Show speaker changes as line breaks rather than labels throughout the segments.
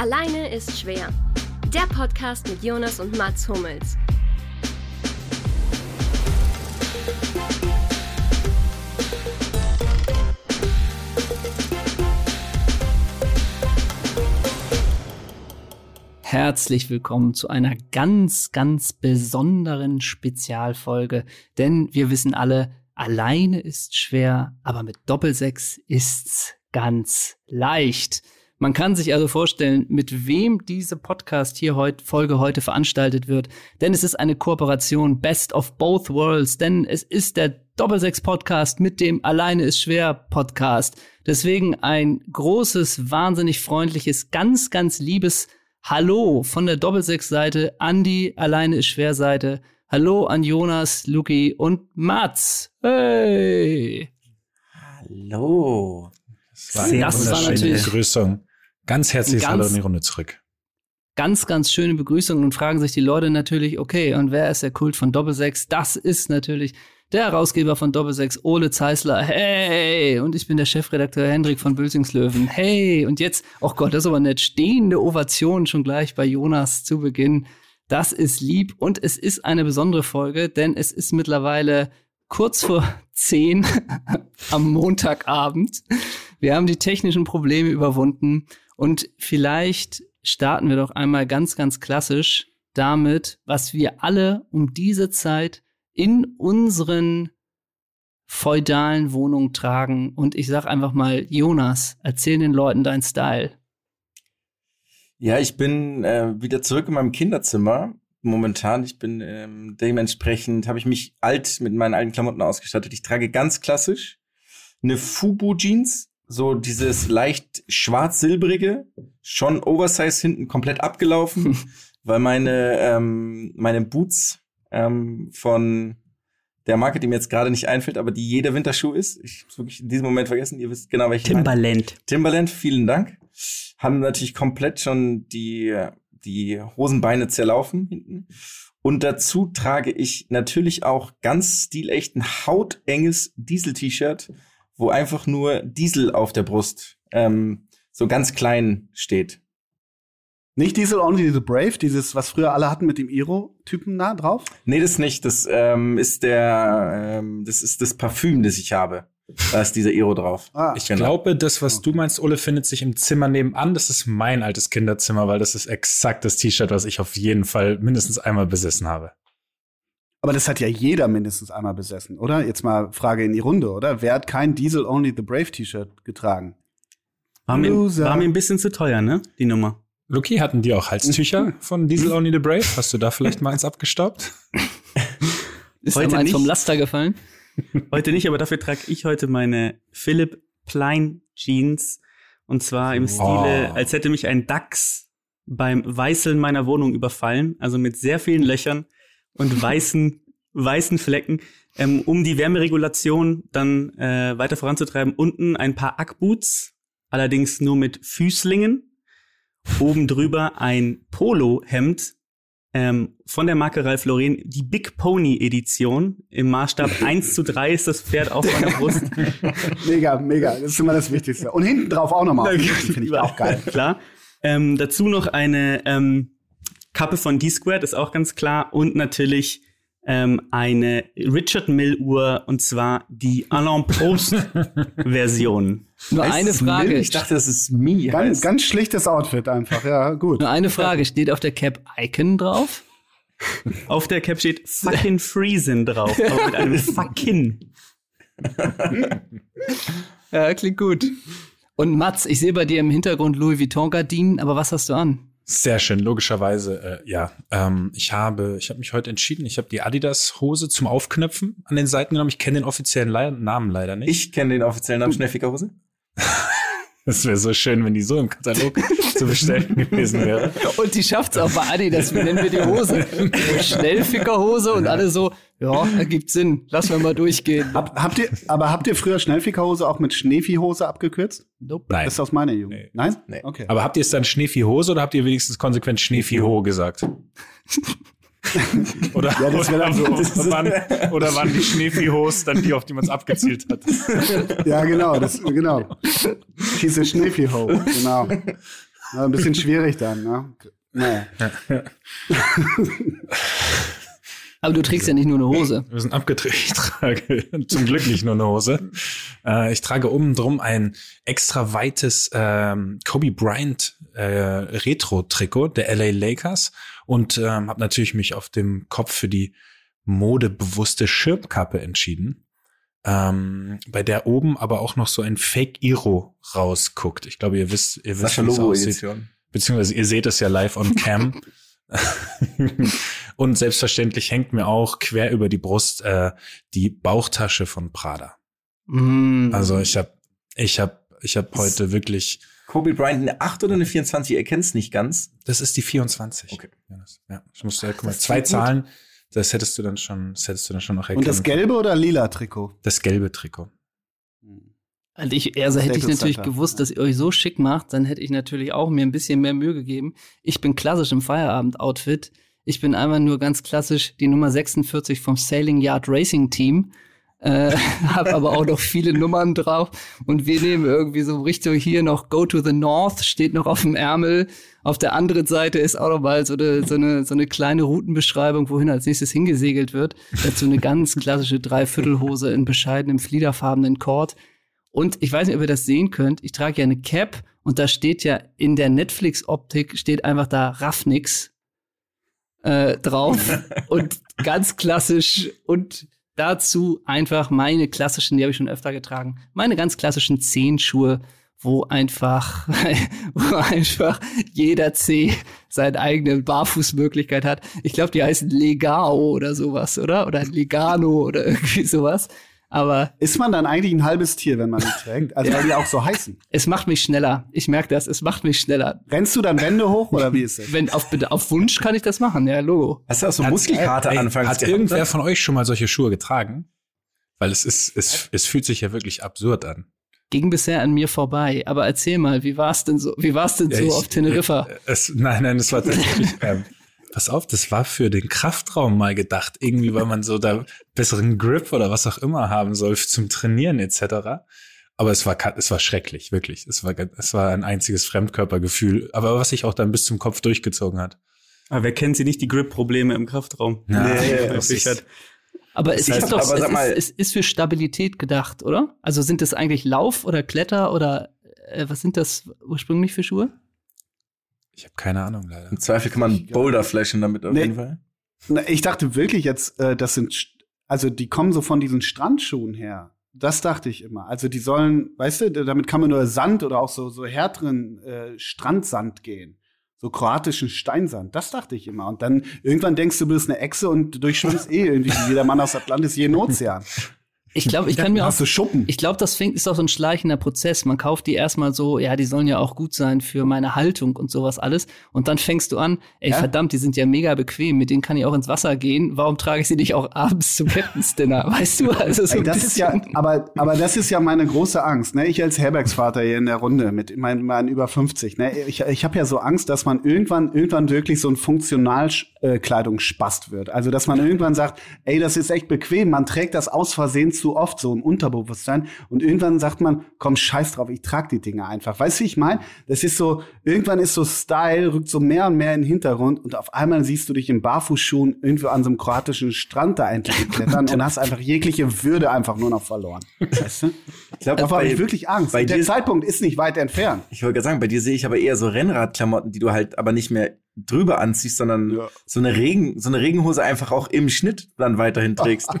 Alleine ist schwer. Der Podcast mit Jonas und Mats Hummels.
Herzlich willkommen zu einer ganz, ganz besonderen Spezialfolge, denn wir wissen alle, alleine ist schwer, aber mit Doppelsechs ist's ganz leicht. Man kann sich also vorstellen, mit wem diese Podcast hier heute, Folge heute veranstaltet wird, denn es ist eine Kooperation Best of Both Worlds, denn es ist der Doppelsechs Podcast mit dem Alleine ist schwer Podcast. Deswegen ein großes, wahnsinnig freundliches, ganz, ganz liebes Hallo von der Doppelsechs-Seite an die Alleine ist schwer Seite. Hallo an Jonas, Luki und Mats. Hey!
Hallo.
Das war
Das war
wunderschöne
natürlich-
Begrüßung. Ganz herzliches
Ganz-
Hallo in die Runde zurück.
Ganz, ganz schöne Begrüßung und fragen sich die Leute natürlich, okay, und wer ist der Kult von Doppelsechs? Das ist natürlich der Herausgeber von Doppelsechs, Ole Zeisler. Hey! Und ich bin der Chefredakteur Hendrik von Bülzingslöwen. Hey! Und jetzt, oh Gott, das ist aber nett, stehende Ovation schon gleich bei Jonas zu Beginn. Das ist lieb und es ist eine besondere Folge, denn es ist mittlerweile kurz vor zehn am Montagabend. Wir haben die technischen Probleme überwunden und vielleicht starten wir doch einmal ganz, ganz klassisch damit, was wir alle um diese Zeit in unseren feudalen Wohnungen tragen. Und ich sag einfach mal, Jonas, erzähl den Leuten dein Style.
Ja, ich bin äh, wieder zurück in meinem Kinderzimmer. Momentan, ich bin ähm, dementsprechend, habe ich mich alt mit meinen alten Klamotten ausgestattet. Ich trage ganz klassisch eine Fubu-Jeans, so dieses leicht schwarz-silbrige, schon Oversize hinten komplett abgelaufen, weil meine, ähm, meine Boots ähm, von der Marke, die mir jetzt gerade nicht einfällt, aber die jeder Winterschuh ist. Ich hab's wirklich in diesem Moment vergessen. Ihr wisst genau, welche. ich meine.
Timberland.
Timberland, vielen Dank. Haben natürlich komplett schon die, die Hosenbeine zerlaufen hinten. Und dazu trage ich natürlich auch ganz stilecht ein hautenges Diesel-T-Shirt, wo einfach nur Diesel auf der Brust ähm, so ganz klein steht.
Nicht Diesel Only the Brave, dieses, was früher alle hatten mit dem Iro-Typen da drauf?
Nee, das nicht. Das ähm, ist der, ähm, das ist das Parfüm, das ich habe. Da ist dieser Iro drauf.
Ah,
Ich
Genau.
glaube, das, was du meinst, Ole, findet sich im Zimmer nebenan. Das ist mein altes Kinderzimmer, weil das ist exakt das T-Shirt, was ich auf jeden Fall mindestens einmal besessen habe.
Aber das hat ja jeder mindestens einmal besessen, oder? Jetzt mal Frage in die Runde, oder? Wer hat kein Diesel Only the Brave T-Shirt getragen?
War mir,
Loser.
war mir ein bisschen zu teuer, ne? Die Nummer.
Luki, hatten die auch Halstücher von Diesel Only the Brave? Hast du da vielleicht mal eins abgestaubt?
Ist
Heute
eins
nicht.
vom Laster gefallen?
Heute nicht, aber dafür trage ich heute meine Philipp Plein Jeans. Und zwar im Stile,
Oh.
als hätte mich ein Dachs beim Weißeln meiner Wohnung überfallen. Also mit sehr vielen Löchern und weißen, weißen Flecken. Ähm, um die Wärmeregulation dann äh, weiter voranzutreiben, unten ein paar Ackboots, allerdings nur mit Füßlingen. Oben drüber ein Polohemd ähm, von der Marke Ralph Lauren, die Big Pony Edition. Im Maßstab 1 zu 3 ist das Pferd auf meiner Brust.
Mega, mega. Das ist immer das Wichtigste. Und hinten drauf auch nochmal. Finde ich auch geil.
Klar. Ähm, dazu noch eine ähm, Kappe von D-Squared, ist auch ganz klar. Und natürlich ähm, eine Richard Mill Uhr, und zwar die Alain Prost Version.
Nur
Heißt
eine Frage.
Mill? Ich dachte, das ist Mi.
Ganz, ganz schlichtes Outfit einfach, ja, gut.
Nur eine Frage. Steht auf der Cap Icon drauf?
Auf der Cap steht fucking Friesen drauf, aber mit einem fucking.
Ja, klingt gut. Und Mats, ich sehe bei dir im Hintergrund Louis Vuitton-Gardinen, aber was hast du an?
Sehr schön, logischerweise, äh, ja. Ähm, ich habe, ich habe mich heute entschieden, ich habe die Adidas-Hose zum Aufknöpfen an den Seiten genommen. Ich kenne den offiziellen Le Namen leider nicht.
Ich kenne den offiziellen Namen Schnellfickerhose.
Es wäre so schön, wenn die so im Katalog zu bestellen gewesen wäre.
Und die schafft's auch bei Adidas. Wie nennen wir die Hose? Schnellfickerhose und alle so, ja, ergibt Sinn. Lass wir mal durchgehen.
Hab, habt ihr, aber habt ihr früher Schnellfickerhose auch mit Schneeviehhose abgekürzt?
Nope.
Nein.
Das ist aus meiner Jugend.
Nee.
Nein?
Nee.
Okay.
Aber habt ihr es dann Schneevieh-Hose oder habt ihr wenigstens konsequent Schneevieh-Ho gesagt? Oder,
Ja, das wär dann so.
oder, waren, oder waren die Schneeviehhos dann die, auf die man es abgezielt hat?
Ja, genau, das, genau. A Schneeviehho, genau. Ja, ein bisschen schwierig dann, ne? Naja.
Aber du trägst ja nicht nur eine Hose.
Wir sind abgedreht. Ich trage zum Glück nicht nur eine Hose. Äh, ich trage oben drum ein extra weites ähm, Kobe Bryant äh, Retro-Trikot der LA Lakers und ähm, habe natürlich mich auf dem Kopf für die modebewusste Schirmkappe entschieden. Ähm, bei der oben aber auch noch so ein Fake-Iro rausguckt. Ich glaube, ihr wisst, ihr wisst, wie es aussieht. Beziehungsweise ihr seht es ja live on cam. Und selbstverständlich hängt mir auch quer über die Brust äh, die Bauchtasche von Prada.
Mm.
Also ich habe, ich habe, ich habe heute wirklich.
Kobe Bryant eine 8 oder eine 24? Ihr kennt's nicht ganz.
Das ist die 24.
Okay.
Jonas. Ja, ich musste, guck mal, zwei
klingt gut.
Zahlen. Das hättest du dann schon, das hättest du dann schon noch erkennen
Und das gelbe oder lila Trikot?
Das gelbe Trikot.
Also, ich, also hätte ich natürlich
Center.
gewusst, dass ihr euch so schick macht, dann hätte ich natürlich auch mir ein bisschen mehr Mühe gegeben. Ich bin klassisch im Feierabend-Outfit. Ich bin einfach nur ganz klassisch die Nummer 46 vom Sailing Yard Racing Team. Äh, hab aber auch noch viele Nummern drauf und wir nehmen irgendwie so Richtung hier noch Go to the North steht noch auf dem Ärmel. Auf der anderen Seite ist auch noch mal so eine, so eine, so eine kleine Routenbeschreibung, wohin als nächstes hingesegelt wird. Dazu eine ganz klassische Dreiviertelhose in bescheidenem fliederfarbenen Kord. Und ich weiß nicht, ob ihr das sehen könnt. Ich trage ja eine Cap und da steht ja in der Netflix-Optik steht einfach da Raffnix äh, drauf und ganz klassisch und dazu einfach meine klassischen, die habe ich schon öfter getragen, meine ganz klassischen Zehenschuhe, wo einfach, wo einfach jeder Zeh seine eigene Barfußmöglichkeit hat. Ich glaube, die heißen Legao oder sowas, oder? Oder Legano oder irgendwie sowas. Aber
Ist man dann eigentlich ein halbes Tier, wenn man die trägt? Also weil die auch so heißen.
es macht mich schneller. Ich merke das, es macht mich schneller.
Rennst du dann Wände hoch oder wie ist das?
Wenn auf, auf Wunsch kann ich das machen, ja, Logo.
Hast du auch so Muskelkater
Ey,
anfangs
Hat irgendwer
ne?
von euch schon mal solche Schuhe getragen? Weil es ist, es, es fühlt sich ja wirklich absurd an.
Ging bisher an mir vorbei. Aber erzähl mal, wie war's denn so? Wie war's denn
Ja,
so
ich-
auf Teneriffa?
Es, nein, nein, es war tatsächlich. ähm, pass auf, das war für den Kraftraum mal gedacht. Irgendwie, weil man so da besseren Grip oder was auch immer haben soll zum Trainieren etc. Aber es war, es war schrecklich, wirklich. Es war, es war ein einziges Fremdkörpergefühl. Aber was sich auch dann bis zum Kopf durchgezogen hat.
Aber wer kennt sie nicht, die Grip-Probleme im Kraftraum?
Ja,
Nee,
das ist,
hat.
Aber es
Ich
ist doch,
aber
es,
sag mal-
ist, es ist für Stabilität gedacht, oder? Also sind das eigentlich Lauf- oder Kletter- oder äh, was sind das ursprünglich für Schuhe?
Ich habe keine Ahnung leider.
Im Zweifel kann man Boulder flashen damit auf
Nee.
jeden Fall.
Na, ich dachte wirklich jetzt, äh, das sind, St- also die kommen so von diesen Strandschuhen her. Das dachte ich immer. Also die sollen, weißt du, damit kann man nur Sand oder auch so, so härteren äh, Strandsand gehen. So kroatischen Steinsand. Das dachte ich immer. Und dann irgendwann denkst du, du bist eine Echse und du durchschwimmst eh irgendwie wie jeder Mann aus Atlantis jeden Ozean.
Ich glaube, ich kann mir auch
hast du Schuppen.
Ich glaube, das fängt, ist auch so ein schleichender Prozess. Man kauft die erstmal so, ja, die sollen ja auch gut sein für meine Haltung und sowas alles. Und dann fängst du an, ey,
Ja.
verdammt, die sind ja mega bequem, mit denen kann ich auch ins Wasser gehen. Warum trage ich sie nicht auch abends zum Captain's Dinner? Weißt du? Also so
Ey, das ist ja, aber, aber das ist ja meine große Angst. Ne? Ich als Herbergsvater hier in der Runde mit meinen, meinen über 50. Ne? Ich, ich habe ja so Angst, dass man irgendwann, irgendwann wirklich so ein Funktionalkleidungsspast wird. Also dass man irgendwann sagt, ey, das ist echt bequem. Man trägt das aus Versehen zu oft so im Unterbewusstsein. Und irgendwann sagt man, komm, scheiß drauf, ich trage die Dinge einfach. Weißt du, wie ich meine? Das ist so, irgendwann ist so Style, rückt so mehr und mehr in den Hintergrund und auf einmal siehst du dich in Barfußschuhen irgendwo an so einem kroatischen Strand da endlich klettern und hast einfach jegliche Würde einfach nur noch verloren. Weißt du?
Ich glaube,
Davor habe ich wirklich Angst. Der Zeitpunkt ist nicht weit entfernt.
Ich wollte gerade sagen, bei dir sehe ich aber eher so Rennradklamotten, die du halt aber nicht mehr drüber anziehst, sondern
Ja.
so eine Regen, so eine Regenhose einfach auch im Schnitt dann weiterhin trägst.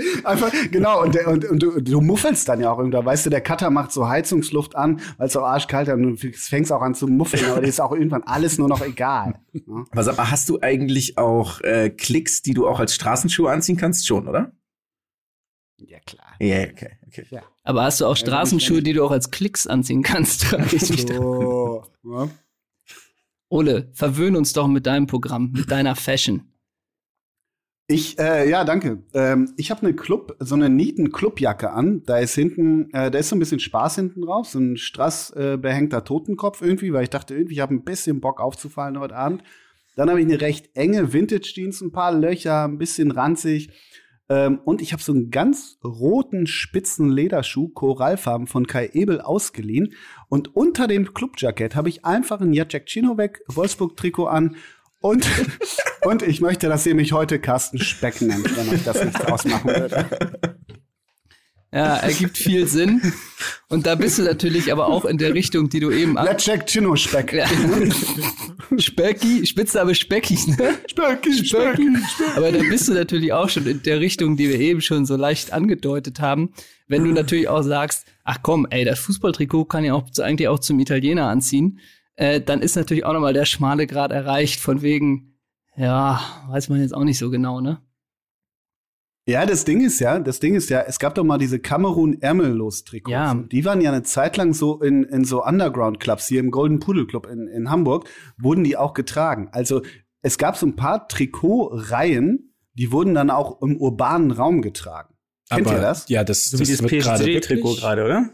Einfach, genau, und, der, und, und du, du muffelst dann ja auch irgendwann. Weißt du, der Cutter macht so Heizungsluft an, weil es so arschkalt ist und du fängst auch an zu muffeln, aber dir ist auch irgendwann alles nur noch egal. ne?
Aber sag mal, hast du eigentlich auch äh, Klicks, die du auch als Straßenschuhe anziehen kannst? Schon, oder?
Ja, klar.
Ja, okay, okay.
Ja.
Aber hast du auch
Ja,
Straßenschuhe, die du auch als Klicks anziehen kannst?
So, ne?
Ole, verwöhn uns doch mit deinem Programm, mit deiner Fashion.
Ich, äh, ja, danke. Ähm, ich habe eine Club, so eine nieten Clubjacke an. Da ist hinten, äh, da ist so ein bisschen Spaß hinten drauf, so ein strass äh, behängter Totenkopf irgendwie, weil ich dachte irgendwie, ich habe ein bisschen Bock aufzufallen heute Abend. Dann habe ich eine recht enge Vintage-Jeans, ein paar Löcher, ein bisschen ranzig. Ähm, und ich habe so einen ganz roten, spitzen Lederschuh, Korallfarben von Kai Ebel ausgeliehen. Und unter dem Clubjackett habe ich einfach ein Jacek Cinovic Wolfsburg-Trikot an. Und, und ich möchte, dass ihr mich heute Carsten Speck nennt, wenn euch das nichts ausmachen würde.
Ja, ergibt viel Sinn. Und da bist du natürlich aber auch in der Richtung, die du eben
Jacek Chino Speck.
ja. Specki, Spitzname Specki, ne?
Specki,
Specki. Aber da bist du natürlich auch schon in der Richtung, die wir eben schon so leicht angedeutet haben. Wenn du natürlich auch sagst, ach komm, ey, das Fußballtrikot kann ja auch eigentlich auch zum Italiener anziehen, äh, dann ist natürlich auch nochmal der schmale Grad erreicht, von wegen, ja, weiß man jetzt auch nicht so genau, ne?
Ja, das Ding ist ja, das Ding ist ja, es gab doch mal diese Kamerun ärmellos Trikots.
Ja.
Die waren ja eine Zeit lang so in, in so Underground Clubs hier im Golden Pudel Club in, in Hamburg wurden die auch getragen. Also es gab so ein paar Trikotreihen, die wurden dann auch im urbanen Raum getragen. Kennt
Aber
ihr das?
ja, das,
So wie
das gerade
PSG-Trikot
wirklich-
gerade, oder?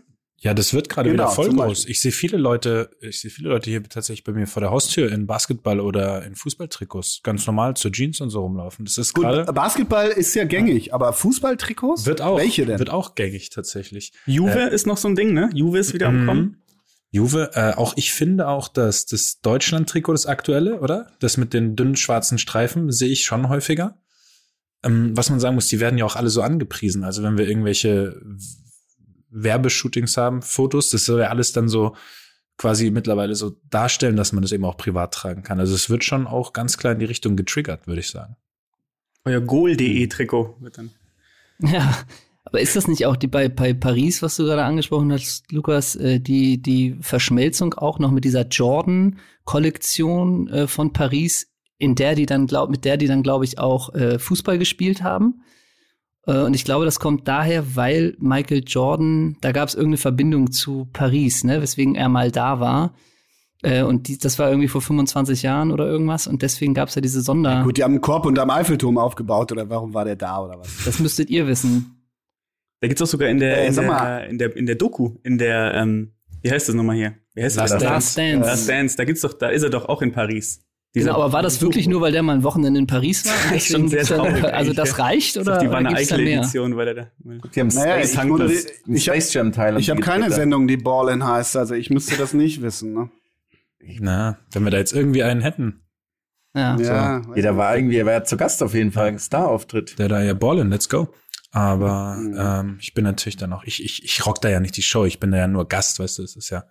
Ja, das wird gerade
Genau,
wieder voll groß. Ich sehe viele Leute, ich sehe viele Leute hier tatsächlich bei mir vor der Haustür in Basketball oder in Fußballtrikots ganz normal zur Jeans und so rumlaufen. Das ist
Gut,
gerade
Basketball ist ja gängig, aber Fußballtrikots?
wird auch
Welche denn?
wird auch gängig tatsächlich.
Juve
Äh,
ist noch so ein Ding, ne? Juve ist wieder am
Mhm.
Kommen.
Juve, äh, auch ich finde auch, dass das Deutschland-Trikot, das aktuelle, oder? Das mit den dünnen schwarzen Streifen, sehe ich schon häufiger. Ähm, was man sagen muss, die werden ja auch alle so angepriesen. Also wenn wir irgendwelche Werbeshootings haben, Fotos, das soll ja alles dann so quasi mittlerweile so darstellen, dass man das eben auch privat tragen kann. Also es wird schon auch ganz klar in die Richtung getriggert, würde ich sagen.
Euer Goal.de Trikot wird dann.
Ja, aber ist das nicht auch die bei, bei Paris, was du gerade angesprochen hast, Lukas, äh, die, die Verschmelzung auch noch mit dieser Jordan-Kollektion äh, von Paris, in der die dann, glaub, mit der die dann, glaube ich, auch äh, Fußball gespielt haben? Äh, und ich glaube, das kommt daher, weil Michael Jordan, da gab es irgendeine Verbindung zu Paris, ne, weswegen er mal da war. Äh, und die, das war irgendwie vor 25 Jahren oder irgendwas. Und deswegen gab es ja diese Sonder.
Gut, die haben einen Korb unterm Eiffelturm aufgebaut oder warum war der da oder was?
Das müsstet ihr wissen.
Da gibt's auch sogar in der,
Äh,
in,
sag
der
mal.
in der in der Doku, in der ähm, wie heißt das nochmal hier? Wie heißt
Last
das?
Dance.
Last Dance.
Last Dance, da gibt's doch, da ist er doch auch in Paris.
Genau, aber war das wirklich nur, weil der mal ein Wochenende in Paris war?
Das ist schon sehr traurig
Also das reicht
Das ist
oder,
die
oder
Wanne
gibt's da
Eickel
mehr?
Edition, weil er da.
Die haben
Naja,
Space,
ich
ein
ich hab-
Space Jam Teil.
Ich habe keine Sendung, die Ballin heißt, also ich müsste das nicht wissen. Ne?
Na, wenn wir da jetzt irgendwie einen hätten,
Ja.
Ja,
Jeder war irgendwie, er war ja zu Gast auf jeden Fall, ein Star-Auftritt.
der da ja ballen, let's go. Aber
Mhm.
ähm, ich bin natürlich dann auch, ich, ich, ich rock da ja nicht die Show, ich bin da ja nur Gast, weißt du, es ist ja,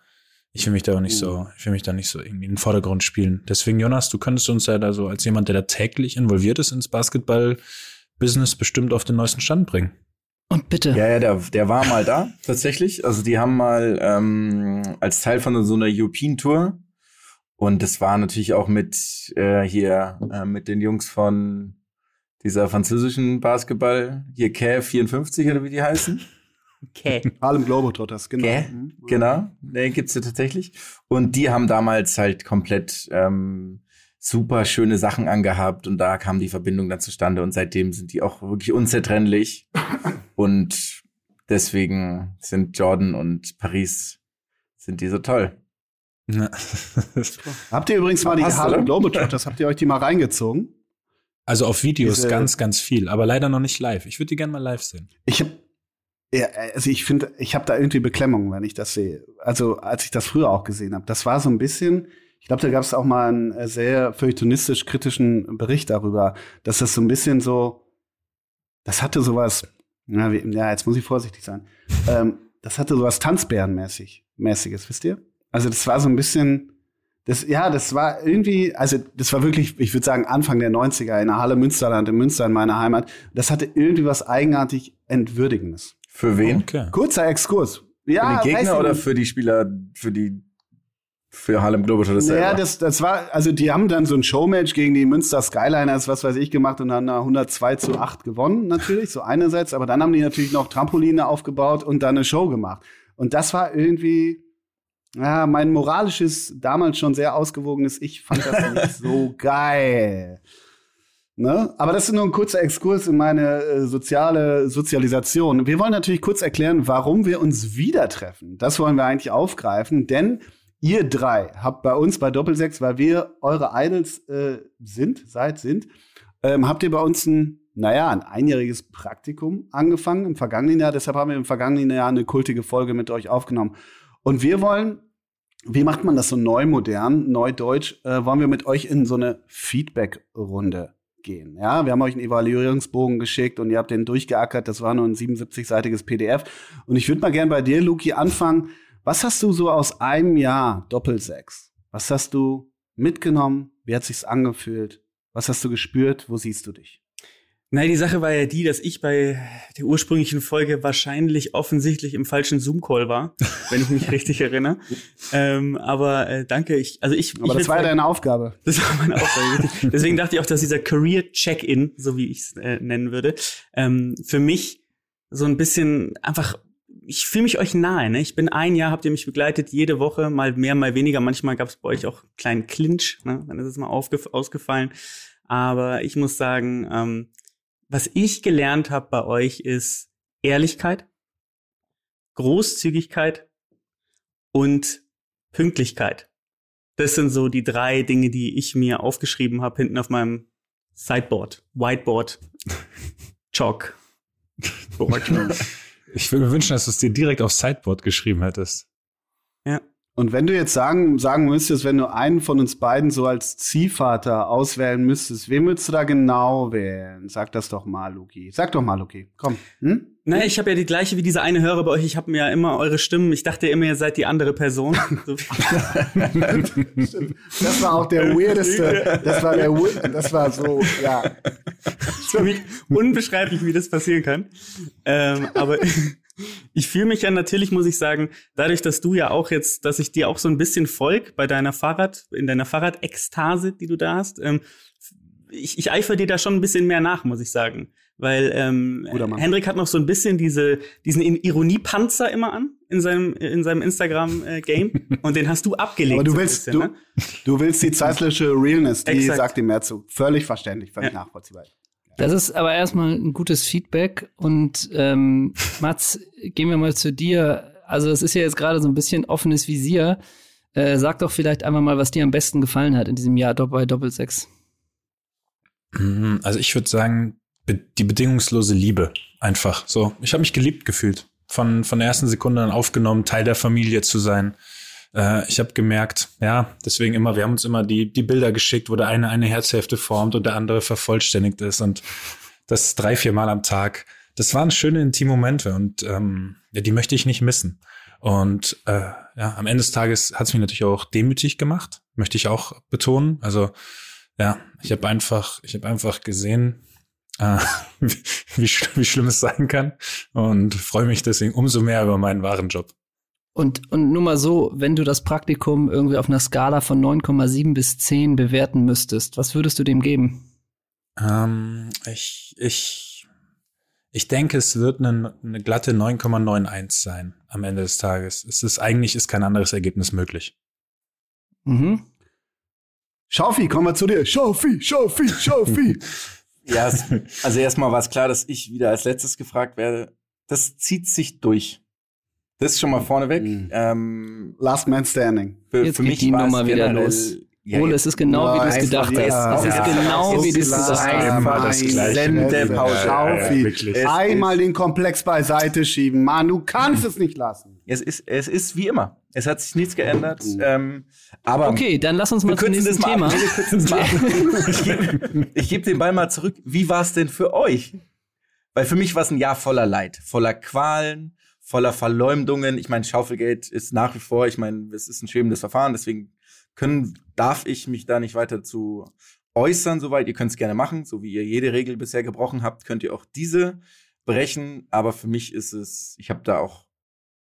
ich will mich da auch nicht so, ich will mich da nicht so irgendwie in den Vordergrund spielen. Deswegen, Jonas, du könntest uns ja da so als jemand, der da täglich involviert ist ins Basketball-Business, bestimmt auf den neuesten Stand bringen.
Und bitte.
Ja, ja, der, der war mal da, tatsächlich. Also die haben mal ähm, als Teil von so einer European Tour und das war natürlich auch mit äh, hier äh, mit den Jungs von dieser französischen Basketball, hier Cav 54 oder wie die heißen.
Okay.
Harlem Globetrotters, genau.
Gell?
Mhm.
Genau, den gibt's ja tatsächlich. Und die haben damals halt komplett ähm, super schöne Sachen angehabt und da kam die Verbindung dann zustande und seitdem sind die auch wirklich unzertrennlich. und deswegen sind Jordan und Paris sind die so toll.
Habt ihr übrigens mal die Harlem? Globetrotters, habt ihr euch die mal reingezogen?
Also auf Videos
Diese-
ganz, ganz viel, aber leider noch nicht live. Ich würde die gerne mal live sehen.
Ich habe ja, also ich finde, ich habe da irgendwie Beklemmung, wenn ich das sehe. Also als ich das früher auch gesehen habe, das war so ein bisschen. Ich glaube, da gab es auch mal einen äh, sehr feuilletonistisch kritischen Bericht darüber, dass das so ein bisschen so, das hatte sowas. Ja, wie, ja jetzt muss ich vorsichtig sein. Ähm, das hatte sowas Tanzbärenmäßig, mäßiges, wisst ihr? Also das war so ein bisschen. Das, ja, das war irgendwie, also das war wirklich, ich würde sagen, Anfang der 90er in der Halle Münsterland, in Münster in meiner Heimat. Das hatte irgendwie was eigenartig Entwürdigendes.
Für wen?
Okay.
Kurzer Exkurs. Ja,
für die Gegner oder für die Spieler, für die für Harlem Globetrotters selber?
das, das war, also die haben dann so ein Showmatch gegen die Münster Skyliners, was weiß ich, gemacht und haben da 102 zu 8 gewonnen, natürlich, so einerseits, aber dann haben die natürlich noch Trampoline aufgebaut und dann eine Show gemacht. Und das war irgendwie, ja, mein moralisches, damals schon sehr ausgewogenes Ich fand das nicht so geil. Ne? Aber das ist nur ein kurzer Exkurs in meine äh, soziale Sozialisation. Wir wollen natürlich kurz erklären, warum wir uns wieder treffen. Das wollen wir eigentlich aufgreifen, denn ihr drei habt bei uns bei Doppelsechs, weil wir eure Idols äh, sind, seid, sind, ähm, habt ihr bei uns ein naja, ein einjähriges Praktikum angefangen im vergangenen Jahr. Deshalb haben wir im vergangenen Jahr eine kultige Folge mit euch aufgenommen. Und wir wollen, wie macht man das so neu modern, neudeutsch, äh, wollen wir mit euch in so eine Feedback-Runde gehen. Ja, wir haben euch einen Evaluierungsbogen geschickt und ihr habt den durchgeackert. Das war nur ein 77-seitiges PDF. Und ich würde mal gern bei dir, Luki, anfangen. Was hast du so aus einem Jahr Doppelsechs? Was hast du mitgenommen? Wie hat sich's angefühlt? Was hast du gespürt? Wo siehst du dich?
Nein, die Sache war ja die, dass ich bei der ursprünglichen Folge wahrscheinlich offensichtlich im falschen Zoom-Call war, wenn ich mich richtig erinnere. Ähm, aber äh, danke, ich, also ich.
Aber
ich
das war ja deine Aufgabe.
Das war meine Aufgabe. Deswegen dachte ich auch, dass dieser Career Check-in, so wie ich es äh, nennen würde, ähm, für mich so ein bisschen einfach ich fühle mich euch nahe. Ne? Ich bin ein Jahr, habt ihr mich begleitet, jede Woche, mal mehr, mal weniger. Manchmal gab es bei euch auch einen kleinen Clinch, ne? dann ist es mal ausgefallen. Aber ich muss sagen, ähm, was ich gelernt habe bei euch ist Ehrlichkeit, Großzügigkeit und Pünktlichkeit. Das sind so die drei Dinge, die ich mir aufgeschrieben habe hinten auf meinem Sideboard, Whiteboard, Chalk.
Ich würde mir wünschen, dass du es dir direkt aufs Sideboard geschrieben hättest.
Ja.
Und wenn du jetzt sagen, sagen müsstest, wenn du einen von uns beiden so als Ziehvater auswählen müsstest, wen würdest du da genau wählen? Sag das doch mal, Luki. Sag doch mal, Luki. Komm. Hm?
Naja, ich habe ja die gleiche wie diese eine Hörer bei euch. Ich habe mir ja immer eure Stimmen. Ich dachte immer, ihr seid die andere Person. So
Das war auch der weirdeste. Das war der, das war so, ja.
ist für mich unbeschreiblich, wie das passieren kann. Ähm, aber ich fühle mich ja natürlich, muss ich sagen, dadurch, dass du ja auch jetzt, dass ich dir auch so ein bisschen folg bei deiner Fahrrad, in deiner Fahrradekstase, die du da hast, ähm, ich, ich eifer dir da schon ein bisschen mehr nach, muss ich sagen. Weil ähm. Hendrik hat noch so ein bisschen diese, diesen Ironiepanzer immer an in seinem, in seinem Instagram-Game und den hast du abgelegt.
Aber du willst,
bisschen,
du,
ne?
du willst die zeitliche Realness, die
Exakt.
sagt ihm mehr zu. Völlig verständlich, völlig
Ja.
nachvollziehbar.
Das ist aber erstmal ein gutes Feedback. Und ähm, Mats, gehen wir mal zu dir. Also es ist ja jetzt gerade so ein bisschen offenes Visier. Äh, sag doch vielleicht einfach mal, was dir am besten gefallen hat in diesem Jahr bei Doppelsechs.
Mhm, Also ich würde sagen, die bedingungslose Liebe einfach. So, ich habe mich geliebt gefühlt. Von, von der ersten Sekunde an aufgenommen, Teil der Familie zu sein. Äh, ich habe gemerkt, ja, deswegen immer, wir haben uns immer die, die Bilder geschickt, wo der eine eine Herzhälfte formt und der andere vervollständigt ist und das drei, vier Mal am Tag. Das waren schöne intime Momente und ähm, ja, die möchte ich nicht missen. Und äh, ja, am Ende des Tages hat es mich natürlich auch demütig gemacht, möchte ich auch betonen. Also ja, ich habe einfach, ich habe einfach gesehen, äh, wie, wie, wie schlimm es sein kann und freue mich deswegen umso mehr über meinen wahren Job.
Und, und nur mal so, wenn du das Praktikum irgendwie auf einer Skala von 9,7 bis 10 bewerten müsstest, was würdest du dem geben?
Ähm, ich, ich, ich denke, es wird eine, eine glatte 9,91 sein am Ende des Tages. Es ist eigentlich ist kein anderes Ergebnis möglich.
Mhm.
Schaufi, kommen wir zu dir. Schaufi, Schaufi, Schaufi.
Ja, also erstmal war es klar, dass ich wieder als letztes gefragt werde. Das zieht sich durch. Das ist schon mal vorneweg.
Mhm.
Ähm,
Last Man Standing.
für,
Jetzt
für
geht
mich
die Nummer wieder los.
Ja,
Ole, es ist genau, wie du es gedacht
ja,
hast. Es ist
ja,
genau, wie du es gesagt hast.
Einmal das Gleiche. Sendepause.
Einmal den Komplex beiseite schieben. Mann, du kannst es nicht lassen.
Es ist, es ist wie immer. Es hat sich nichts geändert.
Mhm.
Ähm, aber
Okay, dann lass uns mal zum nächsten
das mal
Thema.
mal. Ich gebe den Ball mal zurück. Wie war es denn für euch? Weil für mich war es ein Jahr voller Leid, voller Qualen, voller Verleumdungen. Ich meine, Schaufelgeld ist nach wie vor, ich meine, es ist ein schwebendes Verfahren, deswegen können, darf ich mich da nicht weiter zu äußern, soweit. Ihr könnt es gerne machen, so wie ihr jede Regel bisher gebrochen habt, könnt ihr auch diese brechen. Aber für mich ist es, ich habe da auch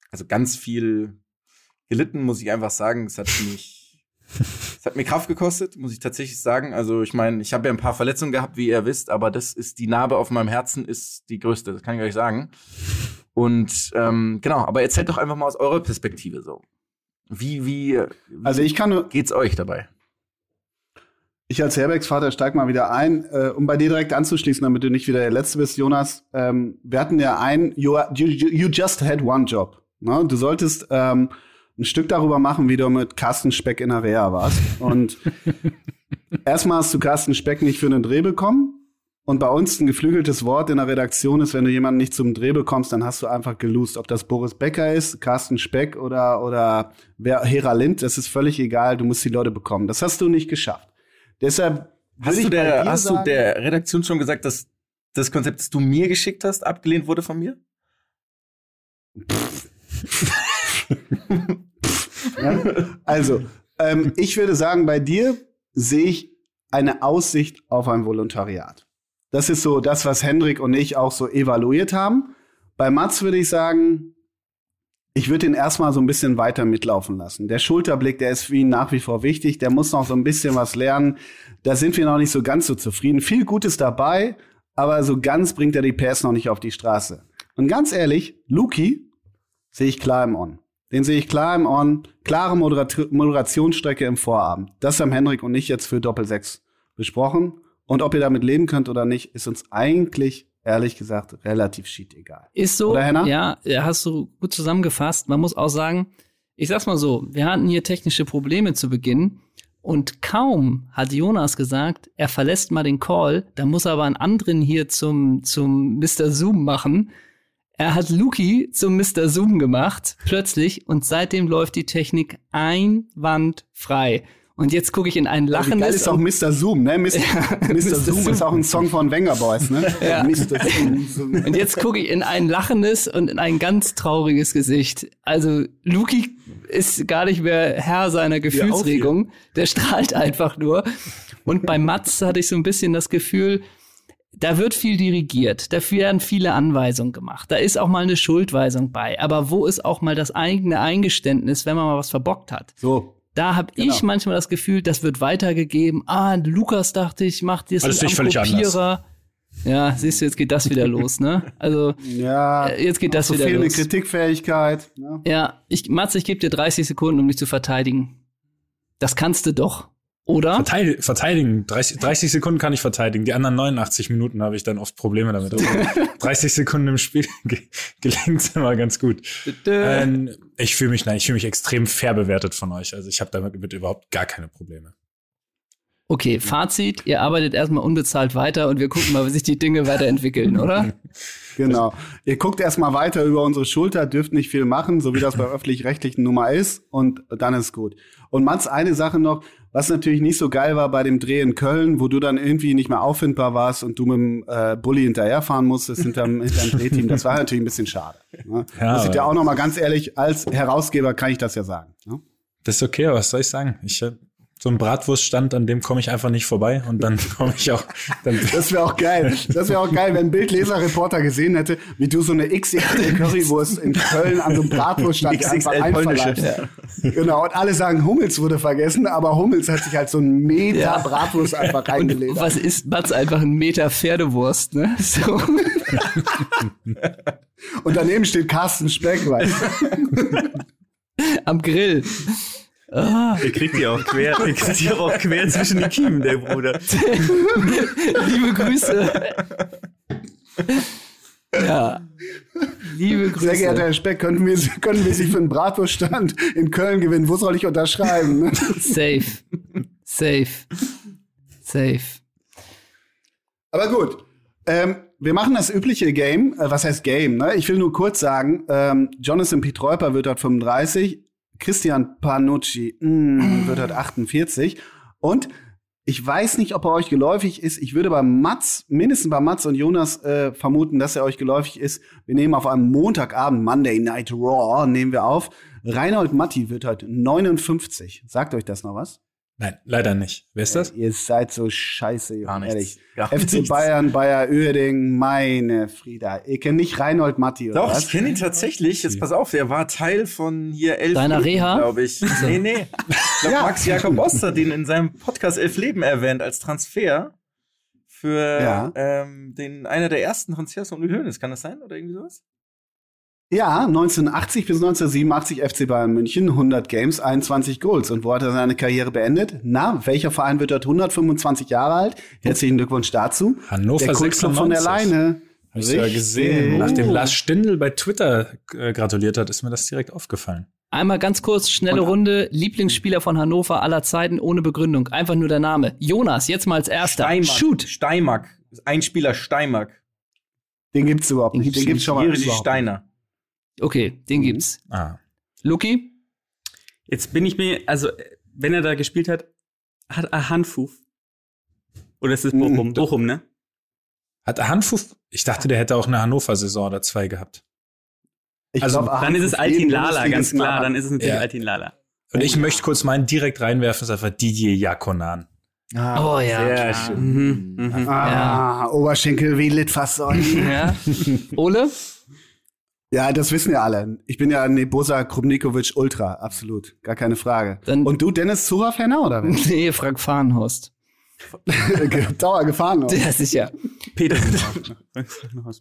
also ganz viel gelitten, muss ich einfach sagen. Es hat mich, es hat mir Kraft gekostet, muss ich tatsächlich sagen. Also ich meine, ich habe ja ein paar Verletzungen gehabt, wie ihr wisst, aber das ist die Narbe auf meinem Herzen ist die größte, das kann ich euch sagen. Und ähm, genau, aber erzählt doch einfach mal aus eurer Perspektive so. Wie, wie, wie
Also ich kann nur,
geht's euch dabei?
ich als Herbergs Vater steig mal wieder ein, äh, um bei dir direkt anzuschließen, damit du nicht wieder der Letzte bist, Jonas. Ähm, wir hatten ja ein, you, are- you, you you just had one job. Ne? Du solltest ähm, ein Stück darüber machen, wie du mit Carsten Speck in der Reha warst. Und erstmal hast du Carsten Speck nicht für einen Dreh bekommen. Und bei uns ein geflügeltes Wort in der Redaktion ist, wenn du jemanden nicht zum Dreh bekommst, dann hast du einfach gelost. Ob das Boris Becker ist, Carsten Speck oder, oder wer, Hera Lind, das ist völlig egal. Du musst die Leute bekommen. Das hast du nicht geschafft. Deshalb
Hast, du der, hast du
sagen-
der Redaktion schon gesagt, dass das Konzept, das du mir geschickt hast, abgelehnt wurde von mir?
Ja? Also, ähm, ich würde sagen, bei dir sehe ich eine Aussicht auf ein Volontariat. Das ist so das, was Hendrik und ich auch so evaluiert haben. Bei Mats würde ich sagen, ich würde ihn erstmal so ein bisschen weiter mitlaufen lassen. Der Schulterblick, der ist für ihn nach wie vor wichtig. Der muss noch so ein bisschen was lernen. Da sind wir noch nicht so ganz so zufrieden. Viel Gutes dabei, aber so ganz bringt er die PS noch nicht auf die Straße. Und ganz ehrlich, Luki sehe ich klar im On. Den sehe ich klar im On. Klare Moderat Moderationsstrecke im Vorabend. Das haben Henrik und ich jetzt für Doppel 6 besprochen. Und ob ihr damit leben könnt oder nicht, ist uns eigentlich, ehrlich gesagt, relativ shit egal.
Ist so,
Oder, Henna?
ja, ja, hast du gut zusammengefasst. Man muss auch sagen, ich sag's mal so, wir hatten hier technische Probleme zu Beginn und kaum hat Jonas gesagt, er verlässt mal den Call, da muss er aber einen anderen hier zum, zum Mr. Zoom machen. Er hat Luki zum Mr. Zoom gemacht, plötzlich, und seitdem läuft die Technik einwandfrei. Und jetzt gucke ich in ein
geil
lachendes
ist auch Mr. Zoom, ne? Mr. Mr. Zoom
Zoom.
ist auch ein Song von Wenger Boys, ne?
Ja.
Mr. Zoom.
Und jetzt gucke ich in ein lachendes und in ein ganz trauriges Gesicht. Also Luki ist gar nicht mehr Herr seiner Gefühlsregung. Der strahlt einfach nur. Und bei Mats hatte ich so ein bisschen das Gefühl, da wird viel dirigiert, da werden viele Anweisungen gemacht, da ist auch mal eine Schuldweisung bei. Aber wo ist auch mal das eigene Eingeständnis, wenn man mal was verbockt hat?
So.
Da habe
Genau.
ich manchmal das Gefühl, das wird weitergegeben. Ah, Lukas dachte ich, macht das mit
nicht
am. Kopierer. Ja, siehst du, jetzt geht das wieder los, ne? Also,
Ja.
äh, jetzt geht das
so
wieder
fehlende
los.
Kritikfähigkeit. Ne?
Ja, ich, Mats, ich gebe dir 30 Sekunden, um dich zu verteidigen. Das kannst du doch, oder?
Verteid verteidigen. 30, 30 Sekunden kann ich verteidigen. Die anderen 89 Minuten habe ich dann oft Probleme damit. Also 30 Sekunden im Spiel ge gelingt immer ganz gut. Ähm, ich fühle mich, nein, ich fühle mich extrem fair bewertet von euch. Also ich habe damit mit überhaupt gar keine Probleme.
Okay, Fazit, ihr arbeitet erstmal unbezahlt weiter und wir gucken mal, wie sich die Dinge weiterentwickeln, oder?
Genau. Ihr guckt erstmal weiter über unsere Schulter, dürft nicht viel machen, so wie das bei öffentlich-rechtlichen Nummer ist, und dann ist gut. Und Mats, eine Sache noch, was natürlich nicht so geil war bei dem Dreh in Köln, wo du dann irgendwie nicht mehr auffindbar warst und du mit dem äh, Bulli hinterherfahren musstest hinterm, hinterm Drehteam, das war natürlich ein bisschen schade. Ne?
Ja,
ich dir
aber-
auch noch mal ganz ehrlich, als Herausgeber kann ich das ja sagen. Ne?
Das ist okay, aber was soll ich sagen? Ich äh, so ein Bratwurststand, an dem komme ich einfach nicht vorbei und dann komme ich auch. Dann,
Das wäre auch geil. Das wäre auch geil, wenn ein Bildleser-Reporter gesehen hätte, wie du so eine XXL Currywurst in Köln an so einem Bratwurststand einfach einverleibst. Genau, und alle sagen, Hummels wurde vergessen, aber Hummels hat sich halt so einen Meter
Ja.
Bratwurst einfach reingelegt.
was ist Mats? Einfach ein Meter Pferdewurst, ne? So.
Und daneben steht Carsten Speck, weißt du?
Am Grill. Ah,
Der kriegt die auch quer, der kriegt die auch quer zwischen die Kiemen, der Bruder.
liebe Grüße. Ja. Liebe Grüße.
Sehr geehrter Herr Speck, könnten wir, können wir Sie für einen Bratwurststand in Köln gewinnen? Wo soll ich unterschreiben?
Safe. Safe. Safe.
Aber gut. Ähm, wir machen das übliche Game. Äh, was heißt Game? Ne? Ich will nur kurz sagen, ähm, Jonathan Pietreuper wird dort 35, Christian Panucci mm, wird dort 48. Und ich weiß nicht, ob er euch geläufig ist. Ich würde bei Mats, mindestens bei Mats und Jonas äh, vermuten, dass er euch geläufig ist. Wir nehmen auf einem Montagabend, Monday Night Raw, nehmen wir auf. Reinhold Matti wird heute 59. Sagt euch das noch was?
Nein, leider nicht. Wer ist das?
Ihr seid so scheiße,
Gar
Junge,
nichts.
ehrlich.
Gar
FC
nichts.
Bayern, Bayer Uerding, meine Frieda. Ihr kennt nicht Reinhold Matti, oder
Doch,
was?
ich kenne ihn tatsächlich. Jetzt pass auf, er war Teil von hier Elf
Deiner
Leben,
Reha?
glaube ich. Nee, nee. Ich glaube,
Ja.
Max Jakob Ost hat ihn in seinem Podcast Elf Leben erwähnt als Transfer für
Ja.
ähm, den einer der ersten Transfers von Uli Hoeneß. Kann das sein oder irgendwie sowas?
Ja, 1980 bis 1987 FC Bayern München, 100 Games, 21 Goals. Und wo hat er seine Karriere beendet? Na, welcher Verein wird dort 125 Jahre alt? Herzlichen Glückwunsch dazu.
Hannover
der Kultclub von der
96.
Leine.
Hab ich ja gesehen. Nachdem. Lars Stindl bei Twitter äh, gratuliert hat, ist mir das direkt aufgefallen.
Einmal ganz kurz, schnelle
Und-
Runde. Lieblingsspieler von Hannover aller Zeiten ohne Begründung. Einfach nur der Name. Jonas, jetzt mal als erster.
Steinmack.
Shoot.
Steinmack. Ein Spieler Steinmark.
Den gibt's überhaupt
Den
nicht.
gibt's
Den gibt's schon mal
Steiner.
Okay, den gibt's.
Ah.
Luki?
Jetzt bin ich mir, also, wenn er da gespielt hat, hat er Hanfuf. Oder ist es Bochum?
Mhm.
Bochum, ne?
Hat er Hanfuf? Ich dachte, der hätte auch eine Hannover-Saison oder zwei gehabt.
Ich
Also,
glaub,
Dann ist es Altin Lala, ganz klar. Dann ist es natürlich
Ja.
Altin Lala.
Und ich möchte kurz meinen direkt reinwerfen, ist einfach Didier Jakonan.
Ah,
Oh ja.
Sehr schön.
Mhm, mhm.
ah Oberschenkel wie Litfaßsäule.
Ja. Ole?
Ja, das wissen ja alle. Ich bin ja Nebosa Krumnikovic Ultra, absolut. Gar keine Frage.
Dann-
Und du, Dennis Zura-Fanner oder wer?
Nee, Frank Fahrenhorst.
Dauer gefahren noch.
Ja, sicher.
Petersen.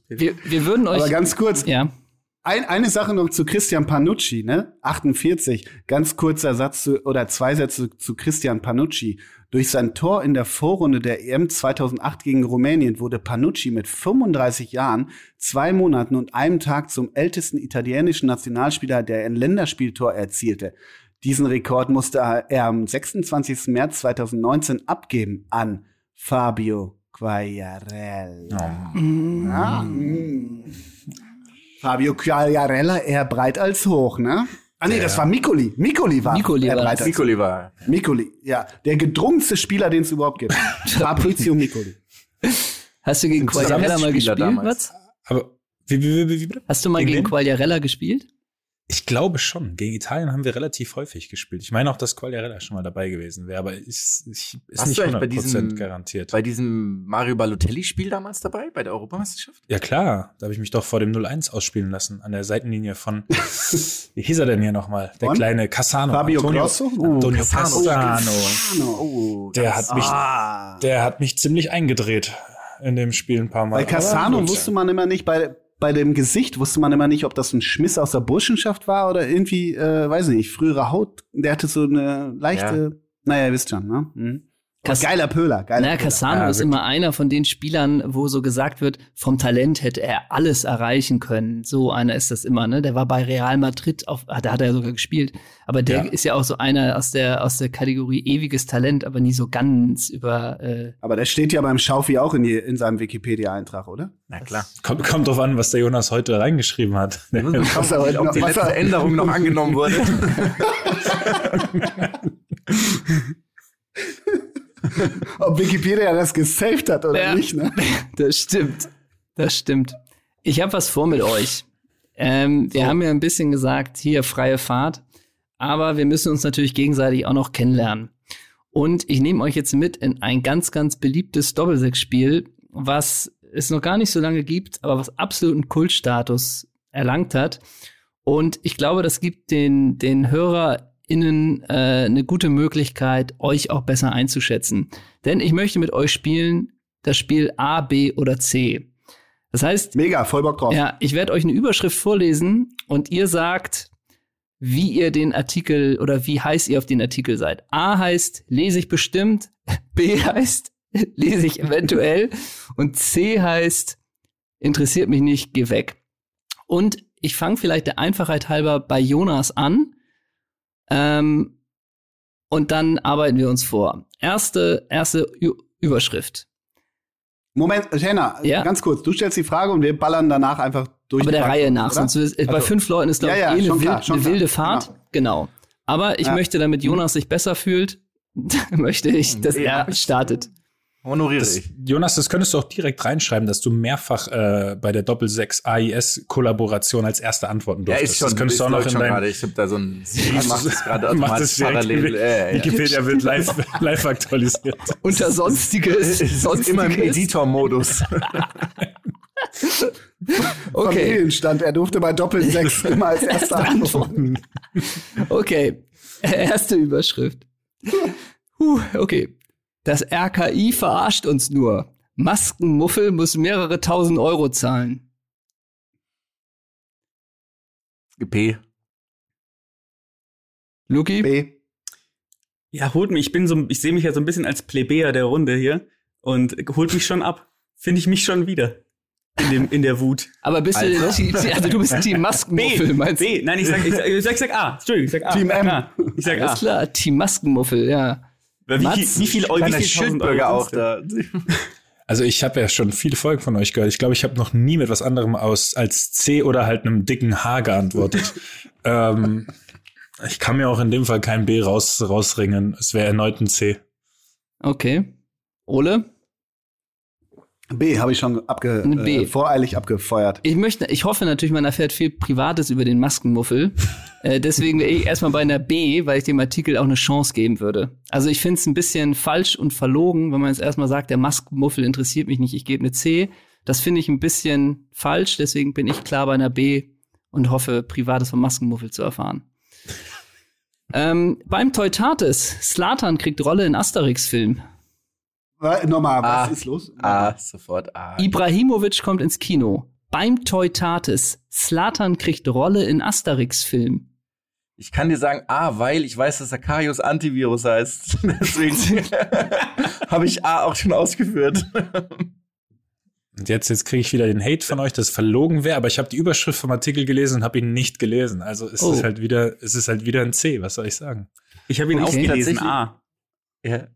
Wir, wir würden euch.
Aber ganz kurz,
ja.
Ein, eine Sache noch zu Christian Panucci, ne? 48. Ganz kurzer Satz zu, oder zwei Sätze zu Christian Panucci. Durch sein Tor in der Vorrunde der EM 2008 gegen Rumänien wurde Panucci mit 35 Jahren, zwei Monaten und einem Tag zum ältesten italienischen Nationalspieler, der ein Länderspieltor erzielte. Diesen Rekord musste er am 26. März 2019 abgeben an Fabio Quagliarella. Ja, mm. Fabio Quagliarella eher breit als hoch, ne? Ah nee, das war Mikoli. Mikoli war
Mikoli war das.
Mikoli war.
Mikoli, ja. Der gedrungenste Spieler, den es überhaupt gibt. Fabrizio Mikoli.
Hast du gegen Quagliarella mal gespielt,
damals.
Mats?
Aber wie, wie, wie, wie bitte?
Hast du mal
Gegen
gegen? Quagliarella gespielt?
Ich glaube schon. Gegen Italien haben wir relativ häufig gespielt. Ich meine auch, dass Quagliarella schon mal dabei gewesen wäre, aber ist, ist, nicht
du eigentlich bei
100%
diesem-
garantiert.
Bei diesem Mario Balotelli-Spiel damals dabei, bei der Europameisterschaft?
ja klar, da habe ich mich doch vor dem 0-1 ausspielen lassen, an der Seitenlinie von, wie hieß er denn hier nochmal? Der
Von?
kleine Cassano.
Fabio
Antonio,
Grosso? Uh,
Antonio
Cassano.
Cassano.
Oh,
Der hat mich,
Ah.
der hat mich ziemlich eingedreht in dem Spiel ein paar Mal.
Bei Cassano wusste man immer nicht, bei, bei dem Gesicht wusste man immer nicht, ob das ein Schmiss aus der Burschenschaft war oder irgendwie, äh, weiß nicht, frühere Haut. Der hatte so eine leichte, naja, ihr wisst schon, ne? Mhm.
Cass-
geiler Pöhler, geiler
Na,
Pöhler.
Cassano
Ja,
ist immer einer von den Spielern, wo so gesagt wird, vom Talent hätte er alles erreichen können. So einer ist das immer, ne? Der war bei Real Madrid auf, ah, da hat er sogar gespielt. Aber der
Ja.
ist ja auch so einer aus der, aus der Kategorie ewiges Talent, aber nie so ganz über, äh,
Aber der steht ja beim Schaufi auch in, die, in seinem Wikipedia-Eintrag, oder?
Na klar.
Kommt, kommt drauf an, was der Jonas heute reingeschrieben hat.
Was er heute
Ob
noch-
die
was
letzte
er-
Änderung noch angenommen wurde.
Ob Wikipedia das gesaved hat oder
Ja.
nicht, ne?
Das stimmt. Das stimmt. Ich habe was vor mit euch. Ähm, wir haben ja ein bisschen gesagt, hier freie Fahrt. Aber wir müssen uns natürlich gegenseitig auch noch kennenlernen. Und ich nehme euch jetzt mit in ein ganz, ganz beliebtes Doppelsechs-Spiel, was es noch gar nicht so lange gibt, aber was absoluten Kultstatus erlangt hat. Und ich glaube, das gibt den, den HörerInnen äh, eine gute Möglichkeit, euch auch besser einzuschätzen. Denn ich möchte mit euch spielen das Spiel A, B oder C. Das heißt,
Mega, voll Bock drauf.
ja, ich werde euch eine Überschrift vorlesen und ihr sagt, wie ihr den Artikel oder wie heiß ihr auf den Artikel seid. A heißt, lese ich bestimmt, B heißt, lese ich eventuell und C heißt, interessiert mich nicht, geh weg. Und ich fange vielleicht der Einfachheit halber bei Jonas an ähm, und dann arbeiten wir uns vor. Erste, erste Ü Überschrift.
Moment, Jenna,
Ja.
ganz kurz. Du stellst die Frage und wir ballern danach einfach durch.
Aber
die
der Reihe nach, sonst ist, bei
Also-
fünf Leuten ist glaube
Ja, ja,
eh eine,
klar,
wild, eine wilde Fahrt. Genau. Aber ich
Ja.
möchte, damit Jonas sich besser fühlt, möchte ich, dass
Ja.
er startet.
Honoriere
Das,
ich.
Jonas, das könntest du auch direkt reinschreiben, dass du mehrfach äh, bei der Doppel-6 AIS-Kollaboration als erste antworten
Ja,
durftest.
ist schon,
das könntest du auch noch in
schon
dein
gerade. Ich habe da so ein Siri macht es gerade automatisch parallel. Äh, ja.
Wikipedia wird live, live aktualisiert.
Unter Sonstiges. Sonstiges.
immer im Editor-Modus.
Okay,
Familienstand. Er durfte bei Doppel-6 immer als erster antworten.
okay. Erste Überschrift. Puh, okay. Das RKI verarscht uns nur. Maskenmuffel muss mehrere tausend Euro zahlen.
P.
Luki?
B.
Ja, holt mich. Ich bin so, ich sehe mich ja so ein bisschen als Plebejer der Runde hier und holt mich schon ab. Finde ich mich schon wieder in dem in der Wut.
Aber bist du,
Also?
also du bist Team Maskenmuffel, meinst du?
B. Nein, ich sag, ich sag, ich sag, ich sag A. Entschuldigung, ich sag A.
Team M.
Ich sag A.
Alles klar, Team Maskenmuffel, ja.
Wie
Mats?
viel, wie viel, wie viel tausend
Schildbürger auch da.
Also ich habe ja schon viele Folgen von euch gehört. Ich glaube, ich habe noch nie mit was anderem aus als C oder halt einem dicken H geantwortet. ähm, ich kann mir auch in dem Fall kein B raus, rausringen. Es wäre erneut ein C.
Okay. Ole?
B habe ich schon abge
Ein B.
Äh, voreilig abgefeuert.
Ich möchte, ich hoffe natürlich, man erfährt viel Privates über den Maskenmuffel. äh, deswegen wäre ich erstmal bei einer B, weil ich dem Artikel auch eine Chance geben würde. Also ich finde es ein bisschen falsch und verlogen, wenn man jetzt erstmal sagt, der Maskenmuffel interessiert mich nicht, ich gebe eine C. Das finde ich ein bisschen falsch, deswegen bin ich klar bei einer B und hoffe, Privates vom Maskenmuffel zu erfahren. ähm, beim Teutates, Slatan kriegt Rolle in Asterix-Film.
Nochmal, was
Ah.
ist los?
Ah, sofort A.
Ibrahimovic kommt ins Kino. Beim Teutates, Slatan kriegt Rolle in Asterix-Film.
Ich kann dir sagen A, weil ich weiß, dass Akarius Antivirus heißt. Deswegen habe ich A auch schon ausgeführt.
Und jetzt, jetzt kriege ich wieder den Hate von euch, dass es verlogen wäre, aber ich habe die Überschrift vom Artikel gelesen und habe ihn nicht gelesen. Also es
Oh.
ist halt wieder, es ist halt wieder ein C, was soll ich sagen?
Ich habe ihn
Okay.
auch gelesen. A.
Ja.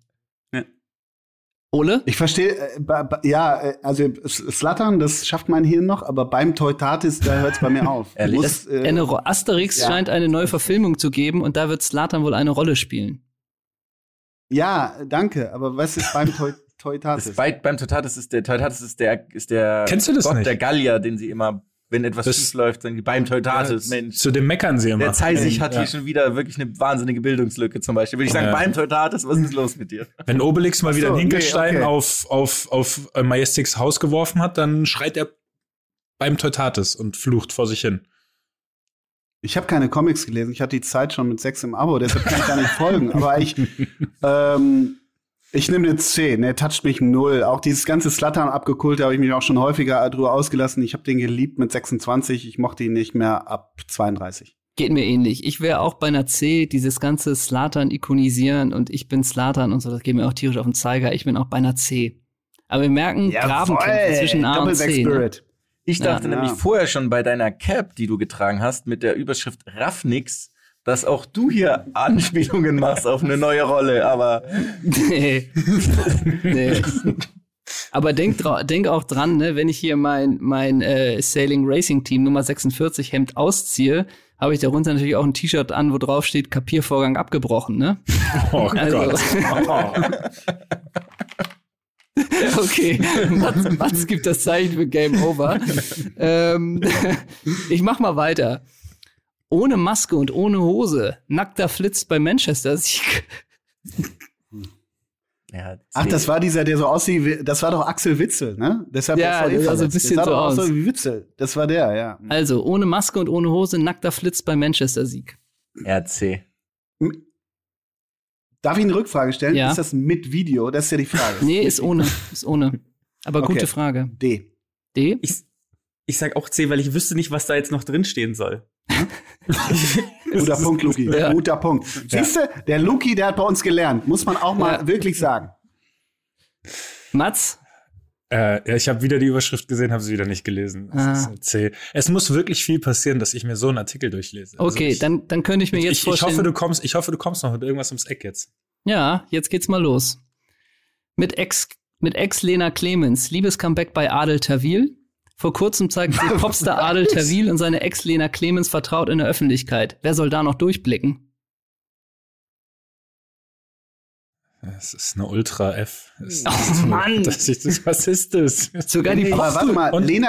Ole?
Ich verstehe, äh, ja, äh, also Slattern, das schafft mein Hirn noch, aber beim Teutatis, da hört es bei mir auf.
Ehrlich?
musst, äh,
Eine Ro Asterix
ja.
scheint eine neue Verfilmung zu geben und da wird Slatan wohl eine Rolle spielen.
ja, danke, aber was ist beim Teu Teutatis?
Bei, beim Totatis ist der Totatis ist der ist der
Kennst du das
Gott
nicht?
der Gallier, den sie immer, wenn etwas
Das-
schief läuft, die beim Totatis, Mensch.
Zu dem meckern sie immer.
Der Zeisig hat
Ja.
hier schon wieder wirklich eine wahnsinnige Bildungslücke zum Beispiel. Würde ich sagen,
Ja.
beim Totatis, was ist los mit dir?
Wenn Obelix mal
Ach
wieder
so,
einen Hinkelstein
nee, okay.
auf, auf, auf äh, Majestix Haus geworfen hat, dann schreit er beim Teutatis und flucht vor sich hin.
Ich habe keine Comics gelesen. Ich hatte die Zeit schon mit sechs im Abo, deshalb kann ich gar nicht folgen. Aber ich, ähm, ich nehme eine 10. Der toucht mich null. Auch dieses ganze Slattern abgekult, da habe ich mich auch schon häufiger drüber ausgelassen. Ich habe den geliebt mit 26. Ich mochte ihn nicht mehr ab 32.
Geht mir ähnlich. Ich wäre auch bei einer C, dieses ganze Slatan ikonisieren und ich bin Slatan und so, das geht mir auch tierisch auf den Zeiger. Ich bin auch bei einer C. Aber wir merken Grabenkämpfe zwischen A und
Doppelback
C. Ne?
Spirit.
Ich dachte
Ja.
nämlich vorher schon bei deiner Cap, die du getragen hast, mit der Überschrift Raffnix, dass auch du hier Anspielungen machst auf eine neue Rolle, aber
Nee. nee. Aber denk, denk auch dran, ne, wenn ich hier mein, mein äh, Sailing Racing Team Nummer 46 Hemd ausziehe, habe ich darunter natürlich auch ein T-Shirt an, wo drauf steht Kapiervorgang abgebrochen, ne?
Oh
Also-
Gott.
Okay, Mats, Mats gibt das Zeichen für Game Over. ähm, ich mach mal weiter. Ohne Maske und ohne Hose, nackter Flitz bei Manchester Sieg.
ja,
Ach, das war dieser, der so aussieht, wie, das war doch Axel Witzel, ne? Deshalb
Ja, der sah so ein bisschen
der sah
so aus.
so wie Witzel. Das war der, ja.
Also ohne Maske und ohne Hose, nackter Flitz bei Manchester Sieg.
RC.
Darf ich eine Rückfrage stellen?
Ja.
Ist das mit Video? Das ist ja die Frage.
Nee, ist ohne, ist ohne. Aber
Okay.
gute Frage.
D.
D?
Ich, ich sag auch C, weil ich wüsste nicht, was da jetzt noch drin stehen soll.
Guter Punkt, Luki.
Ja.
Guter Punkt. Siehst du, der Luki, der hat bei uns gelernt. Muss man auch mal
Ja.
wirklich sagen.
Mats?
Äh, ja, ich habe wieder die Überschrift gesehen, habe sie wieder nicht gelesen. Das
Ah.
ist ein C. Es muss wirklich viel passieren, dass ich mir so einen Artikel durchlese. Also
Okay,
ich,
dann, dann könnte ich mir jetzt
ich, ich
vorstellen.
hoffe, du kommst, ich hoffe, du kommst noch mit irgendwas ums Eck jetzt.
Ja, jetzt geht's mal los. Mit Ex, mit Ex Lena Clemens, Liebescomeback bei Adel Tawil. Vor kurzem zeigte sich Popstar Adel Tawil und seine Ex Lena Clemens vertraut in der Öffentlichkeit. Wer soll da noch durchblicken?
Es ist eine Ultra F. Es
Oh,
ist-
Mann.
Das ist, was ist das?
Sogar die
aber warte mal,
Und-
Lena,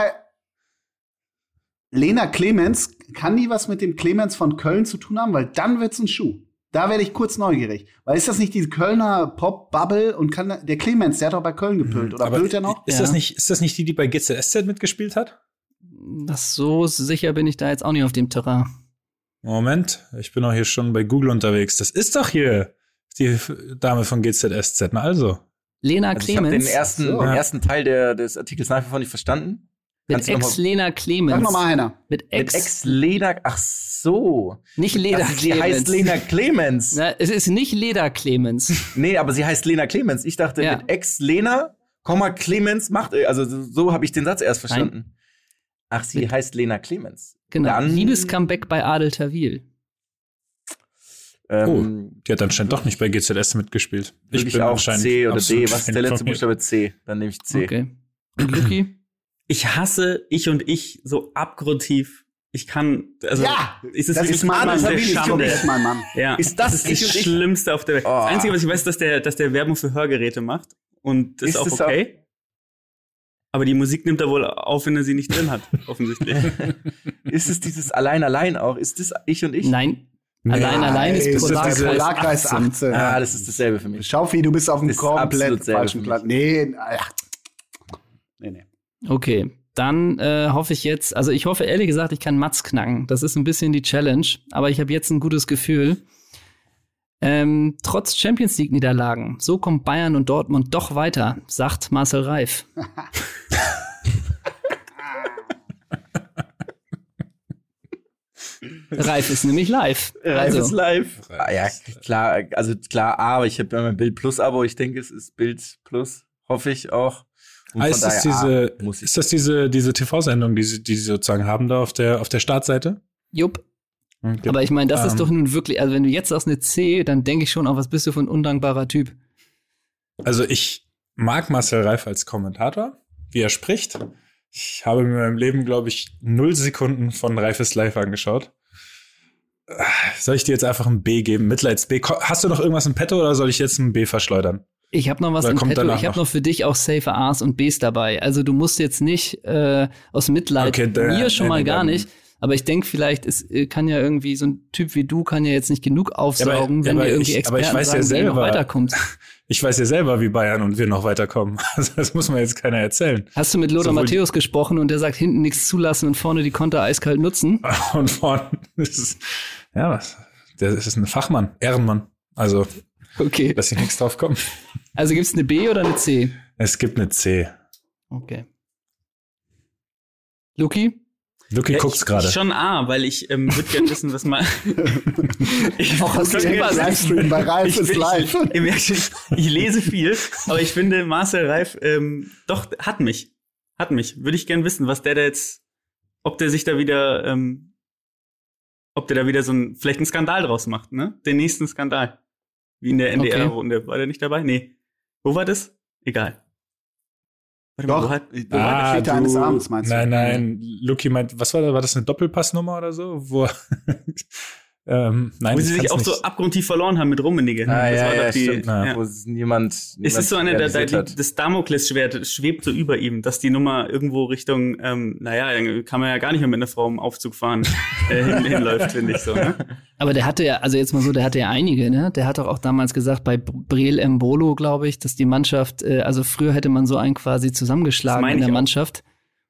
Lena Clemens, kann die was mit dem Clemens von Köln zu tun haben? Weil dann wird's ein Schuh. Da werde ich kurz neugierig. Weil ist das nicht die Kölner Pop-Bubble und kann da- der Clemens, der hat doch bei Köln gepölt. Oder
Mhm. Aber
pölt er noch?
Ist,
Ja.
das nicht, ist das nicht die, die bei GZSZ mitgespielt hat?
Das so sicher bin ich da jetzt auch nicht auf dem Terrain.
Moment, ich bin auch hier schon bei Google unterwegs. Das ist doch hier die Dame von GZSZ. Na also.
Lena
Also ich habe den
Clemens
ersten,
So.
den ersten Teil der, des Artikels nach wie vor nicht verstanden.
Mit
Kannst du noch
Ex
mal-
Lena
Sag
Clemens.
noch mal einer.
Mit
Mit
Ex,
Ex-Lena, ach so.
nicht Lena
Ach, sie heißt Lena Clemens.
Na, es ist nicht Leda Clemens.
Nee, aber sie heißt Lena Clemens. Ich dachte,
Ja.
mit Ex-Lena, Komma, Clemens macht, also so, habe ich den Satz erst verstanden. Ach, sie
Mit-
heißt Lena Clemens.
Genau.
Dann-
Liebescomeback bei Adel Tawil.
Ähm,
Die hat anscheinend doch nicht bei GZS mitgespielt.
ich bin auch C oder D. Was ist der letzte. Buchstabe C? Dann nehme ich C.
Okay. Und Luki?
Ich hasse ich und ich so abgrundtief. Ich kann, also,
Ja,
ist es
das ist mein Mann.
der
Das ist
Schande.
komplett mein Mann.
Ja,
Ist das
ist
ich
das
und ich?
Schlimmste auf der Welt.
Oh.
Das Einzige, was ich weiß, ist, dass der, dass der Werbung für Hörgeräte macht. Und das ist,
Ist
auch okay. Aber die Musik nimmt er wohl auf, wenn er sie nicht drin hat, offensichtlich.
Ist es dieses Allein, Allein auch? Ist das ich und ich?
Nein.
Nee.
Allein, allein ist
das
Polarkreis,
der Polarkreis
18.
18.
Ah, das ist dasselbe für mich.
Schaufi, du bist auf dem
Ist
komplett falschen Platz. Nee, ach. nee, nee.
Okay, dann äh, hoffe ich jetzt, also ich hoffe ehrlich gesagt, ich kann Mats knacken. Das ist ein bisschen die Challenge, aber ich habe jetzt ein gutes Gefühl. Ähm, trotz Champions League-Niederlagen, so kommt Bayern und Dortmund doch weiter, sagt Marcel Reif. Reif ist nämlich live.
Reif ist
Also,
live. Ah, ja, klar, also klar, aber ich habe ja mein Bild Plus Abo. Ich denke, es ist Bild Plus, hoffe ich auch.
Ah, ist das diese,
A, muss ich.
ist das diese, diese TV-Sendung, die, sie- die sie sozusagen haben da auf der, auf der Startseite?
jupp. Aber ich meine, das ist
Ähm.
doch nun wirklich, also wenn du jetzt sagst eine C, dann denke ich schon, auch was bist du für ein undankbarer Typ.
Also ich mag Marcel Reif als Kommentator, wie er spricht. Ich habe mir in meinem Leben, glaube ich, null Sekunden von Reifes Live angeschaut. Ah, Soll ich dir jetzt einfach ein B geben? Mitleids B. Hast du noch irgendwas im Petto oder soll ich jetzt ein B verschleudern?
Ich habe noch was
Oder
im Petto. Ich habe
noch?
für dich auch safe A's und B's dabei. Also du musst jetzt nicht äh, aus Mitleid
Okay, da-
mir schon mal gar nicht. Aber ich denke vielleicht, es äh, kann ja irgendwie so ein Typ wie du kann ja jetzt nicht genug aufsaugen,
ja,
wenn
aber
dir irgendwie
ich- aber ich
Experten
weiß ja
sagen, wie ihr noch
selber-
weiterkommt.
Ich weiß ja selber, wie Bayern und wir noch weiterkommen. Also das muss mir jetzt keiner erzählen.
Hast du mit Lothar
Sowohl-
Matthäus gesprochen und der sagt, hinten nichts zulassen und vorne die Konter eiskalt nutzen?
Und vorne ist es, ja, was? Der ist ein Fachmann, Ehrenmann. Also,
Okay.
dass hier nichts drauf kommt.
Also gibt's eine B oder eine C?
Es gibt eine C.
Okay. Luki?
Luki
Ja,
guckt's
ich-
gerade.
ich Schon A, weil ich ähm, würde gerne wissen, was mal. ich
Auch aus
würd
dem
gerne-
Livestream bei Ralf
ich,
ist
ich,
live.
Ich, ihr merkt schon, ich, ich lese viel, aber ich finde, Marcel Reif, ähm, doch, hat mich. Hat mich. Würde ich gern wissen, was der da jetzt, ob der sich da wieder, ähm, ob der da wieder so ein, vielleicht einen Skandal draus macht, ne? Den nächsten Skandal. Wie in der
Okay.
NDR-Runde. War der nicht dabei? Nee. Wo war das? Egal. Warte mal,
Doch,
wo hat,
du ah, Väter eines Abends, meinst du?
Nein, nein. Luki meint, was war da? War das eine Doppelpassnummer oder so? Wo, ähm, nein,
wo sie sich auch
nicht.
so abgrundtief verloren haben mit Rummenigge.
Ah,
das
ja,
war
ja,
doch die,
stimmt.
ja.
Wo es niemand,
Es
niemand
ist so eine, da, da, die, das Damoklesschwert schwebt so über ihm, dass die Nummer irgendwo Richtung, ähm, naja, dann kann man ja gar nicht mehr mit einer Frau im Aufzug fahren, äh, hin, hinläuft, finde ich so. Ne?
Aber der hatte ja, also jetzt mal so, der hatte ja einige, ne? Der hat doch auch damals gesagt, bei Breel Mbolo, glaube ich, dass die Mannschaft, äh, also früher hätte man so einen quasi zusammengeschlagen in der
auch.
Mannschaft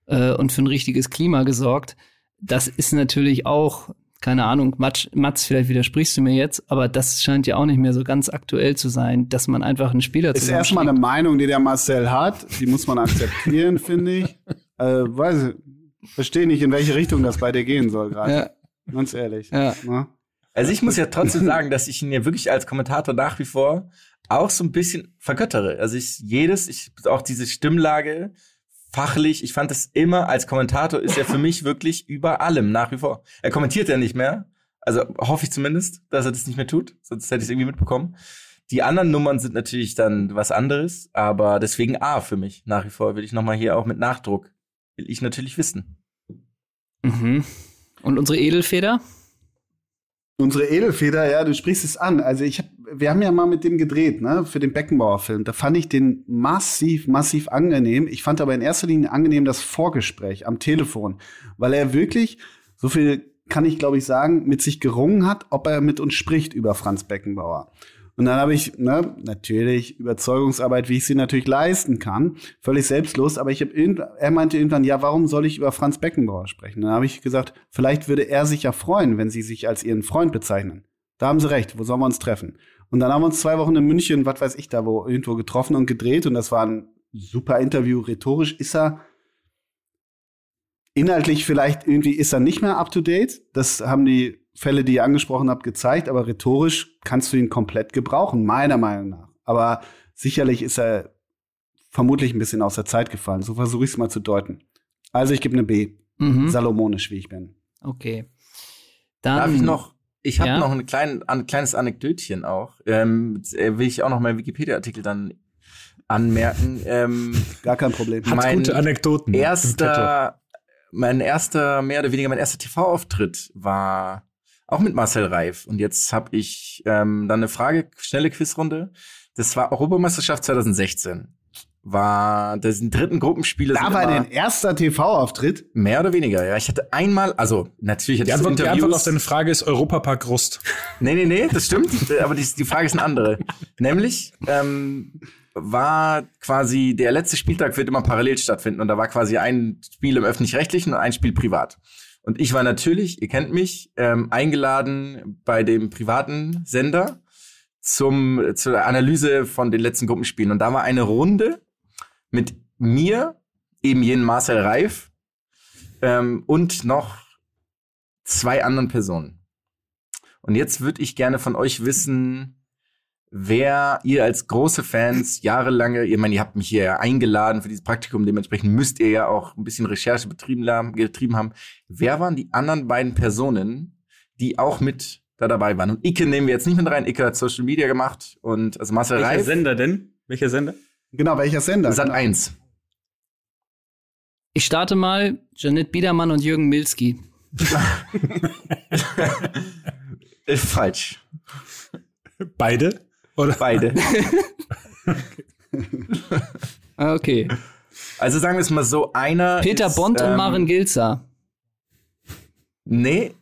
äh, und für ein richtiges Klima gesorgt. Das ist natürlich auch, keine Ahnung, Mats, Mats, vielleicht widersprichst du mir jetzt, aber das scheint ja auch nicht mehr so ganz aktuell zu sein, dass man einfach einen Spieler
Ist erstmal eine. Meinung, die der Marcel hat. Die muss man akzeptieren, finde ich. Äh, weiß ich, verstehe nicht, in welche Richtung das bei dir gehen soll gerade.
Ja,
Ganz ehrlich.
ja.
Ne?
Also ich muss ja trotzdem sagen, dass ich ihn ja wirklich als Kommentator nach wie vor auch so ein bisschen vergöttere. Also ich jedes, ich auch diese Stimmlage fachlich, ich fand das immer als Kommentator ist er für mich wirklich über allem nach wie vor. Er kommentiert ja nicht mehr, also hoffe ich zumindest, dass er das nicht mehr tut, sonst hätte ich es irgendwie mitbekommen. Die anderen Nummern sind natürlich dann was anderes, aber deswegen A für mich nach wie vor will ich noch mal hier auch mit Nachdruck will ich natürlich wissen.
Mhm. Und unsere Edelfeder?
Unsere Edelfeder, ja, du sprichst es an. Also ich hab, wir haben ja mal mit dem gedreht, ne, für den Beckenbauer-Film. Da fand ich den massiv, massiv angenehm. Ich fand aber in erster Linie angenehm das Vorgespräch am Telefon, weil er wirklich, so viel kann ich glaube ich sagen, mit sich gerungen hat, ob er mit uns spricht über Franz Beckenbauer. Und dann habe ich, ne, natürlich Überzeugungsarbeit, wie ich sie natürlich leisten kann, völlig selbstlos. Aber ich habe er meinte irgendwann, ja, warum soll ich über Franz Beckenbauer sprechen? Dann habe ich gesagt, vielleicht würde er sich ja freuen, wenn Sie sich als Ihren Freund bezeichnen. Da haben Sie recht. Wo sollen wir uns treffen? Und dann haben wir uns zwei Wochen in München, was weiß ich da, wo irgendwo getroffen und gedreht. Und das war ein super Interview. Rhetorisch ist er inhaltlich vielleicht irgendwie ist er nicht mehr up to date. Das haben die Fälle, die ihr angesprochen habt, gezeigt, aber rhetorisch kannst du ihn komplett gebrauchen, meiner Meinung nach. Aber sicherlich ist er vermutlich ein bisschen aus der Zeit gefallen. So versuche ich es mal zu deuten. Also ich gebe eine B.
Mhm.
Salomonisch, wie ich bin.
Okay. Dann,
Darf ich noch ich habe
Ja?
noch ein, klein, ein kleines Anekdötchen auch. Ähm, äh, will ich auch noch meinen Wikipedia-Artikel dann anmerken. Ähm,
Gar kein Problem.
Hat
Mein
gute Anekdoten.
erster, mein erster, mehr oder weniger mein erster TV-Auftritt war auch mit Marcel Reif. Und jetzt habe ich ähm, dann eine Frage, schnelle Quizrunde. Das war Europameisterschaft 2016. War das sind dritten Gruppenspiele.
Da war dein erster TV-Auftritt.
mehr oder weniger, ja. Ich hatte einmal, also natürlich hatte
Die
ich so
Antwort, die
Interviews.
Antwort auf deine Frage ist Europapark Rust.
Nee, nee, nee, das stimmt. Aber die, die Frage ist eine andere. Nämlich ähm, war quasi der letzte Spieltag wird immer parallel stattfinden und da war quasi ein Spiel im öffentlich-rechtlichen und ein Spiel privat. Und ich war natürlich, ihr kennt mich, ähm, eingeladen bei dem privaten Sender zum zur Analyse von den letzten Gruppenspielen und da war eine Runde mit mir, eben jenen Marcel Reif ähm, und noch zwei anderen Personen. Und jetzt würde ich gerne von euch wissen, wer ihr als große Fans jahrelange, ich meine, ihr habt mich hier ja eingeladen für dieses Praktikum, dementsprechend müsst ihr ja auch ein bisschen Recherche betrieben haben, getrieben haben. Wer waren die anderen beiden Personen, die auch mit da dabei waren? Und Icke nehmen wir jetzt nicht mit rein. Icke hat Social Media gemacht und also Marcel
Welcher
Reif,
Sender denn? Welcher Sender?
Genau, welcher Sender?
Sat
Genau.
1.
Ich starte mal Janet Biedermann und Jürgen Milski.
Äh, falsch.
Beide? Oder?
Beide.
Ah, Okay.
Also sagen wir es mal so, einer
Peter
ist,
Bond und
ähm,
Maren Gilzer.
Nee,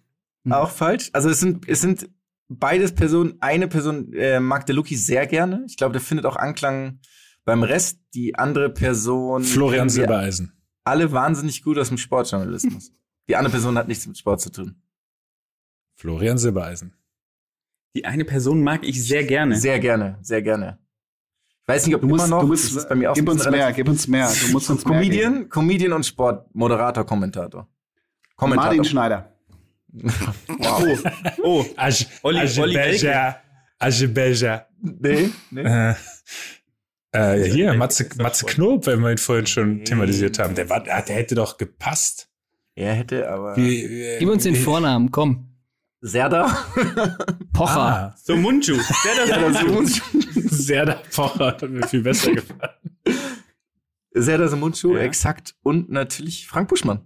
auch falsch. Also es sind, es sind beides Personen. Eine Person äh, mag der Luki sehr gerne. Ich glaube, der findet auch Anklang beim Rest. Die andere Person
Florian Silbereisen.
alle wahnsinnig gut aus dem Sportjournalismus. Die andere Person hat nichts mit Sport zu tun.
Florian Silbereisen.
Die eine Person mag ich sehr gerne.
Sehr gerne, sehr gerne. Ich weiß nicht, ob
Du musst,
immer noch.
du
das
musst,
ist bei mir auch
gib uns mehr, gib uns mehr. Du musst uns mehr geben.
Comedian, Comedian und Sport, Moderator, Kommentator. Kommentator.
Martin Schneider.
Oh, oh.
Aj,
Olli- Olli
Ajebeja. Ajebeja.
Nee, nee.
Äh, äh, hier, Matze, Matze Knob, wenn wir ihn vorhin schon thematisiert haben. Der, war, der hätte doch gepasst.
Er hätte aber.
Wie, äh,
Gib uns den
wie-
Vornamen, komm.
Serda.
Pocher.
Ah,
So Munchu. Der da so
Serda Pocher hat mir viel besser gefallen.
Serda Mundschuh,
Ja.
exakt. Und natürlich Frank Buschmann.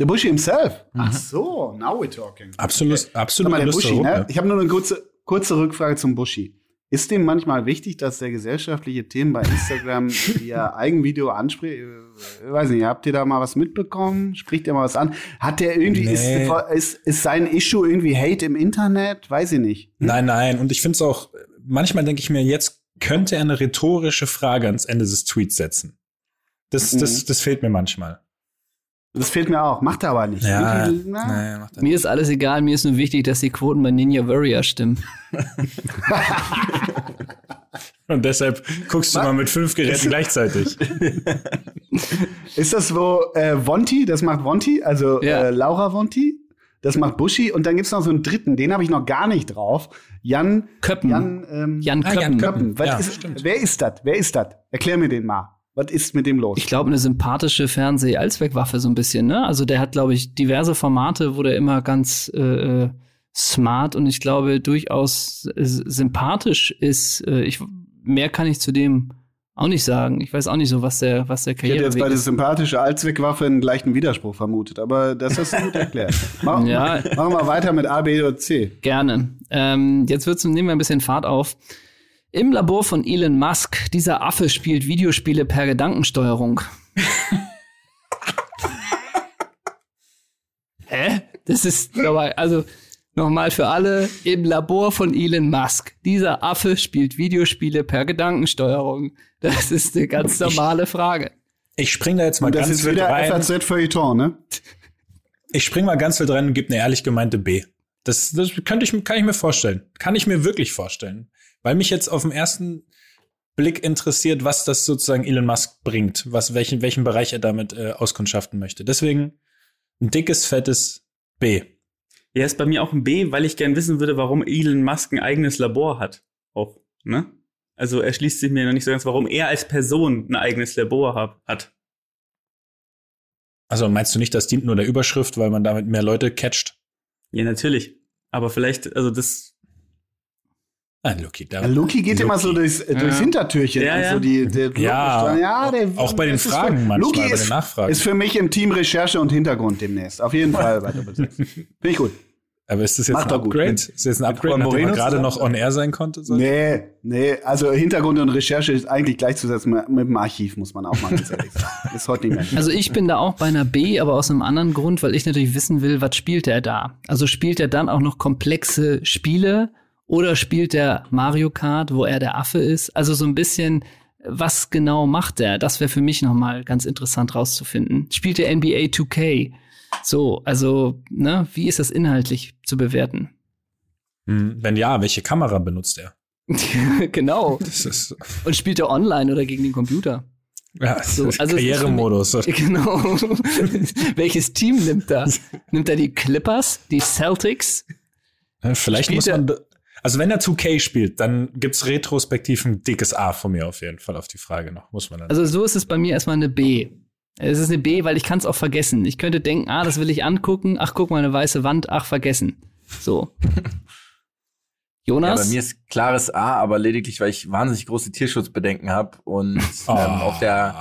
Der Buschi himself.
Mhm.
Ach so, now we're talking.
Absolut,
Guck
absolut
mal, der
Lust
Buschi, ne? Ich habe nur eine kurze, kurze Rückfrage zum Buschi. Ist dem manchmal wichtig, dass der gesellschaftliche Themen bei Instagram via Eigenvideo anspricht? Ich weiß nicht, habt ihr da mal was mitbekommen? Spricht er mal was an? Hat der irgendwie,
Nee.
ist, ist, ist sein Issue irgendwie Hate im Internet? Weiß ich nicht.
Nein, nein. Und ich finde es auch, manchmal denke ich mir, jetzt könnte er eine rhetorische Frage ans Ende des Tweets setzen. Das,
Mhm.
das, das fehlt mir manchmal.
Das fehlt mir auch. Macht er aber nicht.
Ja,
Irgendwie, na,
nee, macht er
Mir ist alles egal, mir ist nur wichtig, dass die Quoten bei Ninja Warrior stimmen.
Und deshalb guckst du mal mit fünf Geräten gleichzeitig.
Ist das wo äh, Vonti, das macht Vonti, also
Ja.
äh, Laura Vonti, das macht Buschi und dann gibt's noch so einen dritten, den habe ich noch gar nicht drauf. Jan
Köppen.
Jan, ähm,
Jan
Ah, Jan
Köppen.
Köppen.
Was
Ja,
ist, wer ist das? Wer ist das? Erklär mir den mal. Was ist mit dem los?
Ich glaube, eine sympathische Fernseh-Allzweckwaffe so ein bisschen, ne? Also der hat, glaube ich, diverse Formate, wo der immer ganz äh, äh, smart und ich glaube durchaus äh, sympathisch ist. Äh, ich, mehr kann ich zu dem auch nicht sagen. Ich weiß auch nicht so, was der, was der
ich hätte
Karriere
jetzt bei der sympathische Allzweckwaffe einen leichten Widerspruch vermutet, aber das hast du gut erklärt. Mach,
Ja.
Machen wir weiter mit A, B oder C.
Gerne. Ähm, jetzt wird's, nehmen wir ein bisschen Fahrt auf. Im Labor von Elon Musk, dieser Affe spielt Videospiele per Gedankensteuerung. Hä? Das ist nochmal, also nochmal für alle, im Labor von Elon Musk, dieser Affe spielt Videospiele per Gedankensteuerung. Das ist eine ganz normale Frage.
Ich spring da jetzt mal
Und das
ganz
ist
wild
wieder
rein.
FAZ Feuilleton, ne?
Ich spring mal ganz wild rein und gebe eine ehrlich gemeinte B. Das, das könnte ich, kann ich mir vorstellen. Kann ich mir wirklich vorstellen. Weil mich jetzt auf den ersten Blick interessiert, was das sozusagen Elon Musk bringt, was, welchen, welchen Bereich er damit äh, auskundschaften möchte. Deswegen ein dickes, fettes B.
Ja, ist bei mir auch ein B, weil ich gern wissen würde, warum Elon Musk ein eigenes Labor hat. Auch, ne? Also erschließt sich mir noch nicht so ganz, warum er als Person ein eigenes Labor hab, hat.
Also meinst du nicht, das dient nur der Überschrift, weil man damit mehr Leute catcht?
Ja, natürlich. Aber vielleicht, also das.
Ah, Luki, da.
Ja, Luki geht
Luki.
immer so durchs, äh, durchs
Ja.
Hintertürchen.
Ja, ja.
Also die, der,
Ja,
ja der,
auch bei den Fragen
für,
manchmal,
Luki
bei den
ist,
Nachfragen.
ist für mich im Team Recherche und Hintergrund demnächst. Auf jeden Fall bei Doppel Sechs. Finde ich gut.
Aber ist das jetzt
Macht
ein
gut.
Upgrade?
Mit-
ist das jetzt ein Upgrade, nachdem er
Moreno
gerade noch on air sein konnte? So?
Nee, nee, also Hintergrund und Recherche ist eigentlich gleichzusetzen mit, mit dem Archiv, muss man auch mal ganz ehrlich sagen. Ist heute nicht mehr.
Also ich bin da auch bei einer B, aber aus einem anderen Grund, weil ich natürlich wissen will, was spielt er da? Also spielt er dann auch noch komplexe Spiele oder spielt er Mario Kart, wo er der Affe ist? Also so ein bisschen, was genau macht er? Das wäre für mich nochmal ganz interessant rauszufinden. Spielt er NBA 2K? So, also, ne, wie ist das inhaltlich zu bewerten?
Hm, Wenn ja, welche Kamera benutzt er?
genau. Und spielt er online oder gegen den Computer?
ja, das
So,
ist
also ist
Karrieremodus.
Genau. Welches Team nimmt er? Nimmt er die Clippers, die Celtics?
Vielleicht
Spielt
muss man, also wenn er 2K spielt, dann gibt's retrospektiv ein dickes A von mir auf jeden Fall auf die Frage noch. Muss man dann.
Also so ist es bei mir erstmal eine B. Es ist eine B, weil ich kann es auch vergessen. Ich könnte denken, ah, das will ich angucken. Ach, guck mal, eine weiße Wand. Ach, vergessen. So.
Ja,
Jonas?
bei mir ist klares A, aber lediglich, weil ich wahnsinnig große Tierschutzbedenken habe und ähm, auf der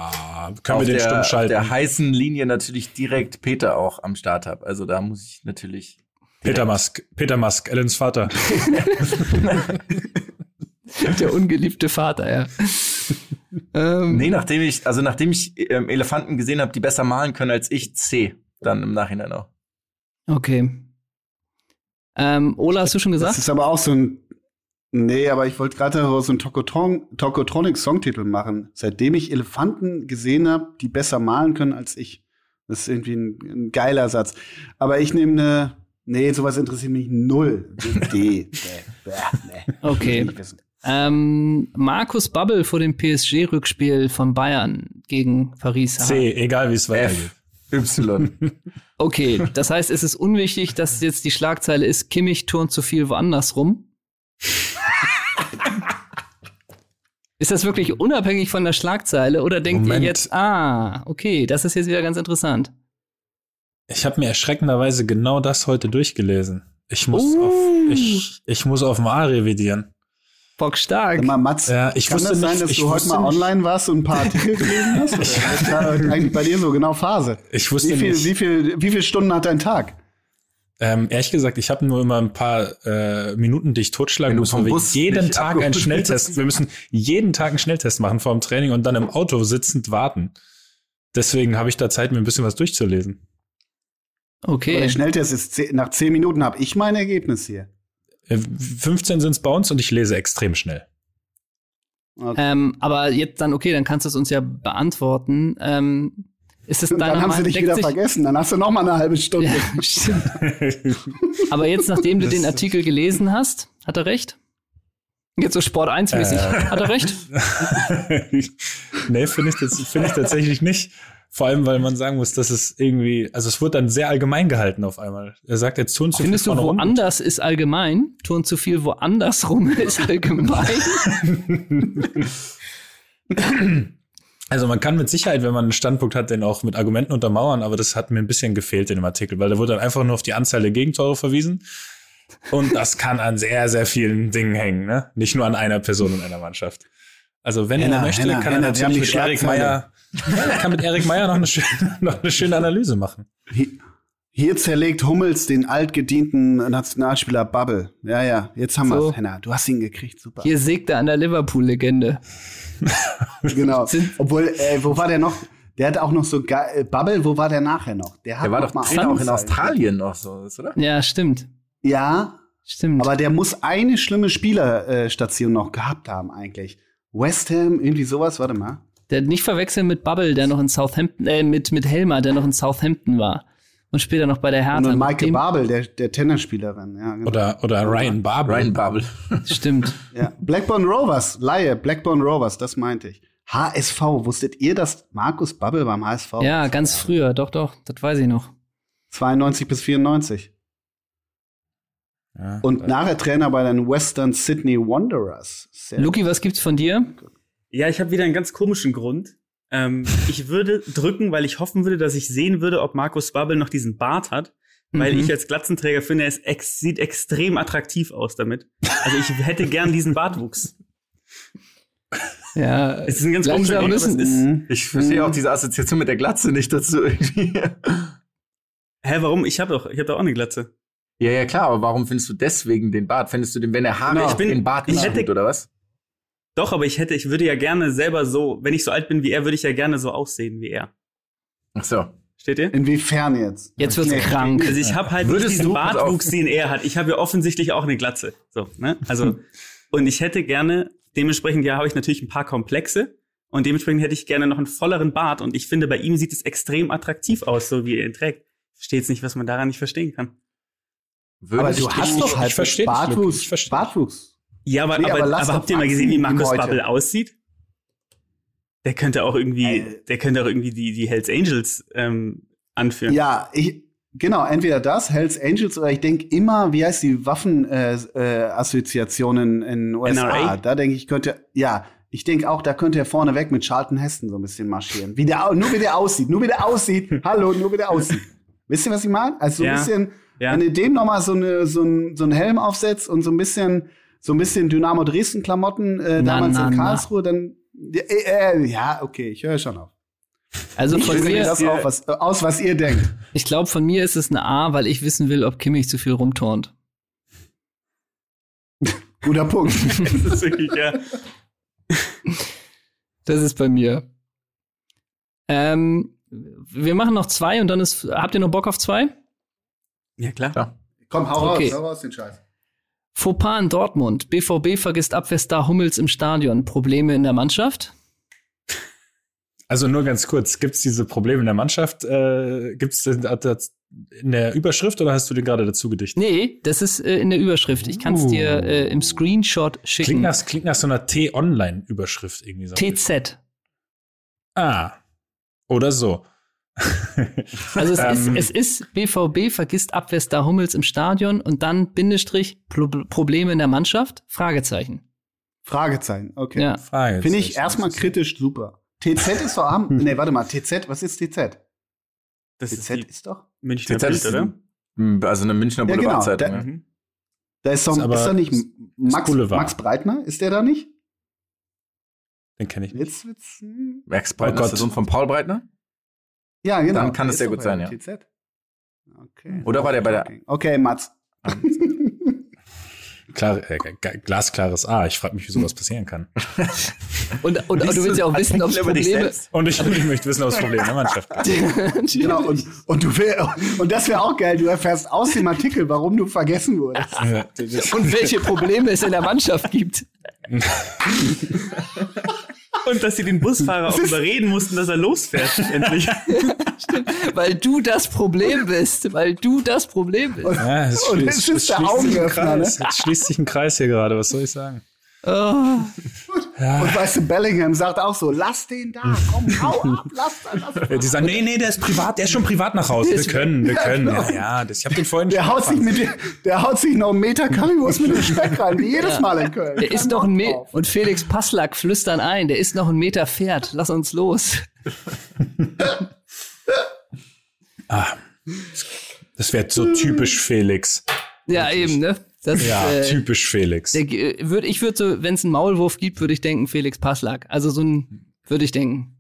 Ah, können
auf
wir den
der, auf der heißen Linie natürlich direkt Peter auch am Start habe. Also da muss ich natürlich
Peter Musk, Peter Musk, Ellens Vater.
der ungeliebte Vater, ja. ähm,
Nee, nachdem ich, also nachdem ich ähm, Elefanten gesehen habe, die besser malen können als ich, C. Dann im Nachhinein auch.
Okay. Ähm, Ola, hast du schon
Das
gesagt?
ist aber auch so ein. Nee, aber ich wollte gerade so einen Tokotron, Tokotronic-Songtitel machen. Seitdem ich Elefanten gesehen habe, die besser malen können als ich. Das ist irgendwie ein, ein geiler Satz. Aber ich nehme eine. Nee, sowas interessiert mich null. D.
Okay. Ähm, Markus Babbel vor dem PSG-Rückspiel von Bayern gegen Paris.
C, egal wie es weitergeht.
F. Y.
Okay, das heißt, es ist unwichtig, dass jetzt die Schlagzeile ist, Kimmich turnt zu viel woanders rum. ist das wirklich unabhängig von der Schlagzeile oder denkt
Moment.
ihr jetzt, ah, okay, das ist jetzt wieder ganz interessant.
Ich habe mir erschreckenderweise genau das heute durchgelesen. Ich muss,
Uh.
auf, ich, ich muss auf A revidieren.
Bock stark.
Mal, Mats,
Ja, ich
kann
wusste
das sein,
nicht-
dass
ich
du heute mal online warst und ein paar Artikel gelesen hast? Oder ist da eigentlich bei dir so genau Phase?
Ich wusste
Wie viel,
nicht.
wie viel, wie viel Stunden hat dein Tag?
Ähm, ehrlich gesagt, ich habe nur immer ein paar äh, Minuten, die ich totschlagen
Wenn
weil wir
Bus
jeden Tag einen Schnelltest, wir müssen jeden Tag einen Schnelltest machen vor dem Training und dann im Auto sitzend warten. Deswegen habe ich da Zeit, mir ein bisschen was durchzulesen.
Aber
Okay.
Der Schnelltest ist zehn, nach zehn Minuten habe ich mein Ergebnis hier.
Äh, 15 sind es bei uns und ich lese extrem schnell.
Okay.
Ähm, aber jetzt dann, okay, dann kannst du es uns ja beantworten. Ähm, ist es
dann haben sie dich wieder
sich-
vergessen. Dann hast du noch mal eine halbe Stunde.
Ja, stimmt. Aber jetzt, nachdem du
Das-
den Artikel gelesen hast, hat er recht? Jetzt so Sport 1 mäßig.
Äh.
Hat er recht?
nee, finde ich, finde ich tatsächlich nicht. Vor allem, weil man sagen muss, dass es irgendwie, also es wird dann sehr allgemein gehalten auf einmal. Er sagt jetzt tun zu
Findest
viel
du,
vorne rum.
woanders ist allgemein? Tun zu viel woanders rum ist allgemein?
Also man kann mit Sicherheit, wenn man einen Standpunkt hat, den auch mit Argumenten untermauern, aber das hat mir ein bisschen gefehlt in dem Artikel, weil da wurde dann einfach nur auf die Anzahl der Gegentore verwiesen. Und das kann an sehr, sehr vielen Dingen hängen, ne? Nicht nur an einer Person in einer Mannschaft. Also wenn
Henna,
er möchte,
Henna,
kann
Henna,
er natürlich mit Erik. Meyer, ja, er kann mit Erik Meyer noch eine schöne, noch eine schöne Analyse machen.
Hier, hier zerlegt Hummels den altgedienten Nationalspieler Bubble. Ja, ja, jetzt haben
So.
wir's, Henna. Du hast ihn gekriegt, super.
Hier sägt er an der Liverpool-Legende.
genau. Obwohl, äh, wo war der noch? Der hat auch noch so äh, Bubble, wo war der nachher noch? Der, hat
Der war
noch
doch
mal
Trainer auch in. Australien noch so, oder?
Ja, stimmt.
Ja,
Stimmt.
aber der muss eine schlimme Spielerstation noch gehabt haben eigentlich. West Ham, irgendwie sowas, warte mal.
Der nicht verwechseln mit Bubble, der noch in Southampton, äh, mit, mit Helmer, der noch in Southampton war. Und später noch bei der
Und
Hertha. Mit
Michael Babel, der, der Tennisspielerin. Ja, genau.
Oder, oder Ryan Babel.
Ryan Babel.
Stimmt.
Ja. Blackburn Rovers, Laie, Blackburn Rovers, das meinte ich. HSV, wusstet ihr, dass Markus Babbel beim HSV
Ja, ganz früher. Doch, doch. Das weiß ich noch.
92 bis 94.
Ja.
Und nachher Trainer bei den Western Sydney Wanderers. Sehr
Luki, was gibt's von dir?
Ja, ich habe wieder einen ganz komischen Grund. Ähm, ich würde drücken, weil ich hoffen würde, dass ich sehen würde, ob Markus Babbel noch diesen Bart hat. weil
Mhm.
ich als Glatzenträger finde, es ex sieht extrem attraktiv aus damit. Also ich hätte gern diesen Bartwuchs.
Ja,
Es ist ein ganz komischer es ist-
Mhm.
Ich verstehe auch diese Assoziation mit der Glatze nicht dazu irgendwie.
Hä, warum? Ich habe doch, ich habe doch auch eine Glatze.
Ja, ja, klar, aber warum findest du deswegen den Bart? Findest du den, wenn er Haare
Genau.
ich
bin-
den Bart
ich
nicht
hätte-
oder was?
Doch, aber ich hätte, ich würde ja gerne selber so, wenn ich so alt bin wie er, würde ich ja gerne so aussehen wie er.
Ach so.
Steht ihr?
Inwiefern jetzt?
Jetzt wird's
Nee.
krank.
Also ich habe halt
Würdest
diesen. Bartwuchs, den er hat. Ich habe ja offensichtlich auch eine Glatze. So, ne? Also und ich hätte gerne dementsprechend ja habe ich natürlich ein paar Komplexe und dementsprechend hätte ich gerne noch einen volleren Bart und ich finde bei ihm sieht es extrem attraktiv aus, so wie er ihn trägt. Ich verstehe jetzt nicht, was man daran nicht verstehen kann.
Aber
Würdest
du hast
ich-
doch halt Bartwuchs. Bartwuchs.
Ja, aber,
Nee,
aber,
aber
aber, habt ihr mal gesehen, wie Markus. Babbel aussieht? Der könnte auch irgendwie,
Äh.
der könnte auch irgendwie die, die Hells Angels ähm, anführen.
Ja, ich, genau, entweder das, Hells Angels, oder ich denke immer, wie heißt die Waffenassoziationen äh, Assoziationen in USA?
NRA?
Da denke ich, könnte, ja, ich denke auch, da könnte er vorne weg mit Charlton Heston so ein bisschen marschieren. Wie der, nur wie der aussieht, nur wie der aussieht. Hallo, nur wie der aussieht. Wisst ihr, was ich meine? Also so ein
Ja,
bisschen,
ja.
wenn ihr dem noch mal so, eine, so, ein, so einen Helm aufsetzt und so ein bisschen, so ein bisschen Dynamo Dresden Klamotten äh,
Na,
damals
na,
in
na.
Karlsruhe, dann, ja, äh, äh, ja okay, ich höre schon auf.
Also
Ich
von
löse
mir,
das auf, was, aus, was ihr denkt.
ich glaube, von mir ist es eine A, weil ich wissen will, ob Kimmich zu viel rumturnt.
Guter Punkt.
Das ist wirklich, ja.
Das ist bei mir. Ähm, wir machen noch zwei und dann ist. Habt ihr noch Bock auf zwei?
Ja, klar.
Ja.
Komm, hau
Okay.
raus, hau raus den Scheiß.
Fauxpas in Dortmund. BVB vergisst Abwehrstar Hummels im Stadion. Probleme in der Mannschaft?
Also nur ganz kurz, gibt's diese Probleme in der Mannschaft? Äh, gibt's denn das in der Überschrift oder hast du den gerade dazu gedichtet?
Nee, das ist äh, in der Überschrift. Ich kann es
Uh.
dir äh, im Screenshot
Klingt
schicken.
nach, klingt nach so einer T-Online-Überschrift irgendwie so.
TZ.
Ah. Oder so.
Also es, ist,
Ähm.
es ist BVB vergisst Abwehrstar Hummels im Stadion und dann Bindestrich Pro Probleme in der Mannschaft? Fragezeichen.
Fragezeichen, okay.
Ja.
Frage.
Finde ich erstmal kritisch super. TZ ist doch am. nee, warte mal, TZ, was ist TZ?
Das ist
TZ
die
ist doch.
Münchner
TZ
Bild,
ist
oder?
ein- Also eine Münchner
Ja, genau,
Boulevardzeitung.
da-.
Mhm.
Da ist doch,
Ist aber-
ist da nicht Max. Max Breitner? Ist der da nicht?
Den kenne ich nicht.
Wird's. hm.
Max
Oh
Breitner ist der. Sohn von Paul Breitner?
Ja, genau.
Dann kann es sehr gut sein, ja.
TZ. Okay.
Oder war der bei der-
Okay, Mats.
Klar, äh, glasklares A. Ich frage mich, wie sowas passieren kann.
Und, und, und du willst ja auch wissen, ob es Probleme.
Und ich, ich möchte wissen, ob es Probleme in der Mannschaft gibt.
genau, und, und du wär, und das wäre auch geil, du erfährst aus dem Artikel, warum du vergessen wurdest.
Und welche Probleme es in der Mannschaft gibt.
Und dass sie den Busfahrer auch überreden mussten, dass er losfährt, endlich.
Weil du das Problem bist. Weil du das Problem bist.
Ja, es
Und
schließt-
es ist
es
der
schließt sich ein
Augenöffner, ne?
Kreis. Es schließt sich ein Kreis hier gerade, was soll ich sagen?
Oh.
Und weißt du, Bellingham sagt auch so, lass den da, komm, hau ab, lass, lass.
Ja, Die sagen, nee, nee, der ist privat, der ist schon privat nach Hause. Wir können, wir können. Ja, ja, das, ich habe den vorhin
Der
schon
haut, sich mit, der haut sich noch einen Meter Currywurst mit dem Speck rein, wie jedes Mal in Köln.
Der ist noch ein Meter. Und Felix Passlack flüstern ein, der ist noch ein Meter Pferd. Lass uns los.
Das wäre so typisch Felix.
Ja, eben, ne? Das
Ja,
äh,
typisch Felix.
der, äh, würd, ich würde so, wenn es einen Maulwurf gibt, würde ich denken, Felix Passlack. Also so ein, würde ich denken.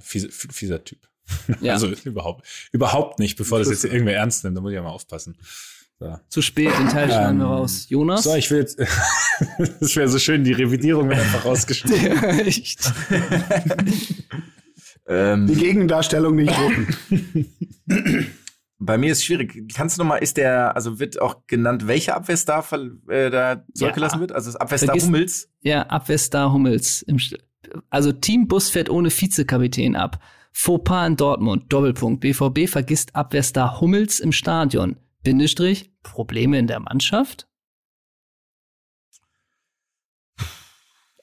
Fieser, fieser Typ.
Ja.
Also überhaupt, überhaupt nicht, bevor das jetzt irgendwer ernst nimmt, da muss ich ja mal aufpassen. So,
Zu spät, den Teil schneiden wir
Ähm,
raus. Jonas?
so ich will jetzt, das wäre so schön, die Revidierung wird einfach rausgeschnitten.
Echt?
Ähm,
Die Gegendarstellung nicht gucken.
Bei mir ist schwierig. Kannst du noch mal, ist der, also wird auch genannt, welcher Abwehrstar äh, da zurückgelassen wird? Also das Abwehrstar
Vergiss-
Hummels?
Ja, Abwehrstar Hummels. Im, also Teambus fährt ohne Vizekapitän ab. Fauxpas in Dortmund. Doppelpunkt. BVB vergisst Abwehrstar Hummels im Stadion. Bindestrich. Probleme in der Mannschaft?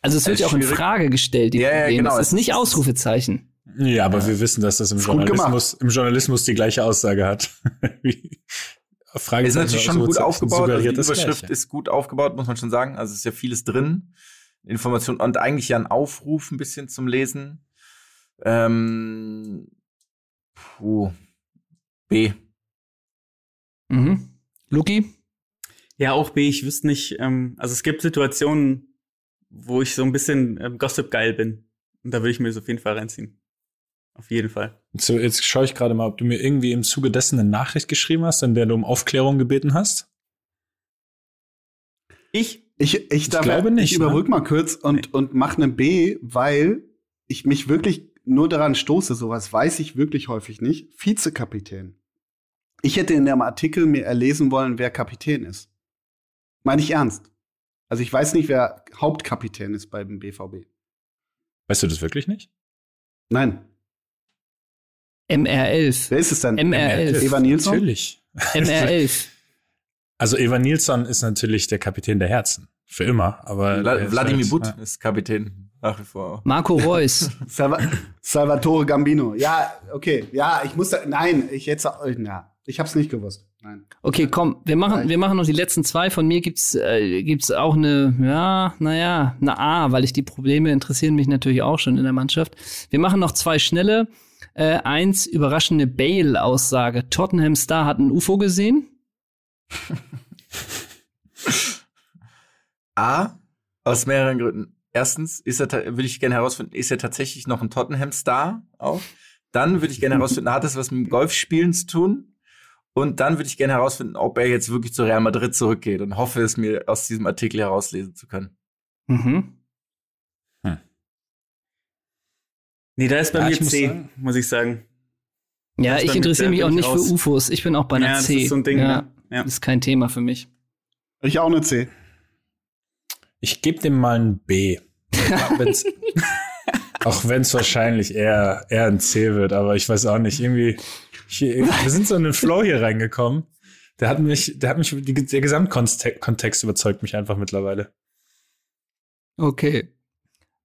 Also es wird
Ist
ja auch in. Frage gestellt, die
Ja, ja,
Probleme.
genau.
Es ist nicht Ausrufezeichen.
Ja, aber wir wissen, dass das im Journalismus, im Journalismus die gleiche Aussage hat. Frage
Ist natürlich schon gut aufgebaut. Also die Überschrift
Gleiche.
ist gut aufgebaut, muss man schon sagen. Also es ist ja vieles drin. Information und eigentlich ja ein Aufruf ein bisschen zum Lesen. Ähm, puh. B.
Mhm. Luki?
Ja, auch B. Ich wüsste nicht, ähm, also es gibt Situationen, wo ich so ein bisschen ähm, Gossip-geil bin. Und da würde ich mir das auf jeden Fall reinziehen. Auf jeden Fall.
So, jetzt schaue ich gerade mal, ob du mir irgendwie im Zuge dessen eine Nachricht geschrieben hast, in der du um Aufklärung gebeten hast.
Ich?
Ich, ich, darf,
glaube nicht,
ich überbrück
ne?
mal kurz und, und mach eine B, weil ich mich wirklich nur daran stoße, sowas weiß ich wirklich häufig nicht. Vizekapitän. Ich hätte in dem Artikel mir erlesen wollen, wer Kapitän ist. Meine ich ernst. Also ich weiß nicht, wer Hauptkapitän ist beim BVB.
Weißt du das wirklich nicht?
Nein.
MR11.
Wer ist es denn?
MR11.
Eva Nilsson?
Natürlich.
MR11.
Also Eva Nilsson ist natürlich der Kapitän der Herzen. Für immer. Aber
Vla
er ist
Wladimir
halt-
Butt
ja.
ist Kapitän nach wie vor.
Marco Reus.
Salva Salvatore Gambino. Ja, okay. Ja, ich muss da, nein, ich jetzt, ja, ich hab's nicht gewusst. Nein.
Okay, komm, wir machen, wir machen noch die letzten zwei. Von mir gibt's, äh, gibt's auch eine, ja, naja, eine A, weil ich die Probleme interessieren mich natürlich auch schon in der Mannschaft. Wir machen noch zwei schnelle. Äh, eins, überraschende Bale-Aussage. Tottenham Star hat ein UFO gesehen.
A, aus mehreren Gründen. Erstens ist er, würde ich gerne herausfinden, ist er tatsächlich noch ein Tottenham-Star auch? Dann würde ich gerne herausfinden, hat das was mit dem Golfspielen zu tun? Und dann würde ich gerne herausfinden, ob er jetzt wirklich zu Real Madrid zurückgeht und hoffe es mir aus diesem Artikel herauslesen zu können.
Mhm.
Nee, da ist bei
Ja,
mir
ich muss
C,
sagen-
muss ich sagen.
Ja,
Das
ich interessiere mich auch nicht
durchaus-
für UFOs. Ich bin auch bei einer
ja, das
C.
ist so ein Ding,
ja,
ne? Ja.
Ist kein Thema für mich.
Ich auch eine C.
Ich gebe dem mal ein B. Auch wenn es wahrscheinlich eher, eher ein C wird, aber ich weiß auch nicht. Irgendwie, ich, wir sind so in den Flow hier reingekommen. Der hat mich, der hat mich, der Gesamtkontext Kontext überzeugt mich einfach mittlerweile.
Okay.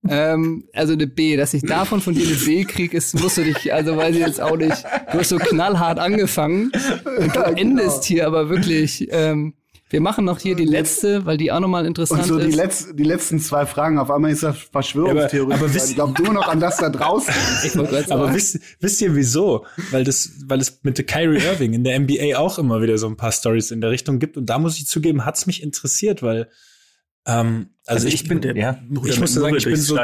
Ähm, also eine B, dass ich davon von dir eine B krieg, ist, musst du dich, also weiß ich jetzt auch nicht. Du hast so knallhart angefangen und du
Ja, genau.
endest hier aber wirklich. Ähm, wir machen noch hier die letzte, weil die auch nochmal interessant
Und so die,
ist.
letz die letzten zwei Fragen, auf einmal ist das Verschwörungstheorie.
Aber- aber
ich
wisst-
glaube nur noch an das da draußen.
Ich
Aber wisst, wisst ihr wieso? Weil das, weil es mit der Kyrie Irving in der NBA auch immer wieder so ein paar Stories in der Richtung gibt. Und da muss ich zugeben, hat's mich interessiert, weil ähm, also,
Also
ich,
ich bin-
bin,
ja.
ich muss sagen, ich bin so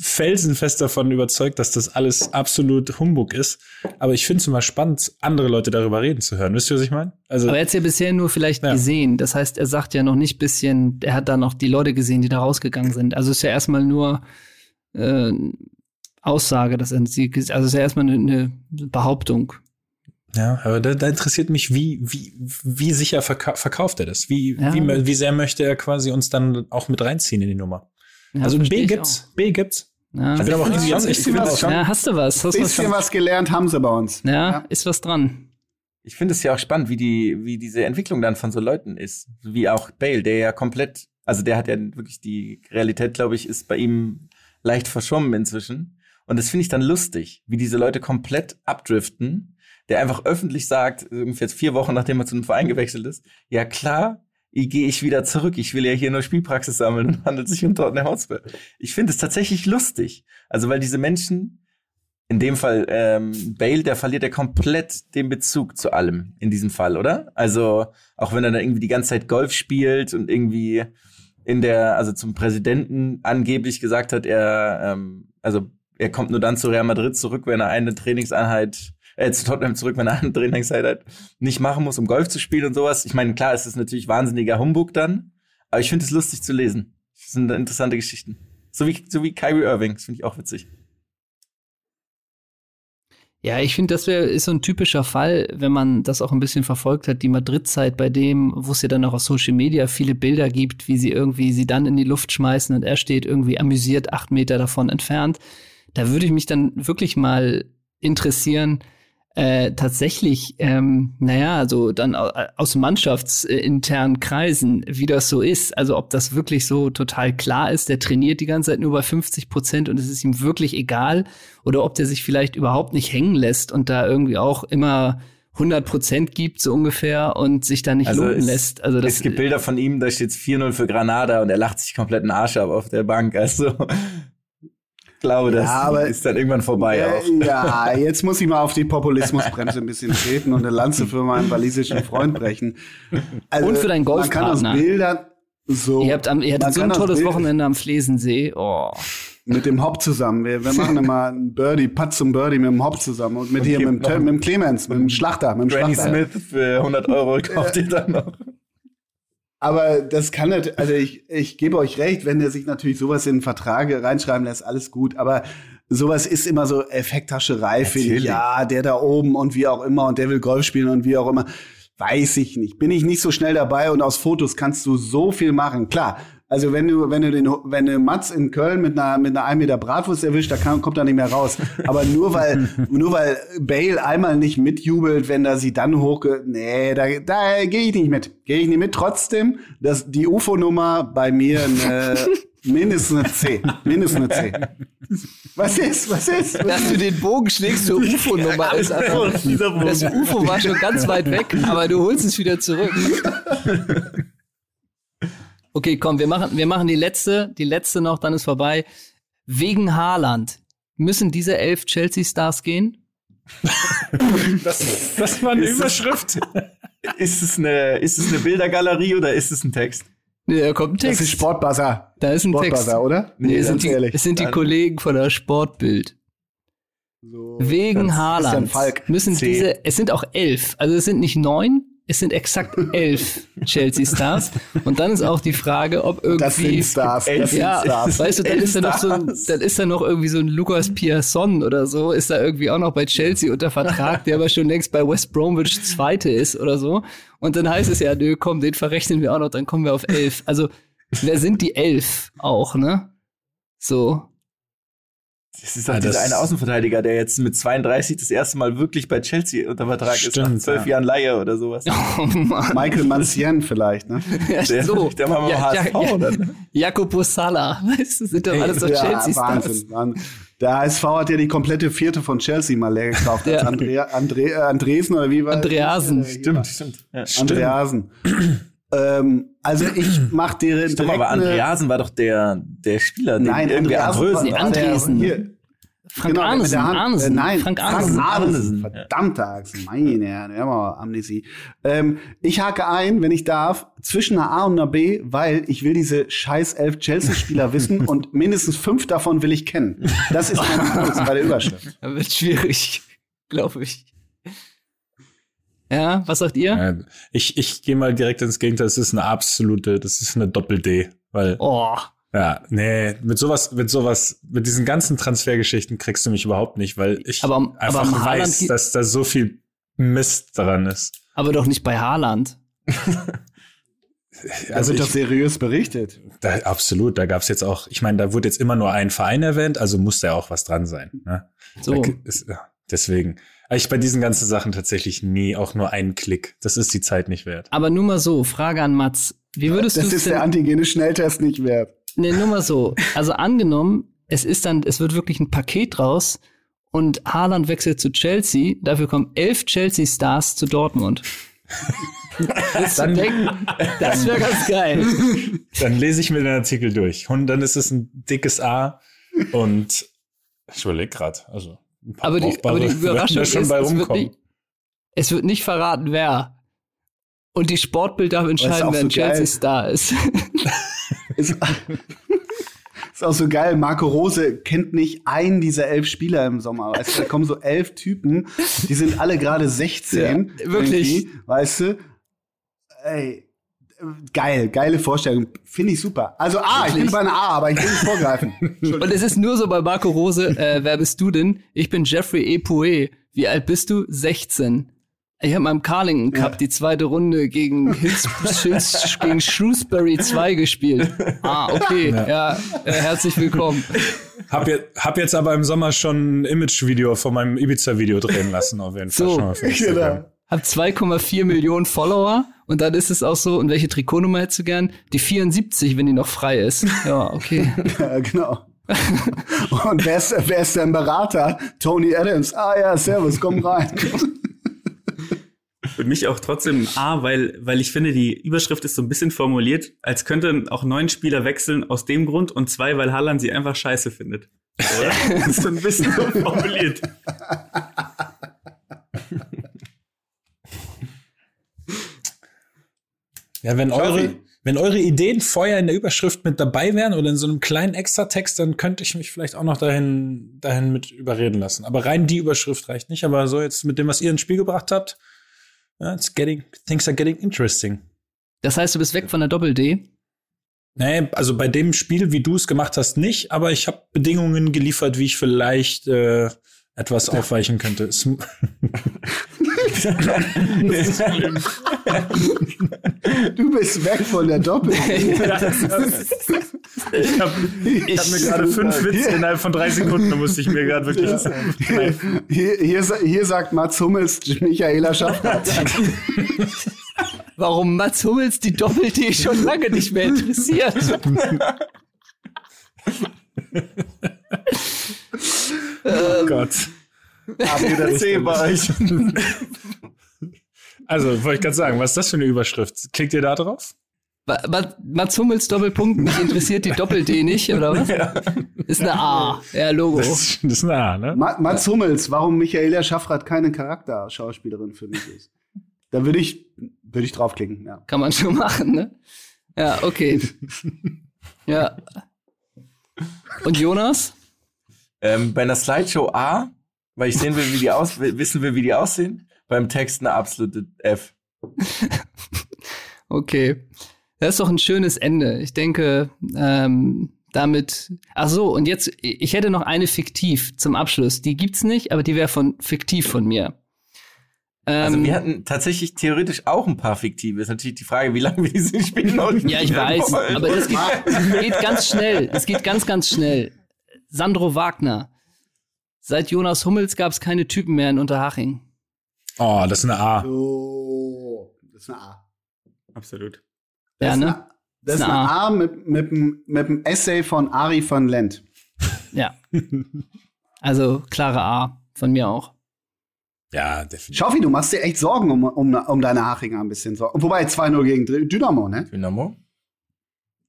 felsenfest davon überzeugt, dass das alles absolut Humbug ist. Aber ich finde es immer spannend, andere Leute darüber reden zu hören. Wisst ihr, was ich meine? Also
Aber er hat ja bisher nur vielleicht
Ja.
gesehen. Das heißt, er sagt ja noch nicht bisschen, er hat da noch die Leute gesehen, die da rausgegangen sind. Also ist ja erstmal nur äh, Aussage, dass er also ist ja erstmal eine, eine Behauptung.
Ja, aber da, da interessiert mich, wie, wie, wie sicher verka verkauft er das? Wie,
Ja.
wie, wie sehr möchte er quasi uns dann auch mit reinziehen in die Nummer?
Ja,
also B gibt's, B gibt's.
Ja.
Ich bin aber auch
finde
irgendwie jetzt
ich schon-
ja, hast du was? Hast du was?
Bisschen was gelernt haben sie bei uns.
Ja, ist was dran.
Ich finde es ja auch spannend, wie die, wie diese Entwicklung dann von so Leuten ist. Wie auch Bale, der ja komplett, also der hat ja wirklich die Realität, glaube ich, ist bei ihm leicht verschwommen inzwischen. Und das finde ich dann lustig, wie diese Leute komplett abdriften, der einfach öffentlich sagt, jetzt vier Wochen nachdem er zu einem Verein gewechselt ist, ja klar, gehe ich wieder zurück. Ich will ja hier nur Spielpraxis sammeln und handelt sich um Tottenham Hotspur. Ich finde es tatsächlich lustig. Also weil diese Menschen, in dem Fall ähm, Bale, der verliert ja komplett den Bezug zu allem in diesem Fall, oder? Also auch wenn er da irgendwie die ganze Zeit Golf spielt und irgendwie in der, also zum Präsidenten angeblich gesagt hat, er, ähm, also er kommt nur dann zu Real Madrid zurück, wenn er eine Trainingseinheit, äh, zu Tottenham zurück, wenn er eine Trainingseinheit nicht machen muss, um Golf zu spielen und sowas. Ich meine, klar, es ist natürlich wahnsinniger Humbug dann, aber ich finde es lustig zu lesen. Das sind interessante Geschichten. So wie, so wie Kyrie Irving, das finde ich auch witzig.
Ja, ich finde, das wär, ist so ein typischer Fall, wenn man das auch ein bisschen verfolgt hat, die Madrid-Zeit bei dem, wo es ja dann auch auf Social Media viele Bilder gibt, wie sie irgendwie sie dann in die Luft schmeißen und er steht irgendwie amüsiert acht Meter davon entfernt. Da würde ich mich dann wirklich mal interessieren, äh, tatsächlich, ähm, naja, also dann au- aus mannschaftsinternen Kreisen, wie das so ist. Also ob das wirklich so total klar ist, der trainiert die ganze Zeit nur bei 50 Prozent und es ist ihm wirklich egal. Oder ob der sich vielleicht überhaupt nicht hängen lässt und da irgendwie auch immer 100 Prozent gibt, so ungefähr, und sich da nicht
Also es-
lässt. Also das
es gibt Bilder von ihm, da steht 4-0 für Granada und er lacht sich komplett einen Arsch ab auf der Bank. Also glaube, das
Ja, aber-
ist dann irgendwann vorbei auch.
Äh, ja, jetzt muss ich mal auf die Populismusbremse ein bisschen treten und eine Lanze für meinen walisischen Freund brechen. Also,
Und für deinen
Man kann aus
Golfpartner.
Bildern so.
Ihr habt am, ihr hattet so ein tolles Wochenende am Flesensee. Oh.
Mit dem Hop zusammen. Wir, wir machen immer einen Birdie, Putt zum Birdie mit dem Hop zusammen und mit hier mit dem, mit dem Clemens, mit dem Schlachter, mit dem
Granny
Schlachter.
Smith für 100 Euro kauft ihr dann noch.
Aber das kann nicht, also ich, ich gebe euch recht, wenn der sich natürlich sowas in Verträge reinschreiben lässt, alles gut, aber sowas ist immer so Effekthascherei, finde ich. Ja, der da oben und wie auch immer und der will Golf spielen und wie auch immer. Weiß ich nicht. Bin ich nicht so schnell dabei und aus Fotos kannst du so viel machen. Klar. Also wenn du, wenn du den, wenn du Mats in Köln mit einer, mit einer 1 Meter Bratwurst erwischt, da kann, kommt er nicht mehr raus. Aber nur weil, nur weil Bale einmal nicht mitjubelt, wenn er sie dann hochge, nee, da, da gehe ich nicht mit. Gehe ich nicht mit. Trotzdem, dass die UFO-Nummer bei mir eine, mindestens eine C. Mindestens eine C. Was ist? Was ist?
Dass du den Bogen schlägst zur UFO-Nummer ist einfach.
Dieser Bogen.
Das UFO war schon ganz weit weg, aber du holst es wieder zurück. Okay, komm, wir machen, wir machen die letzte, die letzte noch, dann ist vorbei. Wegen Haaland. Müssen diese elf Chelsea-Stars gehen?
Das, das war eine
Ist das-
Überschrift.
Ist es eine, ist es eine Bildergalerie oder ist es ein Text?
Nee, da kommt ein
Das
Text.
ist Sportbuzzer.
da ist ein Text.
Sportbuzzer, oder?
Nee, es sind, die,
ehrlich.
es sind die Kollegen von der Sportbild.
So,
Wegen Haaland müssen
C.
diese, es sind auch elf, also es sind nicht neun, es sind exakt elf Chelsea-Stars. Und dann ist auch die Frage, ob
Das sind
irgendwie
Stars. Das sind
Ja,
Stars.
weißt du, dann
Elf
ist da noch so ein, dann ist da noch irgendwie so ein Lucas Pierson oder so, ist da irgendwie auch noch bei Chelsea unter Vertrag, der aber schon längst bei West Bromwich Zweite ist oder so. Und dann heißt es ja, nö, komm, den verrechnen wir auch noch, dann kommen wir auf elf. Also, wer sind die elf auch, ne? So.
Das ist doch
Ja,
dieser eine Außenverteidiger, der jetzt mit 32 das erste Mal wirklich bei Chelsea unter Vertrag ist, nach
Stimmt,
zwölf
ja.
Jahren Leihe oder sowas.
Oh Mann.
Michael Mancien vielleicht, ne?
Ja,
Der,
so.
der war mal
Ja,
HSV,
ja, ja.
oder?
Jacopo Sala, weißt du, sind doch alles
ja,
Chelsea-Stars.
Wahnsinn, Wahnsinn. Der HSV hat ja die komplette vierte von Chelsea mal leer gekauft.
Ja.
Andrea, Andre, äh, Andresen oder wie war
Andreasen.
Stimmt, stimmt. Ja.
Andreasen. Ähm, also ich mach dir
Stimmt,
direkt
aber Andreasen war doch der, der Spieler, den
Nein,
irgendwie
Andreasen.
Andresen.
der- Hier,
Frank
Genau, mit
Arnesen,
der Hand.
Arnesen.
Äh, nein,
Frank
Frank
Arnesen.
Arnesen.
Arnesen.
Verdammte Axt, meine Herren, hör mal, Amnesie. Ähm, ich hake ein, wenn ich darf, zwischen einer A und einer B, weil ich will diese scheiß elf Chelsea-Spieler wissen und mindestens fünf davon will ich kennen. Das ist mein Punkt bei der Überschrift.
Da wird schwierig, glaube ich. Ja, was sagt ihr?
Ja, ich ich gehe mal direkt ins Gegenteil. Das ist eine absolute, das ist eine Doppel-D. Weil,
Oh,
ja, nee, mit sowas, mit sowas, mit diesen ganzen Transfergeschichten kriegst du mich überhaupt nicht, weil ich
Aber aber
einfach
Haaland
weiß, dass da so viel Mist dran ist.
aber doch nicht bei Haaland.
Da
Also
wird
ich,
doch seriös berichtet.
da, absolut, da gab's jetzt auch, ich meine, da wurde jetzt immer nur ein Verein erwähnt, also muss da auch was dran sein. Ne?
So.
Da ist, deswegen. Ich bei diesen ganzen Sachen tatsächlich nie auch nur einen Klick. Das ist die Zeit nicht wert.
Aber nur mal so, Frage an Mats. Wie würdest du
Das ist der
denn,
Antigene-Schnelltest nicht wert.
nee, nur mal so. Also angenommen, es ist dann, es wird wirklich ein Paket raus und Haaland wechselt zu Chelsea, dafür kommen elf Chelsea-Stars zu Dortmund. Du denken, das wäre ganz geil.
Dann lese ich mir den Artikel durch. Und dann ist es ein dickes A und ich überlege gerade, also
Aber die, aber die Überraschung ist, es wird, nicht, es wird nicht verraten, wer. Und die Sportbild darf entscheiden, wer
so
ein. Chelsea-Star ist.
Ist, ist auch so geil. Marco Rose kennt nicht einen dieser elf Spieler im Sommer. Weißt du, da kommen so elf Typen, die sind alle gerade 16.
Ja, wirklich.
Weißt du? Ey, geil, geile Vorstellung. Finde ich super. Also A, ich bin
Wirklich?
bei einer A, aber ich will nicht vorgreifen.
Und es ist nur so bei Marco Rose, äh, wer bist du denn? Ich bin Jeffrey E. Poe. Wie alt bist du? 16. Ich habe am Carlington Cup
Ja.
die zweite Runde gegen, Hills, Hills, gegen Shrewsbury 2 gespielt. Ah, okay. Ja, äh, herzlich willkommen.
Hab, je, hab jetzt aber im Sommer schon ein Imagevideo von meinem Ibiza-Video drehen lassen, auf jeden Fall
So,
schon Instagram.
genau.
Hab 2,4 Millionen Follower und dann ist es auch so, und welche Trikotnummer hättest du gern? Die 74, wenn die noch frei ist. Ja, okay.
Ja, genau. Und wer ist, wer ist dein Berater? Tony Adams. Ah ja, servus, komm rein.
Für mich auch trotzdem A, weil, weil ich finde, die Überschrift ist so ein bisschen formuliert, als könnten auch neun Spieler wechseln aus dem Grund und zwei, weil Haaland sie einfach scheiße findet. Oder? Das ist so ein bisschen so formuliert.
Ja, wenn eure, wenn eure Ideen vorher in der Überschrift mit dabei wären oder in so einem kleinen Extratext, dann könnte ich mich vielleicht auch noch dahin, dahin mit überreden lassen. Aber rein die Überschrift reicht nicht. Aber so jetzt mit dem, was ihr ins Spiel gebracht habt, ja, it's getting, things are getting interesting.
Das heißt, du bist weg von der Doppel-D?
Nee, also bei dem Spiel, wie du es gemacht hast, nicht, aber ich habe Bedingungen geliefert, wie ich vielleicht äh, etwas aufweichen könnte. Es-
Du bist weg von der Doppel.
Ich habe ich hab mir gerade fünf Witze innerhalb von drei Sekunden, da musste ich mir gerade wirklich.
Hier, hier, sa- hier sagt Mats Hummels, Michaela Schaffert.
Warum Mats Hummels die Doppel-D schon lange nicht mehr interessiert?
oh Gott.
Wieder C bei euch.
Also, wollte ich gerade sagen, was ist das für eine Überschrift? Klickt ihr da drauf?
Ma- Ma- Mats Hummels Doppelpunkt, mich interessiert die Doppel-D nicht, oder was? Ist eine A, ja, Logo.
Das, das ist ein A, ne?
Ma- Mats Hummels, warum Michaela Schaffrath keine Charakterschauspielerin für mich ist. Da würde ich, würde ich draufklicken, ja.
Kann man schon machen, ne? Ja, okay. Ja. Und Jonas?
Ähm, bei einer Slideshow A, weil ich sehen will, wie die aus, wissen will, wie die aussehen. Beim Text eine absolute F.
Okay. Das ist doch ein schönes Ende. Ich denke, ähm, damit. Ach so, und jetzt, ich hätte noch eine fiktiv zum Abschluss. Die gibt's nicht, aber die wäre von fiktiv von mir.
Also
Ähm,
wir hatten tatsächlich theoretisch auch ein paar fiktive. Ist natürlich die Frage, wie lange wir diese Spiele noch
Ja, ich
spielen
weiß,
wollen.
aber das geht, geht ganz schnell. Das geht ganz, ganz schnell. Sandro Wagner. Seit Jonas Hummels gab es keine Typen mehr in Unterhaching.
Oh, das ist eine A.
Oh, das ist eine A.
Absolut.
Das
Ja,
ist
ne?
eine, das ist eine A mit, mit, dem- mit dem Essay von Ari van Lent.
Ja. Also klare A von mir auch.
Ja, definitiv.
Schaufi, du machst dir echt Sorgen um, um, um deine Hachinger ein bisschen. Sorgen. Wobei 2-0 gegen Dynamo, ne?
Dynamo?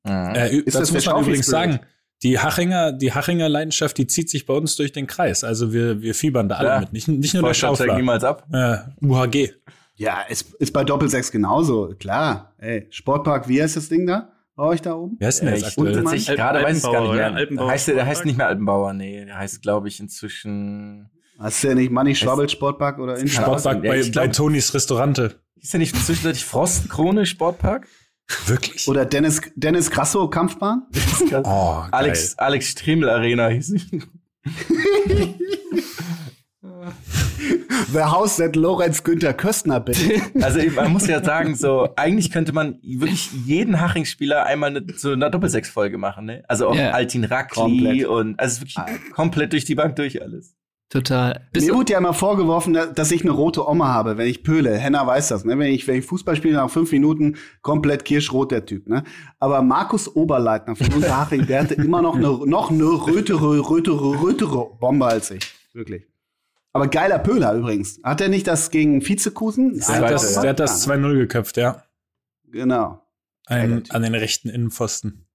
Mhm.
Äh,
Ist das
dazu muss man übrigens
Schaufi-Spirit?
sagen, die Hachinger, die Hachinger Leidenschaft, die zieht sich bei uns durch den Kreis. Also wir, wir fiebern da alle
Ja.
mit. Nicht, nicht nur der Schaufler.
niemals ab.
Äh, UHG.
Ja, ist, ist bei Doppelsechs genauso, klar. Ey, Sportpark, wie heißt das Ding da? Bei euch da oben?
Wer ist denn
Ja,
jetzt
ich
aktuell?
Tatsächlich gerade weiß ich es gar nicht mehr. Der heißt, der heißt nicht mehr Altenbauer, nee. Der heißt, glaube ich, inzwischen.
Hast du ja nicht Manni Schwabbel Sportpark oder
Sportpark bei,
glaub-
bei Tonys Restaurante.
Ist der nicht zwischenzeitlich Frostenkrone Sportpark?
Wirklich?
Oder Dennis, Dennis Grasso Kampfbahn?
oh, geil.
Alex, Alex Stremel Arena hieß sie.
The House that Lorenz Günther Köstner built.
Also man muss ja sagen, so eigentlich könnte man wirklich jeden Haching-Spieler einmal eine, so eine Doppelsechs-Folge machen, ne? Also auch
Ja.
Altin Rakli
Komplett.
und also es ist wirklich komplett durch die Bank durch alles.
Total. Bis
Mir wurde ja immer vorgeworfen, dass ich eine rote Oma habe, wenn ich pöle. Henna weiß das, ne? Wenn ich, wenn ich Fußball spiele, nach fünf Minuten komplett kirschrot der Typ, ne? Aber Markus Oberleitner von Unterhaching, der hatte immer noch eine, noch eine rötere, rötere, rötere Bombe als ich. Wirklich. Aber geiler Pöhler übrigens. Hat er nicht das gegen Vizekusen?
Der hat das, der hat das 2-0 geköpft, ja.
Genau.
Ein, an den rechten Innenpfosten.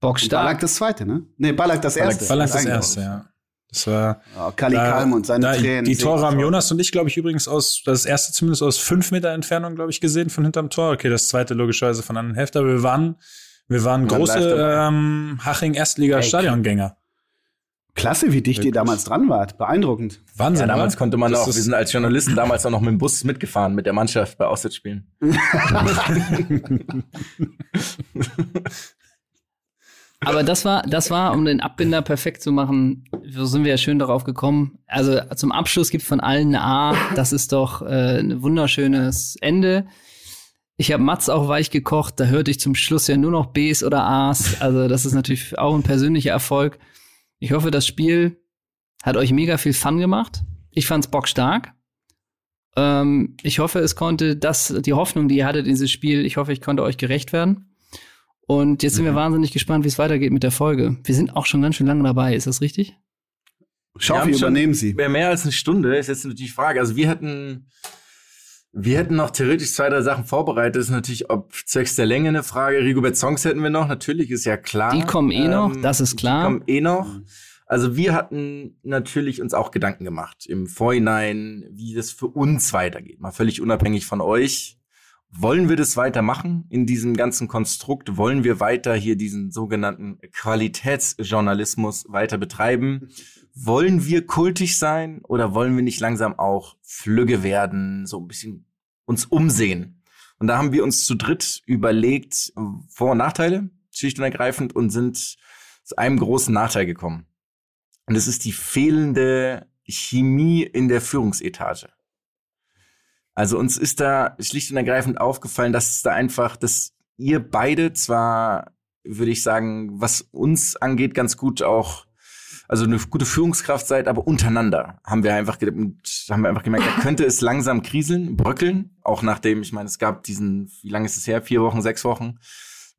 Bockstark.
Ballack das zweite, ne? Nee, Ballack das erste.
Ballack das
Eigentlich.
erste, ja. Das war.
Ja, Kali
da-
Kalm und seine
da,
Tränen.
Die Tore haben. Jonas und ich, glaube ich, übrigens aus, das erste zumindest aus fünf Meter Entfernung, glaube ich, gesehen von hinterm Tor. Okay, das zweite logischerweise von anderen Hälfte. Aber wir waren, wir waren
live
große ähm, Haching-Erstliga-Stadiongänger.
Klasse, wie dicht ihr damals dran wart. Beeindruckend.
Wahnsinn.
Ja, damals
oder?
konnte man
Das
auch, wir sind als Journalisten damals auch noch mit dem Bus mitgefahren mit der Mannschaft bei Auswärtsspielen.
Aber das war, das war, um den Abbinder perfekt zu machen, so sind wir ja schön darauf gekommen. Also zum Abschluss gibt von allen eine A. Das ist doch äh, ein wunderschönes Ende. Ich habe Mats auch weich gekocht, da hörte ich zum Schluss ja nur noch Bs oder As. Also das ist natürlich auch ein persönlicher Erfolg. Ich hoffe, das Spiel hat euch mega viel Fun gemacht. Ich fand's bockstark. Ähm, ich hoffe, es konnte das, die Hoffnung, die ihr hattet in dieses Spiel, ich hoffe, ich konnte euch gerecht werden. Und jetzt sind wir wahnsinnig gespannt, wie es weitergeht mit der Folge. Wir sind auch schon ganz schön lange dabei, ist das richtig?
Wir
Schaufi, übernehmen Sie.
Mehr, mehr als eine Stunde ist jetzt natürlich die Frage. Also wir hätten, wir hätten noch theoretisch zwei, drei Sachen vorbereitet. Das ist natürlich, ob zwecks der Länge eine Frage. Rigobert Songs hätten wir noch. Natürlich ist ja klar.
Die kommen eh noch, das ist klar.
Die kommen eh noch. Also wir hatten natürlich uns auch Gedanken gemacht im Vorhinein, wie das für uns weitergeht. Mal völlig unabhängig von euch. Wollen wir das weitermachen in diesem ganzen Konstrukt? Wollen wir weiter hier diesen sogenannten Qualitätsjournalismus weiter betreiben? Wollen wir kultig sein oder wollen wir nicht langsam auch flügge werden, so ein bisschen uns umsehen? Und da haben wir uns zu dritt überlegt, Vor- und Nachteile, schlicht und ergreifend, und sind zu einem großen Nachteil gekommen. Und das ist die fehlende Chemie in der Führungsetage. Also uns ist da schlicht und ergreifend aufgefallen, dass es da einfach, dass ihr beide zwar, würde ich sagen, was uns angeht, ganz gut auch, also eine gute Führungskraft seid, aber untereinander haben wir einfach, haben wir einfach gemerkt, da könnte es langsam kriseln, bröckeln. Auch nachdem, ich meine, es gab diesen, wie lange ist es her? Vier Wochen, sechs Wochen.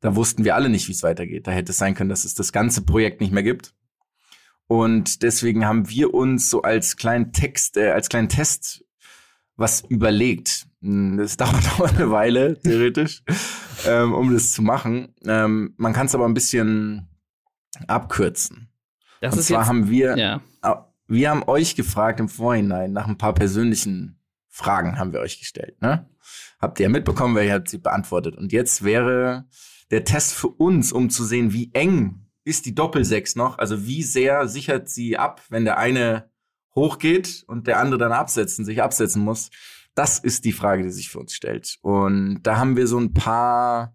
Da wussten wir alle nicht, wie es weitergeht. Da hätte es sein können, dass es das ganze Projekt nicht mehr gibt. Und deswegen haben wir uns so als kleinen Text, äh, als kleinen Test was überlegt. Hm, das dauert auch eine Weile, theoretisch, ähm, um das zu machen. Ähm, man kann es aber ein bisschen abkürzen.
Das
Und
ist
zwar
jetzt,
haben wir,
ja.
wir haben euch gefragt im Vorhinein nach ein paar persönlichen Fragen haben wir euch gestellt. Ne? Habt ihr mitbekommen, wer hat sie beantwortet. Und jetzt wäre der Test für uns, um zu sehen, wie eng ist die Doppelsechs noch, also wie sehr sichert sie ab, wenn der eine hochgeht und der andere dann absetzen, sich absetzen muss. Das ist die Frage, die sich für uns stellt. Und da haben wir so ein paar,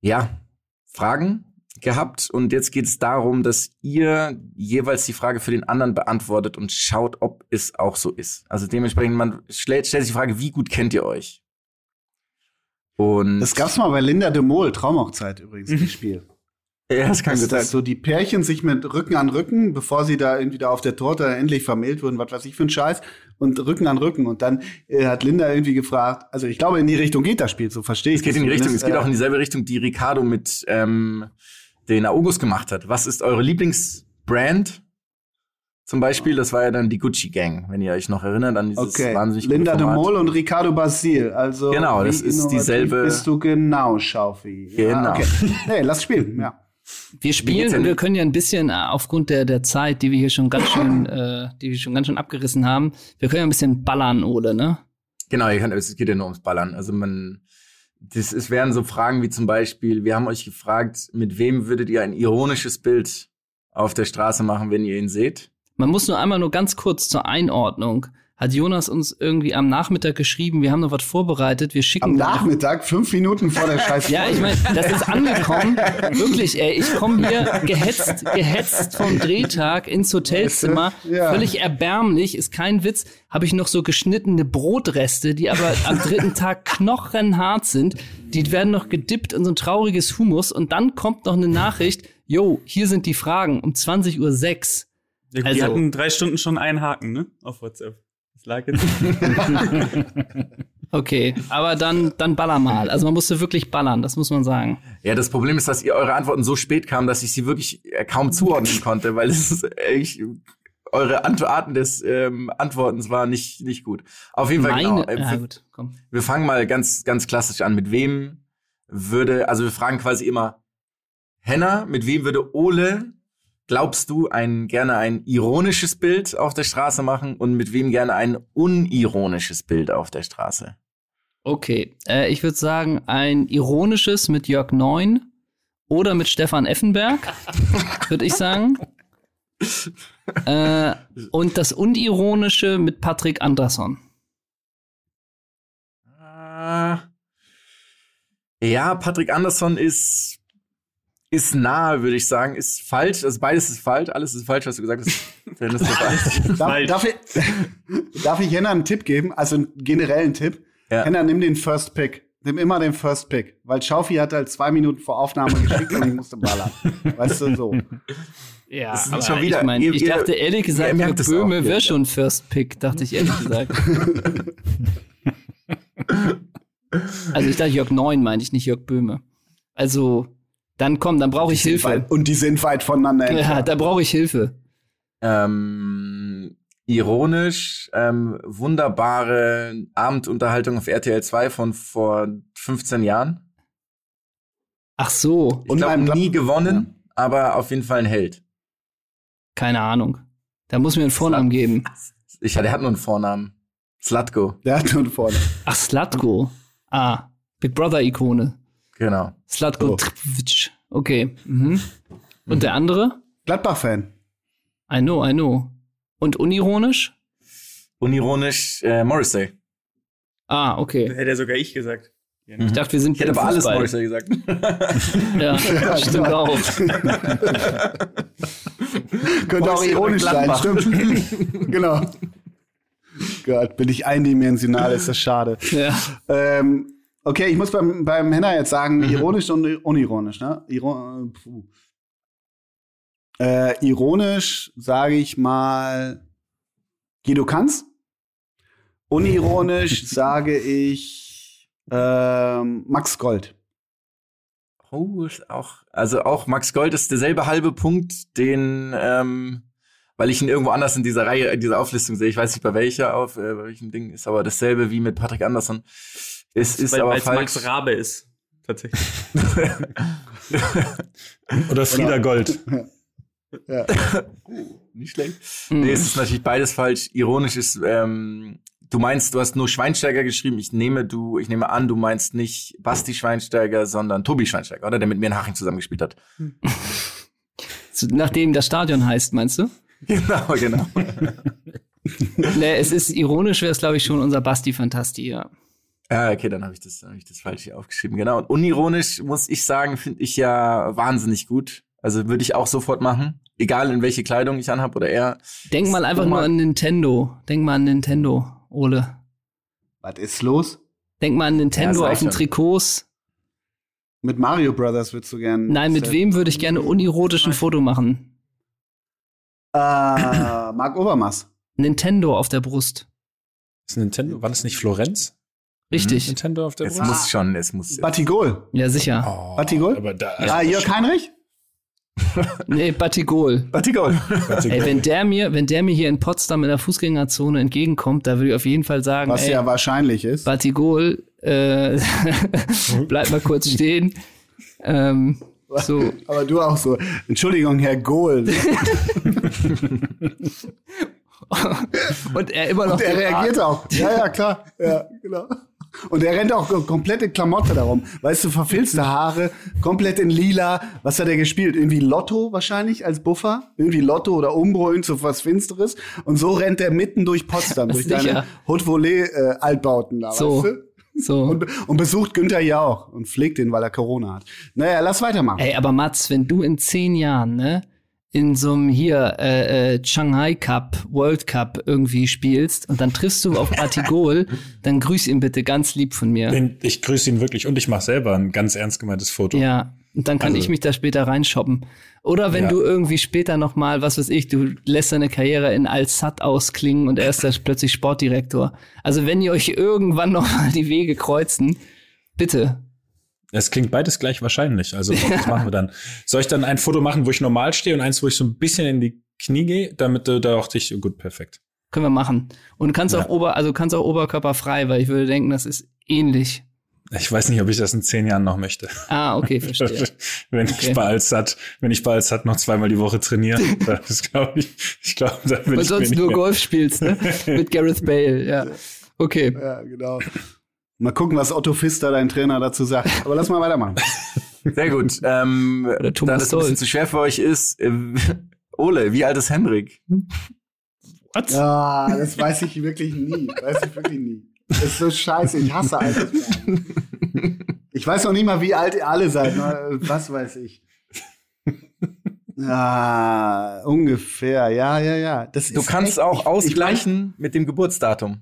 ja, Fragen gehabt. Und jetzt geht es darum, dass ihr jeweils die Frage für den anderen beantwortet und schaut, ob es auch so ist. Also dementsprechend, man stellt, stellt sich die Frage, wie gut kennt ihr euch? Und
Das gab's mal bei Linda de Mol, Traumhochzeit übrigens, das Spiel.
Ja, das kann
Dass,
gut sein.
dass so die Pärchen sich mit Rücken an Rücken, bevor sie da irgendwie da auf der Torte endlich vermählt wurden, was weiß ich für ein Scheiß, und Rücken an Rücken. Und dann äh, hat Linda irgendwie gefragt, also ich glaube, in die Richtung geht das Spiel, so verstehe ich
Es geht in die Richtung, es geht auch in dieselbe Richtung, die Ricardo mit ähm, den August gemacht hat. Was ist eure Lieblingsbrand? Zum Beispiel, das war ja dann die Gucci Gang, wenn ihr euch noch erinnert an dieses
Okay,
wahnsinnig
Linda de. Mol und Ricardo Basil. Also
Genau, das ist dieselbe-
Bist du genau, Schaufi.
Genau.
Ja, okay. Nee, lass spielen, ja.
Wir spielen wir können ja ein bisschen äh, aufgrund der, der Zeit, die wir hier schon ganz schön, äh, die wir schon ganz schön abgerissen haben, wir können ja ein bisschen ballern, Ole, ne?
Genau, ihr könnt, es geht ja nur ums Ballern. Also man, das es wären so Fragen wie zum Beispiel, wir haben euch gefragt, mit wem würdet ihr ein ironisches Bild auf der Straße machen, wenn ihr ihn seht?
Man muss nur einmal nur ganz kurz zur Einordnung. Hat Jonas uns irgendwie am Nachmittag geschrieben, wir haben noch was vorbereitet, wir schicken
Am Nachmittag, fünf Minuten vor der Scheiß.
Ja, ich meine, das ist angekommen. Wirklich, ey, ich komme hier gehetzt, gehetzt vom Drehtag ins Hotelzimmer.
Ja.
Völlig erbärmlich, ist kein Witz. Habe ich noch so geschnittene Brotreste, die aber am dritten Tag knochenhart sind. Die werden noch gedippt in so ein trauriges Humus und dann kommt noch eine Nachricht. Yo, hier sind die Fragen um 20.06 Uhr.
Gut,
Also-
die hatten drei Stunden schon einen Haken, ne? Auf WhatsApp. Lag jetzt.
Okay, aber dann, dann baller mal. Also man musste wirklich ballern, das muss man sagen.
Ja, das Problem ist, dass ihr eure Antworten so spät kamen, dass ich sie wirklich äh, kaum zuordnen konnte, weil es ist echt, eure Antworten des ähm, Antwortens war nicht nicht gut. Auf jeden Fall
Meine,
genau. Äh,
ja
wir,
gut, komm.
wir fangen mal ganz ganz klassisch an. Mit wem würde, also wir fragen quasi immer Henna, mit wem würde Ole glaubst du ein gerne ein ironisches Bild auf der Straße machen und mit wem gerne ein unironisches Bild auf der Straße?
Okay, äh, ich würde sagen, ein ironisches mit Jörg Neun oder mit Stefan Effenberg, würde ich sagen. Äh, und das unironische mit Patrick Andersson.
Äh, Ja, Patrick Andersson ist ist nah, würde ich sagen, ist falsch. Also beides ist falsch, alles ist falsch, was du gesagt hast. Falsch.
Darf, darf, ich, darf ich Henna einen Tipp geben? Also einen generellen Tipp.
Ja.
Henna, nimm den First Pick. Nimm immer den First Pick. Weil Schaufi hat halt zwei Minuten vor Aufnahme geschickt und ich musste ballern. Weißt du, so.
Ja,
Das ist
aber
schon wieder-
ich, mein,
ihr-
ich
ihr-
dachte ehrlich gesagt,
ihr auch,
Böhme wäre
ja.
schon First Pick, dachte ich ehrlich gesagt. also ich dachte Jörg Neun meine ich, nicht Jörg Böhme. Also, dann komm, dann brauche ich Hilfe.
weit- Und die sind weit voneinander
Ja,
entfernt.
da brauche ich Hilfe.
ähm, ironisch, ähm, wunderbare Abendunterhaltung auf RTL 2 von vor 15 Jahren.
Ach so.
Ich
Und
glaube,
beim Gla-
nie gewonnen, aber auf jeden Fall ein Held.
Keine Ahnung. Da muss mir einen Vornamen geben.
Ich, der hat nur einen Vornamen. Slatko.
Der hat nur vorne.
Ach, Slatko. Ah, Big Brother-Ikone.
Genau.
Slatko
Oh.
Tripic. Okay. Mhm. Und der andere?
Gladbach-Fan.
I know, I know. Und unironisch?
Unironisch äh, Morrissey.
Ah, okay.
Hätte sogar ich gesagt.
Ich dachte, wir sind
Ich hätte aber alles. Morrissey gesagt.
Ja, stimmt
klar.
auch.
Könnte auch ironisch sein, stimmt. genau. Gott, bin ich eindimensional, ist das schade.
Ja.
Ähm, okay, ich muss beim, beim Henna jetzt sagen, ironisch und unironisch, ne? Iro äh. Äh, ironisch sage ich mal Guido Kanz. Unironisch sage ich ähm, Max Gold.
Oh, auch, also auch Max Gold ist derselbe halbe Punkt, den, ähm, weil ich ihn irgendwo anders in dieser Reihe, in dieser Auflistung sehe. Ich weiß nicht, bei welcher auf, äh, bei welchem Ding ist, aber dasselbe wie mit Patrick Andersson. Es ist
Weil
aber
es
falsch.
Max Rabe ist. Tatsächlich.
Oder Frieda Gold.
Ja.
nicht schlecht.
Mhm.
Nee, es ist natürlich beides falsch. Ironisch ist, ähm, du meinst, du hast nur Schweinsteiger geschrieben. Ich nehme du, ich nehme an, du meinst nicht Basti Schweinsteiger, sondern Tobi Schweinsteiger, oder? Der mit mir in Haching zusammengespielt hat.
Nachdem das Stadion heißt, meinst du?
Genau, genau.
Nee, es ist ironisch, wäre es, glaube ich, schon unser Basti Fantasti, ja.
Ah, okay, dann habe ich das, habe ich das falsch hier aufgeschrieben. Genau. Und unironisch muss ich sagen, finde ich ja wahnsinnig gut. Also würde ich auch sofort machen, egal in welche Kleidung ich anhab oder er.
Denk mal einfach nur an Nintendo. Denk mal an Nintendo, Ole.
Was ist los?
Denk mal an Nintendo
Ja,
auf den
schon.
Trikots.
Mit Mario Brothers würdest du gern.
Nein, mit wem würde ich gerne unironisch ein Foto machen?
Äh, Marc Obermaß.
Nintendo auf der Brust.
Ist Nintendo, war das nicht Florenz?
Richtig.
Nintendo auf der
Es
Brust?
muss schon, es muss.
Batigol.
Ja, sicher.
Oh,
Batigol?
Aber da,
Ja, Jörg Heinrich?
Nee, Batigol.
Batigol.
Ey, wenn der mir, wenn der mir hier in Potsdam in der Fußgängerzone entgegenkommt, da würde ich auf jeden Fall sagen,
Was
ey,
ja wahrscheinlich ist.
Batigol, äh, bleib mal kurz stehen. Ähm, so.
Aber du auch so. Entschuldigung, Herr Gohl.
Und er immer noch.
Und er reagiert auch. Ja, ja, klar. Ja, genau. Und er rennt auch komplett in Klamotte darum. Weißt du, verfilzte Haare, komplett in lila. Was hat er gespielt? Irgendwie Lotto wahrscheinlich als Buffer? Irgendwie Lotto oder Umbro, irgend so was Finsteres. Und so rennt er mitten durch Potsdam, durch deine Haute-Volée-Altbauten da,
So.
weißt du?
So.
Und, und besucht Günther Jauch und pflegt ihn, weil er Corona hat. Naja, lass weitermachen.
Ey, aber Mats, wenn du in zehn Jahren, ne, in so einem hier äh, äh, Shanghai Cup, World Cup irgendwie spielst und dann triffst du auf Batigol, dann grüß ihn bitte ganz lieb von mir.
Ich grüße ihn wirklich und ich mache selber ein ganz ernst gemeintes Foto.
Ja, und dann kann
Also-
ich mich da später reinshoppen. Oder wenn
Ja.
du irgendwie später noch mal, was weiß ich, du lässt deine Karriere in Al-Sad ausklingen und er ist da plötzlich Sportdirektor. Also wenn ihr euch irgendwann noch mal die Wege kreuzen, bitte.
Es klingt beides gleich wahrscheinlich. Also was machen wir dann? Soll ich dann ein Foto machen, wo ich normal stehe und eins, wo ich so ein bisschen in die Knie gehe, damit du da auch dich gut perfekt.
Können wir machen. Und kannst
Ja.
auch Ober, also kannst auch oberkörperfrei, weil ich würde denken, das ist ähnlich.
Ich weiß nicht, ob ich das in zehn Jahren noch möchte.
Ah, okay, verstehe.
wenn
Okay.
ich bei Alsat, wenn ich bei Alsat noch zweimal die Woche trainiere, das glaube ich, ich glaube, da will
Und
ich
sonst nur
mehr.
Golf spielst, ne? Mit Gareth Bale, ja. Okay.
Ja, genau. Mal gucken, was Otto Pfister, dein Trainer, dazu sagt. Aber lass mal weitermachen.
Sehr gut. Ähm,
Oder Thomas
da das ein bisschen zu schwer für euch ist, äh, Ole, wie alt ist Henrik?
Was?
Ja, das weiß ich wirklich nie. Weiß ich wirklich nie. Das ist so scheiße. Ich hasse Altersfragen. Ich weiß noch nicht mal, wie alt ihr alle seid. ne? Was weiß ich. Ja, ungefähr. Ja, ja, ja. Das
Du
ist
kannst
echt-
auch
ich- ich
ausgleichen mit dem Geburtsdatum.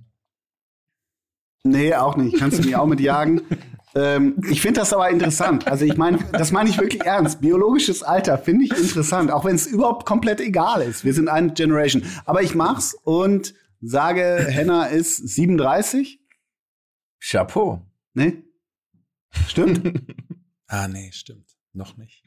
Nee, auch nicht. Kannst du mich auch mitjagen. ähm, ich finde das aber interessant. Also ich meine, das meine ich wirklich ernst. Biologisches Alter finde ich interessant, auch wenn es überhaupt komplett egal ist. Wir sind eine Generation. Aber ich mach's und sage, Henna ist 37.
Chapeau.
Ne? Stimmt?
Ah, nee, stimmt. Noch nicht.